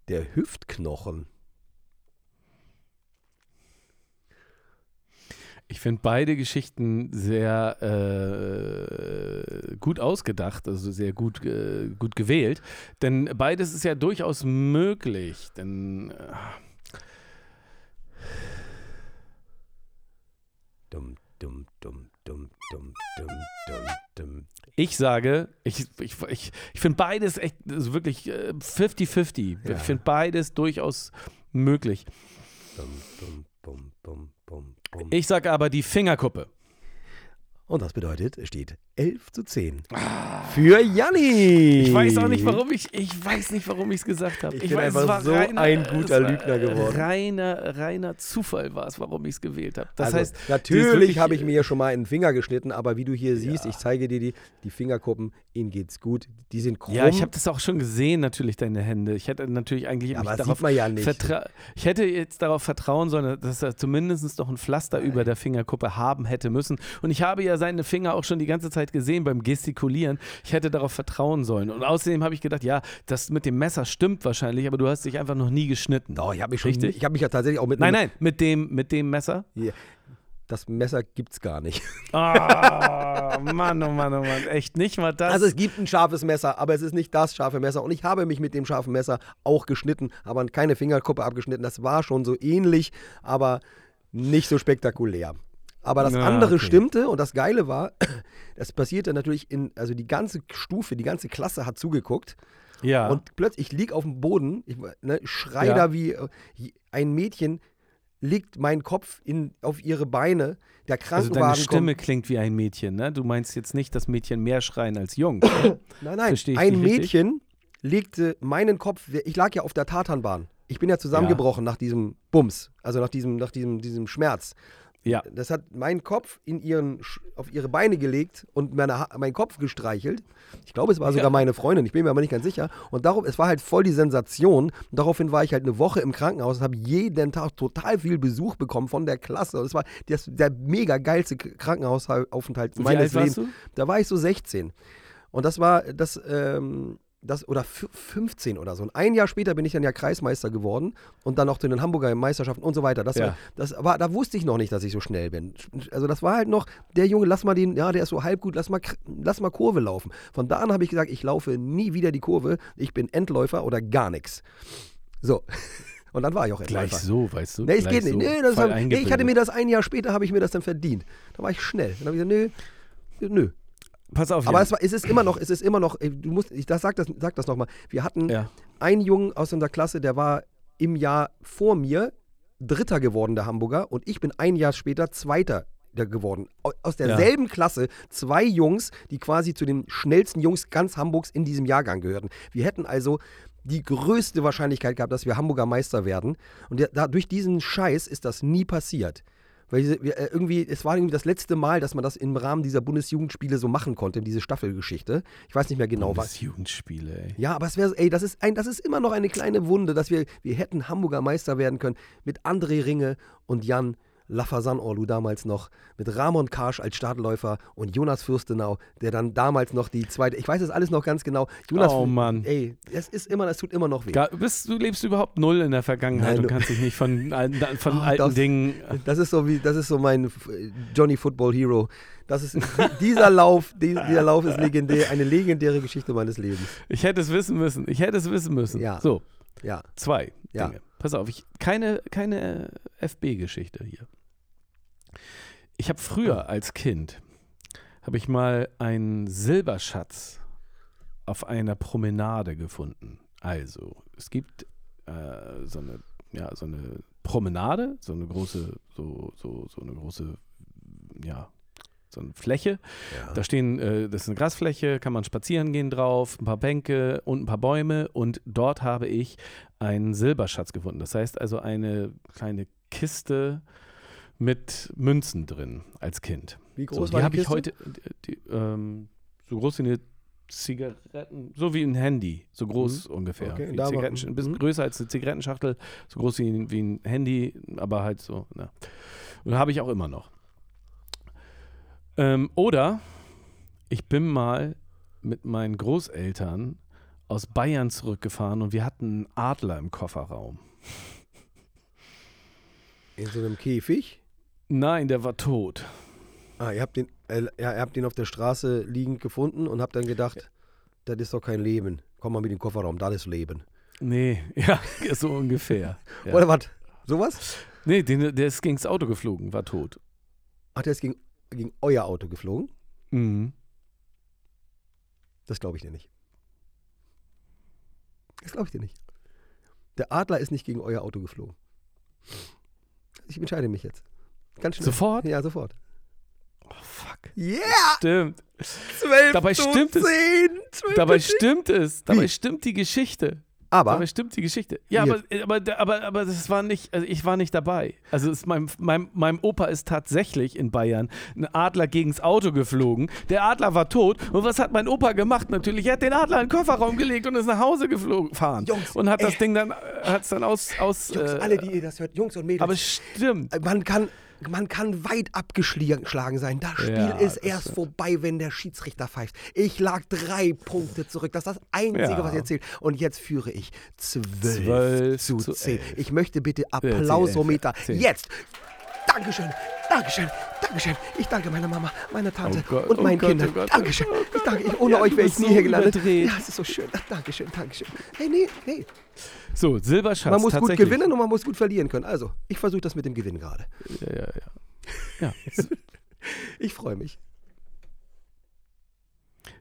der Hüftknochen. Ich finde beide Geschichten sehr äh, gut ausgedacht, also sehr gut, äh, gut gewählt. Denn beides ist ja durchaus möglich. Denn äh, Dum, dum, dum, dum, dum, dum, dum, dum. ich sage, ich, ich, ich, ich finde beides echt also wirklich äh, 50-50. Ja. Ich finde beides durchaus möglich. Bum, bum, bum. Ich sage aber die Fingerkuppe. Und das bedeutet, es steht 11 zu 10. Für Janni. Ich weiß auch nicht, warum ich, ich weiß nicht, warum ich es gesagt habe. Ich bin weiß, einfach es war so ein guter Lügner geworden. Reiner, reiner Zufall war es, warum ich es gewählt habe. Das also, heißt, natürlich habe ich mir ja schon mal in den Finger geschnitten, aber wie du hier siehst, ich zeige dir die, die Fingerkuppen, ihnen geht's gut. Die sind krumm. Ja, ich habe das auch schon gesehen, natürlich, deine Hände. Ich hätte natürlich eigentlich Ja, aber darauf sieht man ja nicht. Ich hätte jetzt darauf vertrauen sollen, dass er zumindest noch ein Pflaster über der Fingerkuppe haben hätte müssen. Und ich habe ja seine Finger auch schon die ganze Zeit gesehen beim Gestikulieren. Ich hätte darauf vertrauen sollen. Und außerdem habe ich gedacht, ja, das mit dem Messer stimmt wahrscheinlich, aber du hast dich einfach noch nie geschnitten. Doch, ich habe mich schon, Richtig? ich habe mich ja tatsächlich auch mit Nein, nein, mit dem, mit dem Messer. Hier, Das Messer gibt's gar nicht. Ah, Mann, oh Mann, oh Mann. Echt nicht mal das. Also es gibt ein scharfes Messer, aber es ist nicht das scharfe Messer. Und ich habe mich mit dem scharfen Messer auch geschnitten, aber keine Fingerkuppe abgeschnitten. Das war schon so ähnlich, aber nicht so spektakulär. Aber das Na, andere okay. stimmte und das Geile war, das passierte natürlich in, also die ganze Stufe, die ganze Klasse hat zugeguckt. ja. Und plötzlich, ich lieg auf dem Boden, ich ne, schrei Ja. da wie äh, ein Mädchen, legt mein Kopf in, auf ihre Beine. Der also Krankenwagen deine Stimme kommt. klingt wie ein Mädchen, ne? Du meinst jetzt nicht, dass Mädchen mehr schreien als Jungs. Nein, nein, ein dich richtig? Mädchen legte meinen Kopf, ich lag ja auf der Tatanbahn. Ich bin ja zusammengebrochen nach diesem Bums, also nach diesem, nach diesem, diesem Schmerz. Ja. Das hat meinen Kopf in ihren, auf ihre Beine gelegt und meine, meinen Kopf gestreichelt. Ich glaube, es war sogar Ja. meine Freundin, ich bin mir aber nicht ganz sicher. Und darum, es war halt voll die Sensation. Und daraufhin war ich halt eine Woche im Krankenhaus und habe jeden Tag total viel Besuch bekommen von der Klasse. Und es war das, der mega geilste Krankenhausaufenthalt meines Lebens. Da war ich so 16. Und das war das, ähm, das oder fü- 15 oder so. Und ein Jahr später bin ich dann ja Kreismeister geworden und dann auch zu den Hamburger Meisterschaften und so weiter. Das, Ja. war, das war, da wusste ich noch nicht, dass ich so schnell bin. Also das war halt noch, der Junge, lass mal den, ja, der ist so halb gut, lass mal, lass mal Kurve laufen. Von da an habe ich gesagt, ich laufe nie wieder die Kurve, ich bin Endläufer oder gar nichts. So. Und dann war ich auch Gleich Endläufer. so, weißt du? Nee, es Gleich geht nicht. so. Nee, das Voll hab, nee, ich hatte mir das ein Jahr später, habe ich mir das dann verdient. Da war ich schnell. Dann habe ich gesagt, nö, nö. Pass auf, Aber es, war, es ist immer noch, es ist immer noch, du musst, ich das, sag das, sag das nochmal. Wir hatten Ja. einen Jungen aus unserer Klasse, der war im Jahr vor mir Dritter geworden, der Hamburger, und ich bin ein Jahr später Zweiter geworden. Au- Aus derselben Klasse zwei Jungs, die quasi zu den schnellsten Jungs ganz Hamburgs in diesem Jahrgang gehörten. Wir hätten also die größte Wahrscheinlichkeit gehabt, dass wir Hamburger Meister werden. Und der, da, durch diesen Scheiß ist das nie passiert. Weil wir, äh, irgendwie, es war irgendwie das letzte Mal, dass man das im Rahmen dieser Bundesjugendspiele so machen konnte, diese Staffelgeschichte. Ich weiß nicht mehr genau, was. Das Jugendspiele, ey. Ja, aber es wäre, ey, das ist, ein, das ist immer noch eine kleine Wunde, dass wir, wir hätten Hamburger Meister werden können mit André Ringe und Jan Lafasan-Orlu damals noch, mit Ramon Karsch als Startläufer und Jonas Fürstenau, der dann damals noch die zweite, ich weiß das alles noch ganz genau. Jonas, Oh, Mann. Ey, es ist immer, das tut immer noch weh. Ga- bist, du lebst überhaupt null in der Vergangenheit Nein, und kannst dich nicht von, alten- von Oh, alten das- Dingen. Das ist so wie, das ist so mein Johnny Football Hero. Das ist dieser Lauf, die, dieser Lauf ist legendär, eine legendäre Geschichte meines Lebens. Ich hätte es wissen müssen. Ich hätte es wissen müssen. Ja. So, Ja. zwei Ja. Dinge. Pass auf, ich, keine, keine FB-Geschichte hier. Ich habe früher als Kind, habe ich mal einen Silberschatz auf einer Promenade gefunden. Also, es gibt äh, so eine, ja, so eine Promenade, so eine große, so, so, so eine große, ja, so eine Fläche. Da stehen, äh, das ist eine Grasfläche, kann man spazieren gehen drauf, ein paar Bänke und ein paar Bäume und dort habe ich einen Silberschatz gefunden. Das heißt also eine kleine Kiste mit Münzen drin als Kind. Wie So, groß die war die habe ich heute, die, die, ähm, so groß wie eine Zigaretten, so wie ein Handy, so groß ungefähr. Mhm. Okay, war- Zigaretten, ein bisschen mhm. größer als eine Zigarettenschachtel, so groß wie ein, wie ein Handy, aber halt so. Na. Und habe ich auch immer noch. Ähm, oder ich bin mal mit meinen Großeltern aus Bayern zurückgefahren und wir hatten einen Adler im Kofferraum. In so einem Käfig? Nein, der war tot. Ah, ihr habt den, äh, ja, ihr habt den auf der Straße liegend gefunden und habt dann gedacht, das ist doch kein Leben. Komm mal mit dem Kofferraum, das ist Leben. Nee, ja, so ungefähr. Ja. Oder was? Sowas? Nee, den, der ist gegens Auto geflogen, war tot. Ach, der ist gegen, gegen euer Auto geflogen? Mhm. Das glaube ich dir nicht. Das glaube ich dir nicht. Der Adler ist nicht gegen euer Auto geflogen. Ich entscheide mich jetzt. Ganz schnell. Sofort? Ja, sofort. Oh, fuck. Yeah! Stimmt. 12 Dabei zu stimmt 10, es. 12 Dabei zu 10. stimmt es. Dabei Wie? stimmt die Geschichte. Aber, Dabei stimmt die Geschichte. Ja, aber, aber, aber, aber das war nicht, also ich war nicht dabei. Also es, mein, mein, meinem Opa ist tatsächlich in Bayern ein Adler gegens Auto geflogen. Der Adler war tot. Und was hat mein Opa gemacht? Natürlich, er hat den Adler in den Kofferraum gelegt und ist nach Hause geflogen, gefahren. Jungs, und hat das ey. Ding dann, hat es dann aus, aus Jungs, äh, alle, die ihr das hört, Jungs und Mädels, aber es stimmt. man kann, man kann weit abgeschlagen sein. Das Spiel Ja, ist das erst vorbei, wenn der Schiedsrichter pfeift. Ich lag drei Punkte zurück. Das ist das Einzige, Ja. was jetzt zählt. Und jetzt führe ich 12, Zwölf zu zu 10. elf. Ich möchte bitte Applausometer. Jetzt! Dankeschön, Dankeschön, Dankeschön. Ich danke meiner Mama, meiner Tante Oh Gott, und oh meinen Gott, Kindern. oh Gott, Dankeschön. oh Ich danke, ich, ohne Ja, euch wäre ich nie so hier gelandet. überdreht. Ja, es ist so schön. Dankeschön, Dankeschön. Hey, nee, nee. So, Silberschatz. Man muss gut gewinnen und man muss gut verlieren können. Also, ich versuche das mit dem Gewinn gerade. Ja, ja, ja. ja. Ich freue mich.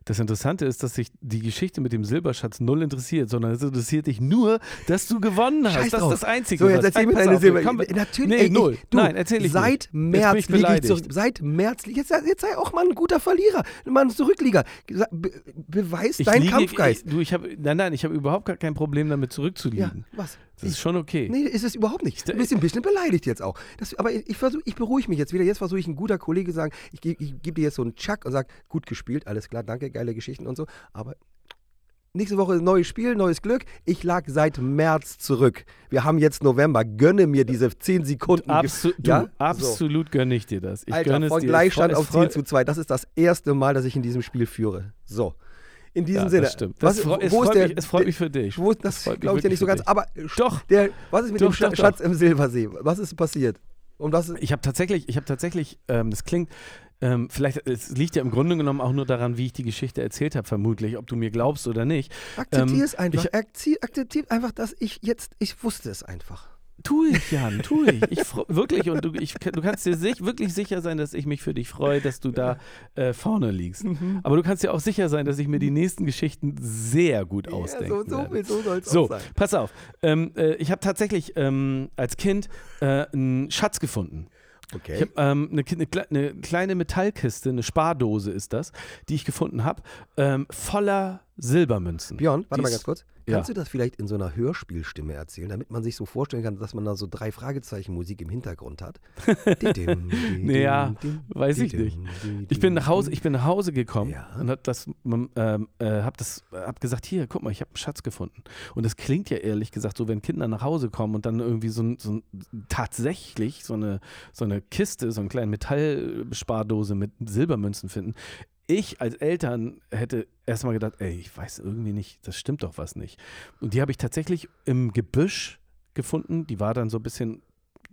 Das Interessante ist, dass sich die Geschichte mit dem Silberschatz null interessiert, sondern es interessiert dich nur, dass du gewonnen hast. Scheiß das drauf. ist das Einzige. So, jetzt erzähl mir Pass deine Silber. komm, Natürlich, nee, ey, null. Ich, du, Nein, erzähl ich Seit nicht. März liege ich zurück. Seit März, jetzt, jetzt sei auch mal ein guter Verlierer, mal ein Zurücklieger. Be beweis Ich deinen liege, Kampfgeist. Ich, du, ich habe, nein, nein, ich habe überhaupt gar kein Problem damit ja, zurückzuliegen. was? Das ist schon okay. Nee, ist es überhaupt nicht. Du bist ein bisschen beleidigt jetzt auch. Das, aber ich, versuch, ich beruhige mich jetzt wieder. Jetzt versuche ich ein guter Kollege zu sagen, ich, ich gebe dir jetzt so einen Chuck und sage, gut gespielt, alles klar, danke, geile Geschichten und so. Aber nächste Woche neues Spiel, neues Glück. Ich lag seit März zurück. Wir haben jetzt November. Gönne mir diese 10 Sekunden. Absu du, ja? So. absolut gönne ich dir das. Ich Alter, gönne es von. Gleichstand auf freu- 10 zu 2. Das ist das erste Mal, dass ich in diesem Spiel führe. So. In diesem Ja, Sinne. das stimmt. Das was, freu- es, freut der, mich, es freut mich für dich. Wo, das glaube ich ja nicht so ganz. Aber Doch. Der, was ist mit Doch, dem doch, doch. Schatz im Silbersee? Was ist passiert? Und was ist, Ich habe tatsächlich, ich habe tatsächlich, ähm, das klingt, ähm, vielleicht, es liegt ja im Grunde genommen auch nur daran, wie ich die Geschichte erzählt habe, vermutlich, ob du mir glaubst oder nicht. akzeptier ähm, es einfach. ich- akzeptier einfach, dass ich jetzt, ich wusste es einfach. Tu ich, Jan, tu ich. ich wirklich, und du, ich, du kannst dir sich, wirklich sicher sein, dass ich mich für dich freue, dass du da äh, vorne liegst. Mhm. Aber du kannst dir auch sicher sein, dass ich mir die nächsten Geschichten sehr gut ausdenken ja, so, so, so soll es So, sein. pass auf. Ähm, äh, ich habe tatsächlich ähm, als Kind äh, einen Schatz gefunden. Ich Okay. habe ähm, eine, eine kleine Metallkiste, eine Spardose ist das, die ich gefunden habe, ähm, voller Silbermünzen. Björn, warte mal Dies- ganz kurz. ja. Kannst du das vielleicht in so einer Hörspielstimme erzählen, damit man sich so vorstellen kann, dass man da so drei Fragezeichen Musik im Hintergrund hat? Naja, weiß ich nicht. Ich bin nach Hause, ich bin nach Hause gekommen Ja. und hab das, ähm, äh, hab das, hab gesagt, hier, guck mal, ich habe einen Schatz gefunden. Und das klingt ja ehrlich gesagt so, wenn Kinder nach Hause kommen und dann irgendwie so, ein- so ein, tatsächlich so eine, so eine Kiste, so eine kleine Metallspardose mit Silbermünzen finden. Ich als Eltern hätte erstmal gedacht, ey, ich weiß irgendwie nicht, das stimmt doch was nicht. Und die habe ich tatsächlich im Gebüsch gefunden. Die war dann so ein bisschen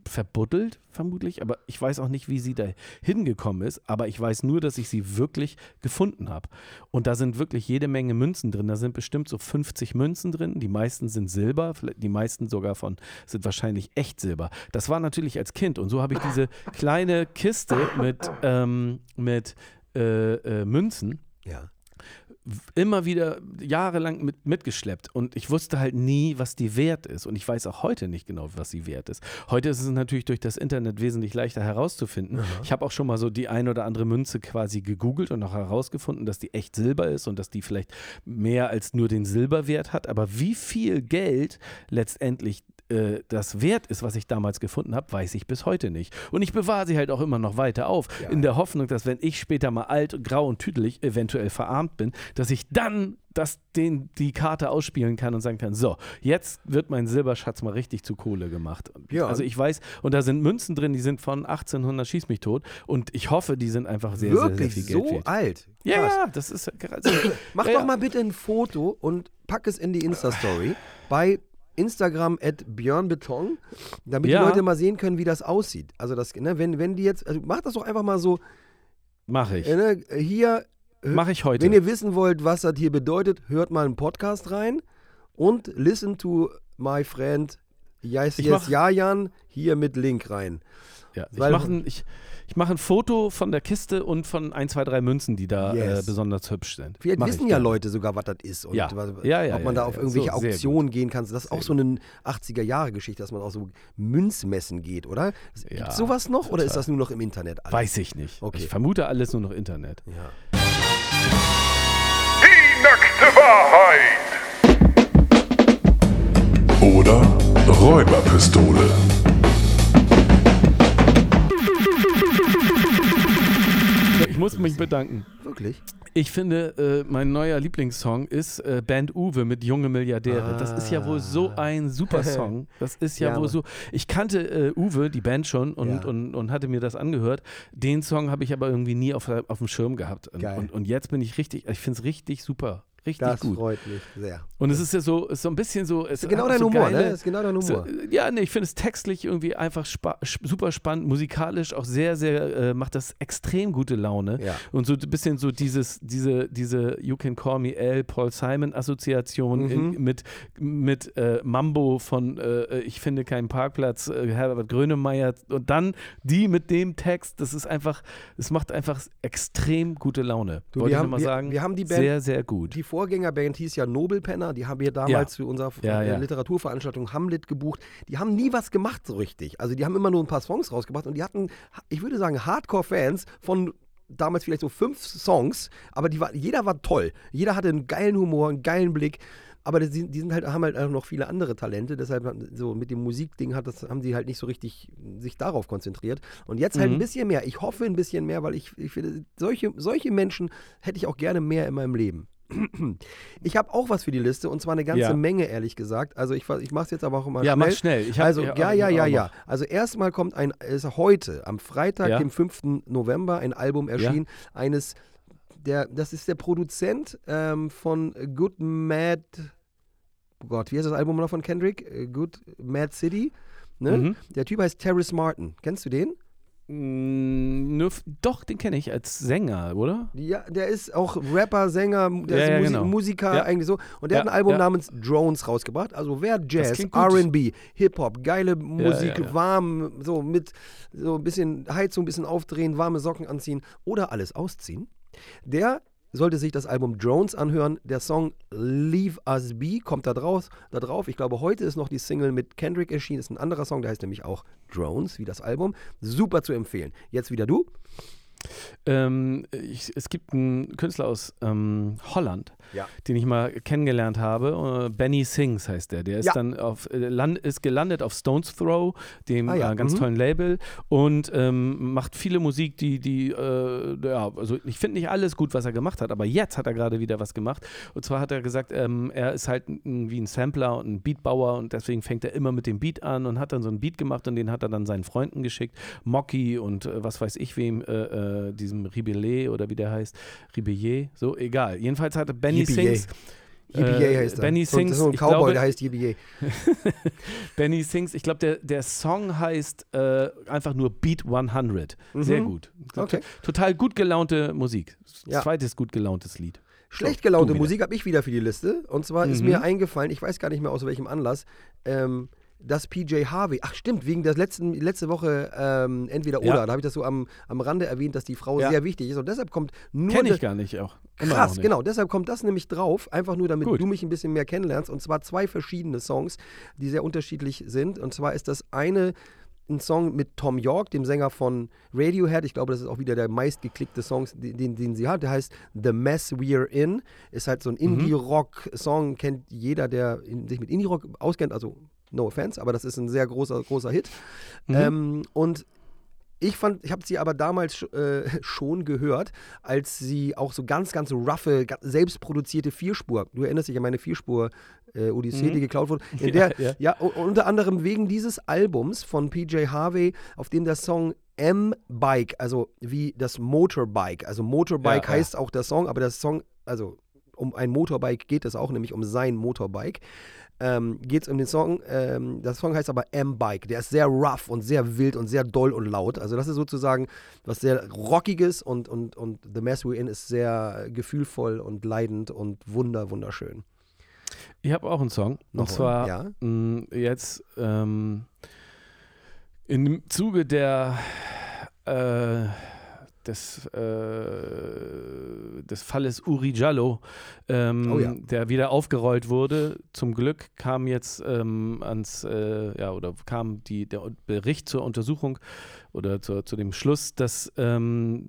verbuddelt, vermutlich, aber ich weiß auch nicht, wie sie da hingekommen ist, aber ich weiß nur, dass ich sie wirklich gefunden habe. Und da sind wirklich jede Menge Münzen drin. Da sind bestimmt so 50 Münzen drin. Die meisten sind Silber, die meisten sogar von sind wahrscheinlich echt Silber. Das war natürlich als Kind und so habe ich diese kleine Kiste mit, ähm, mit äh, äh, Münzen Ja. immer wieder jahrelang mit, mitgeschleppt und ich wusste halt nie, was die wert ist und ich weiß auch heute nicht genau, was sie wert ist. Heute ist es natürlich durch das Internet wesentlich leichter herauszufinden. Ich habe auch schon mal so die ein oder andere Münze quasi gegoogelt und auch herausgefunden, dass die echt Silber ist und dass die vielleicht mehr als nur den Silberwert hat, aber wie viel Geld letztendlich äh, das wert ist, was ich damals gefunden habe, weiß ich bis heute nicht. Und ich bewahre sie halt auch immer noch weiter auf, in der Hoffnung, dass wenn ich später mal alt, grau und tüdelig eventuell verarmt bin, dass ich dann das, den, die Karte ausspielen kann und sagen kann, so, jetzt wird mein Silberschatz mal richtig zu Kohle gemacht. Ja. Also ich weiß, und da sind Münzen drin, die sind von 1800 Schieß mich tot und ich hoffe, die sind einfach sehr, Wirklich sehr, sehr viel Geld so wert. alt. Ja, ja, das ist also, Mach ja, doch ja. mal bitte ein Foto und pack es in die Insta-Story bei Instagram at björnbeton, damit Ja. die Leute mal sehen können, wie das aussieht. Also das, ne, wenn, wenn die jetzt, also mach das doch einfach mal so, Mache ich. äh, ne, hier, Mache ich heute. wenn ihr wissen wollt, was das hier bedeutet, hört mal einen Podcast rein und listen to my friend Yes, Ich yes, Jajan hier mit Link rein. Ja, ich Weil- mache ein, ich, ich mach ein Foto von der Kiste und von ein, zwei, drei Münzen, die da Yes. äh, besonders hübsch sind. Vielleicht Mach wissen ja gerne. Leute sogar, was das ist und Ja. was, Ja, ja, ob man ja, da auf irgendwelche So, sehr Auktionen gehen kann. Das ist auch so ein 80er-Jahre-Geschichte, dass man auch so Münzmessen geht, oder? Gibt Ja, es sowas noch oder ist total. das nur noch im Internet? alles? Weiß ich nicht. Okay. Ich vermute alles nur noch Internet. Ja. Die nackte Wahrheit. Oder Räuberpistole. Muss mich bedanken. Wirklich? Ich finde, äh, mein neuer Lieblingssong ist äh, Band Uwe mit Junge Milliardäre. Das ist ja wohl so ein super Song. Das ist ja, Ja, wohl so. Ich kannte äh, Uwe, die Band schon, und, Ja. und, und hatte mir das angehört. Den Song habe ich aber irgendwie nie auf, auf dem Schirm gehabt. Und, und, und jetzt bin ich richtig, ich finde es richtig super. Richtig Das gut. freut mich sehr. Und es ist ja so, ist so ein bisschen so. Es Ist genau dein so Humor, geile, ne? Ist genau dein so, Humor. ja, nee, ich finde es textlich irgendwie einfach spa super spannend, musikalisch auch sehr, sehr, äh, macht das extrem gute Laune. Ja. Und so ein bisschen so dieses, diese, diese You Can Call Me L, Paul Simon Assoziation in, Mhm. mit, mit äh, Mambo von äh, Ich finde keinen Parkplatz, äh, Herbert Grönemeyer und dann die mit dem Text, das ist einfach, es macht einfach extrem gute Laune. Du, Wollte wir ich haben- nochmal wir- sagen. wir haben die Band- sehr, sehr gut. Die Vorgängerband hieß ja Nobelpenner, die haben wir damals Ja. zu unserer Ja, äh, ja. Literaturveranstaltung Hamlet gebucht. Die haben nie was gemacht so richtig. Also die haben immer nur ein paar Songs rausgebracht und die hatten, ich würde sagen, Hardcore-Fans von damals vielleicht so fünf Songs, aber die war, jeder war toll. Jeder hatte einen geilen Humor, einen geilen Blick. Aber die, sind- die sind halt, haben halt auch noch viele andere Talente, deshalb so mit dem Musikding hat das, haben sie halt nicht so richtig sich darauf konzentriert. Und jetzt halt Mhm. ein bisschen mehr. Ich hoffe ein bisschen mehr, weil ich, ich finde, solche, solche Menschen hätte ich auch gerne mehr in meinem Leben. Ich habe auch was für die Liste und zwar eine ganze Ja. Menge, ehrlich gesagt. Also ich, ich mache es jetzt aber auch mal Ja, schnell. mach schnell. Ich hab- also ja, ja, ja, ja, ja. Also erstmal kommt ein, ist heute, am Freitag, Ja. dem 5. November, ein Album erschienen, eines, der, das ist der Produzent ähm, von Good Mad, oh Gott, wie heißt das Album noch von Kendrick? Äh, Good Mad City. Ne? Mhm. Der Typ heißt Terrace Martin. Kennst du den? Nur, f- doch, den kenne ich als Sänger, oder? Ja, der ist auch Rapper, Sänger, der Ja, ist ja, Musi genau. Musiker Ja. eigentlich so. Und der hat ein Album namens Drones rausgebracht. Also wer Jazz. RB, Hip-Hop, geile Musik, warm, so mit so ein bisschen Heizung, ein bisschen aufdrehen, warme Socken anziehen oder alles ausziehen. Der sollte sich das Album Drones anhören. Der Song Leave Us Be kommt da draus, da drauf. Ich glaube, heute ist noch die Single mit Kendrick erschienen. ist ein anderer Song, der heißt nämlich auch Drones, wie das Album. Super zu empfehlen. Jetzt wieder du. Ähm, ich, es gibt einen Künstler aus ähm, Holland, Ja. den ich mal kennengelernt habe. Äh, Benny Sings heißt der. Der ist Ja. dann auf, äh, land, ist gelandet auf Stones Throw, dem Ah ja, äh, ganz mhm. tollen Label, und ähm, macht viele Musik, die, die äh, ja, also ich finde nicht alles gut, was er gemacht hat, aber jetzt hat er gerade wieder was gemacht. Und zwar hat er gesagt, ähm, er ist halt wie ein Sampler und ein Beatbauer und deswegen fängt er immer mit dem Beat an und hat dann so einen Beat gemacht und den hat er dann seinen Freunden geschickt. Mocky und äh, was weiß ich wem, diesem Ribellet oder wie der heißt, Ribellier, so egal. Jedenfalls hatte Benny Yippee-yay. Sings. Yippee äh, heißt er. Benny Sings, ist so ein Cowboy, glaube, der heißt Yippee. Benny Sings, ich glaube, der, der Song heißt äh, einfach nur Beat 100. Sehr Mhm. gut. Okay. Total gut gelaunte Musik. Ja. Zweites gut gelauntes Lied. Schlecht gelaunte. Musik habe ich wieder für die Liste. Und zwar ist Mhm. mir eingefallen, ich weiß gar nicht mehr aus welchem Anlass, ähm, dass PJ Harvey, ach stimmt, wegen der letzten, letzte Woche ähm, entweder oder, Ja. da habe ich das so am, am Rande erwähnt, dass die Frau Ja. sehr wichtig ist. Und deshalb kommt nur. Kenne ich gar nicht auch. Immer Krass, nicht. genau. Deshalb kommt das nämlich drauf, einfach nur damit Gut. du mich ein bisschen mehr kennenlernst. Und zwar zwei verschiedene Songs, die sehr unterschiedlich sind. Und zwar ist das eine ein Song mit Tom York, dem Sänger von Radiohead. Ich glaube, das ist auch wieder der meistgeklickte Song, den, den, sie hat. Der heißt The Mess We're In. Ist halt so ein Mhm. Indie-Rock-Song, kennt jeder, der sich mit Indie-Rock auskennt. Also, no offense, aber das ist ein sehr großer, großer Hit. Mhm. Ähm, und ich fand, ich habe sie aber damals äh, schon gehört, als sie auch so ganz, ganz roughe, selbstproduzierte Vierspur, du erinnerst dich an meine Vierspur äh, Odyssee, Mhm. die geklaut wurde, in Ja, der, ja. ja, u- unter anderem wegen dieses Albums von PJ Harvey, auf dem der Song M-Bike, also wie das Motorbike, also Motorbike Ja, ja. heißt auch der Song, aber der Song, also um ein Motorbike geht es auch, nämlich um sein Motorbike. Ähm, geht es um den Song. Ähm, der Song heißt aber M-Bike. Der ist sehr rough und sehr wild und sehr doll und laut. Also, das ist sozusagen was sehr Rockiges und, und, und The Mess We're In ist sehr gefühlvoll und leidend und wunder, wunderschön. Ich habe auch einen Song. Noch und zwar ja? mh, jetzt ähm, im Zuge der äh, des, äh, des Falles Uri Jallo, ähm, Oh ja. der wieder aufgerollt wurde. Zum Glück kam jetzt ähm, ans, äh, ja, oder kam die, der Bericht zur Untersuchung oder zur, zu dem Schluss, dass ähm,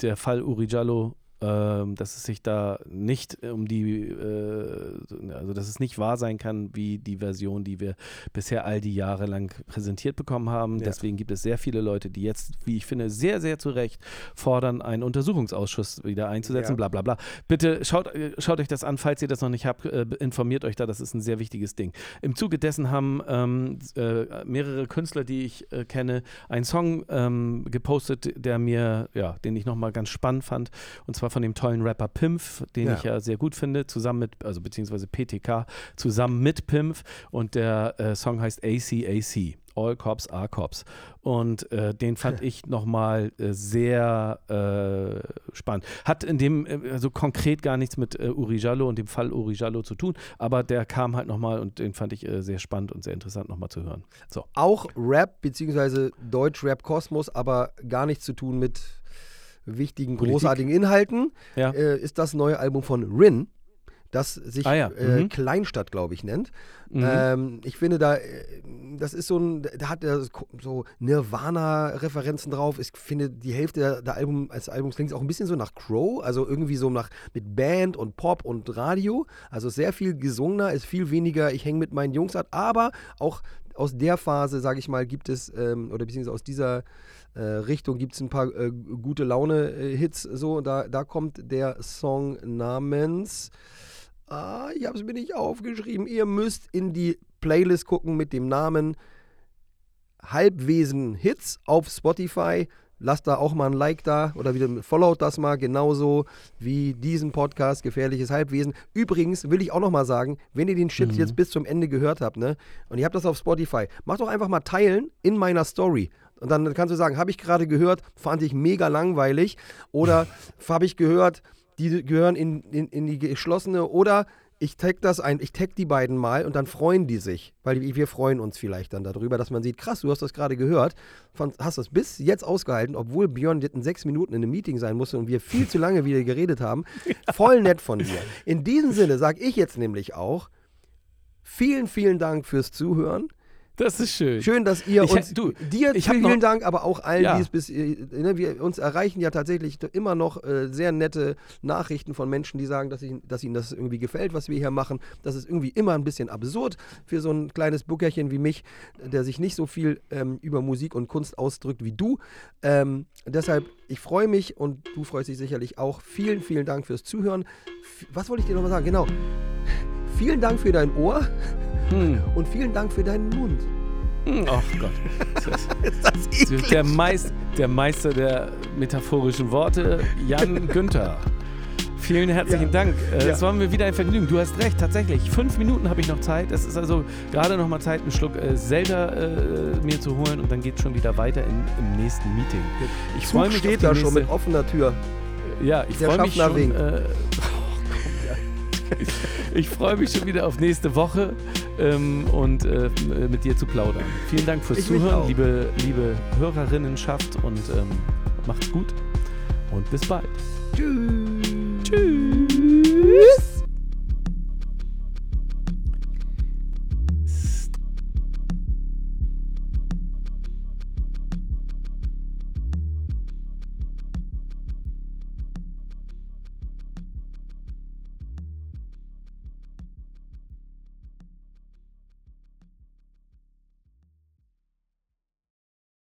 der Fall Uri Jallo dass es sich da nicht um die, äh, also dass es nicht wahr sein kann, wie die Version, die wir bisher all die Jahre lang präsentiert bekommen haben. Ja. Deswegen gibt es sehr viele Leute, die jetzt, wie ich finde, sehr, sehr zu Recht fordern, einen Untersuchungsausschuss wieder einzusetzen, Ja. bla bla bla. Bitte schaut, äh, schaut euch das an, falls ihr das noch nicht habt, äh, informiert euch da, das ist ein sehr wichtiges Ding. Im Zuge dessen haben ähm, äh, mehrere Künstler, die ich äh, kenne, einen Song ähm, gepostet, der mir, ja, den ich nochmal ganz spannend fand. Und zwar von dem tollen Rapper Pimpf, den Ja. ich ja sehr gut finde, zusammen mit, also beziehungsweise PTK, zusammen mit Pimpf. Und der äh, Song heißt ACAC. All Cops are Cops. Und äh, den fand ich nochmal äh, sehr äh, spannend. Hat in dem, äh, also konkret gar nichts mit äh, Uri Jallo und dem Fall Uri Jallo zu tun, aber der kam halt nochmal und den fand ich äh, sehr spannend und sehr interessant nochmal zu hören. So. Auch Rap, beziehungsweise Deutsch-Rap-Kosmos, aber gar nichts zu tun mit wichtigen, Politik. großartigen Inhalten, Ja. äh, ist das neue Album von Rin, das sich Ah ja, äh, mhm. Kleinstadt, glaube ich, nennt. Mhm. Ähm, ich finde da, äh, das ist so ein, da hat er so Nirvana-Referenzen drauf. Ich finde, die Hälfte der, der Album, als Albums klingt auch ein bisschen so nach Crow, also irgendwie so nach mit Band und Pop und Radio. Also sehr viel gesungener, ist viel weniger, ich hänge mit meinen Jungs ab, aber auch aus der Phase, sage ich mal, gibt es, ähm, oder beziehungsweise aus dieser äh, Richtung gibt es ein paar äh, gute Laune-Hits. so, da, da kommt der Song namens. Ah, ich habe es mir nicht aufgeschrieben. Ihr müsst in die Playlist gucken mit dem Namen Halbwesen Hits auf Spotify. Lasst da auch mal ein Like da oder wieder followt das mal genauso wie diesen Podcast Gefährliches Halbwesen. Übrigens will ich auch noch mal sagen, wenn ihr den Shit Mhm. jetzt bis zum Ende gehört habt, ne, und ihr habt das auf Spotify, macht doch einfach mal teilen in meiner Story. Und dann kannst du sagen, habe ich gerade gehört, fand ich mega langweilig oder habe ich gehört, die gehören in, in, in die geschlossene oder ich tag das ein, ich tag die beiden mal und dann freuen die sich, weil wir freuen uns vielleicht dann darüber, dass man sieht, krass, du hast das gerade gehört, hast das bis jetzt ausgehalten, obwohl Björn jetzt in sechs Minuten in einem Meeting sein musste und wir viel zu lange wieder geredet haben. Voll nett von dir. In diesem Sinne sage ich jetzt nämlich auch, vielen, vielen Dank fürs Zuhören. Das ist schön. Schön, dass ihr Ich- uns, du, dir ich vielen noch- Dank, aber auch allen, Ja. die es bis, äh, ne, wir uns erreichen ja tatsächlich immer noch äh, sehr nette Nachrichten von Menschen, die sagen, dass, ich, dass ihnen das irgendwie gefällt, was wir hier machen. Das ist irgendwie immer ein bisschen absurd für so ein kleines Buckerchen wie mich, der sich nicht so viel ähm, über Musik und Kunst ausdrückt wie du. Ähm, deshalb, ich freue mich und du freust dich sicherlich auch. Vielen, vielen Dank fürs Zuhören. F was wollte ich dir nochmal sagen? Genau. Vielen Dank für dein Ohr Hm. und vielen Dank für deinen Mund. Hm, Ach Gott. Das Ist das ist der, Meist, der Meister der metaphorischen Worte, Jan Günther. Vielen herzlichen Ja. Dank. Äh, Ja. Es war mir wieder ein Vergnügen. Du hast recht, tatsächlich. Fünf Minuten habe ich noch Zeit. Es ist also gerade noch mal Zeit, einen Schluck äh, Zelda äh, mir zu holen und dann geht es schon wieder weiter in, im nächsten Meeting. Ich freue mich steht da schon mit offener Tür. Ja, ich freue mich schon. Äh, ich freue mich schon wieder auf nächste Woche ähm, und äh, mit dir zu plaudern. Vielen Dank fürs Ich Zuhören, liebe, liebe Hörerinnenschaft und ähm, macht's gut und bis bald. Tschüss. Tschüss.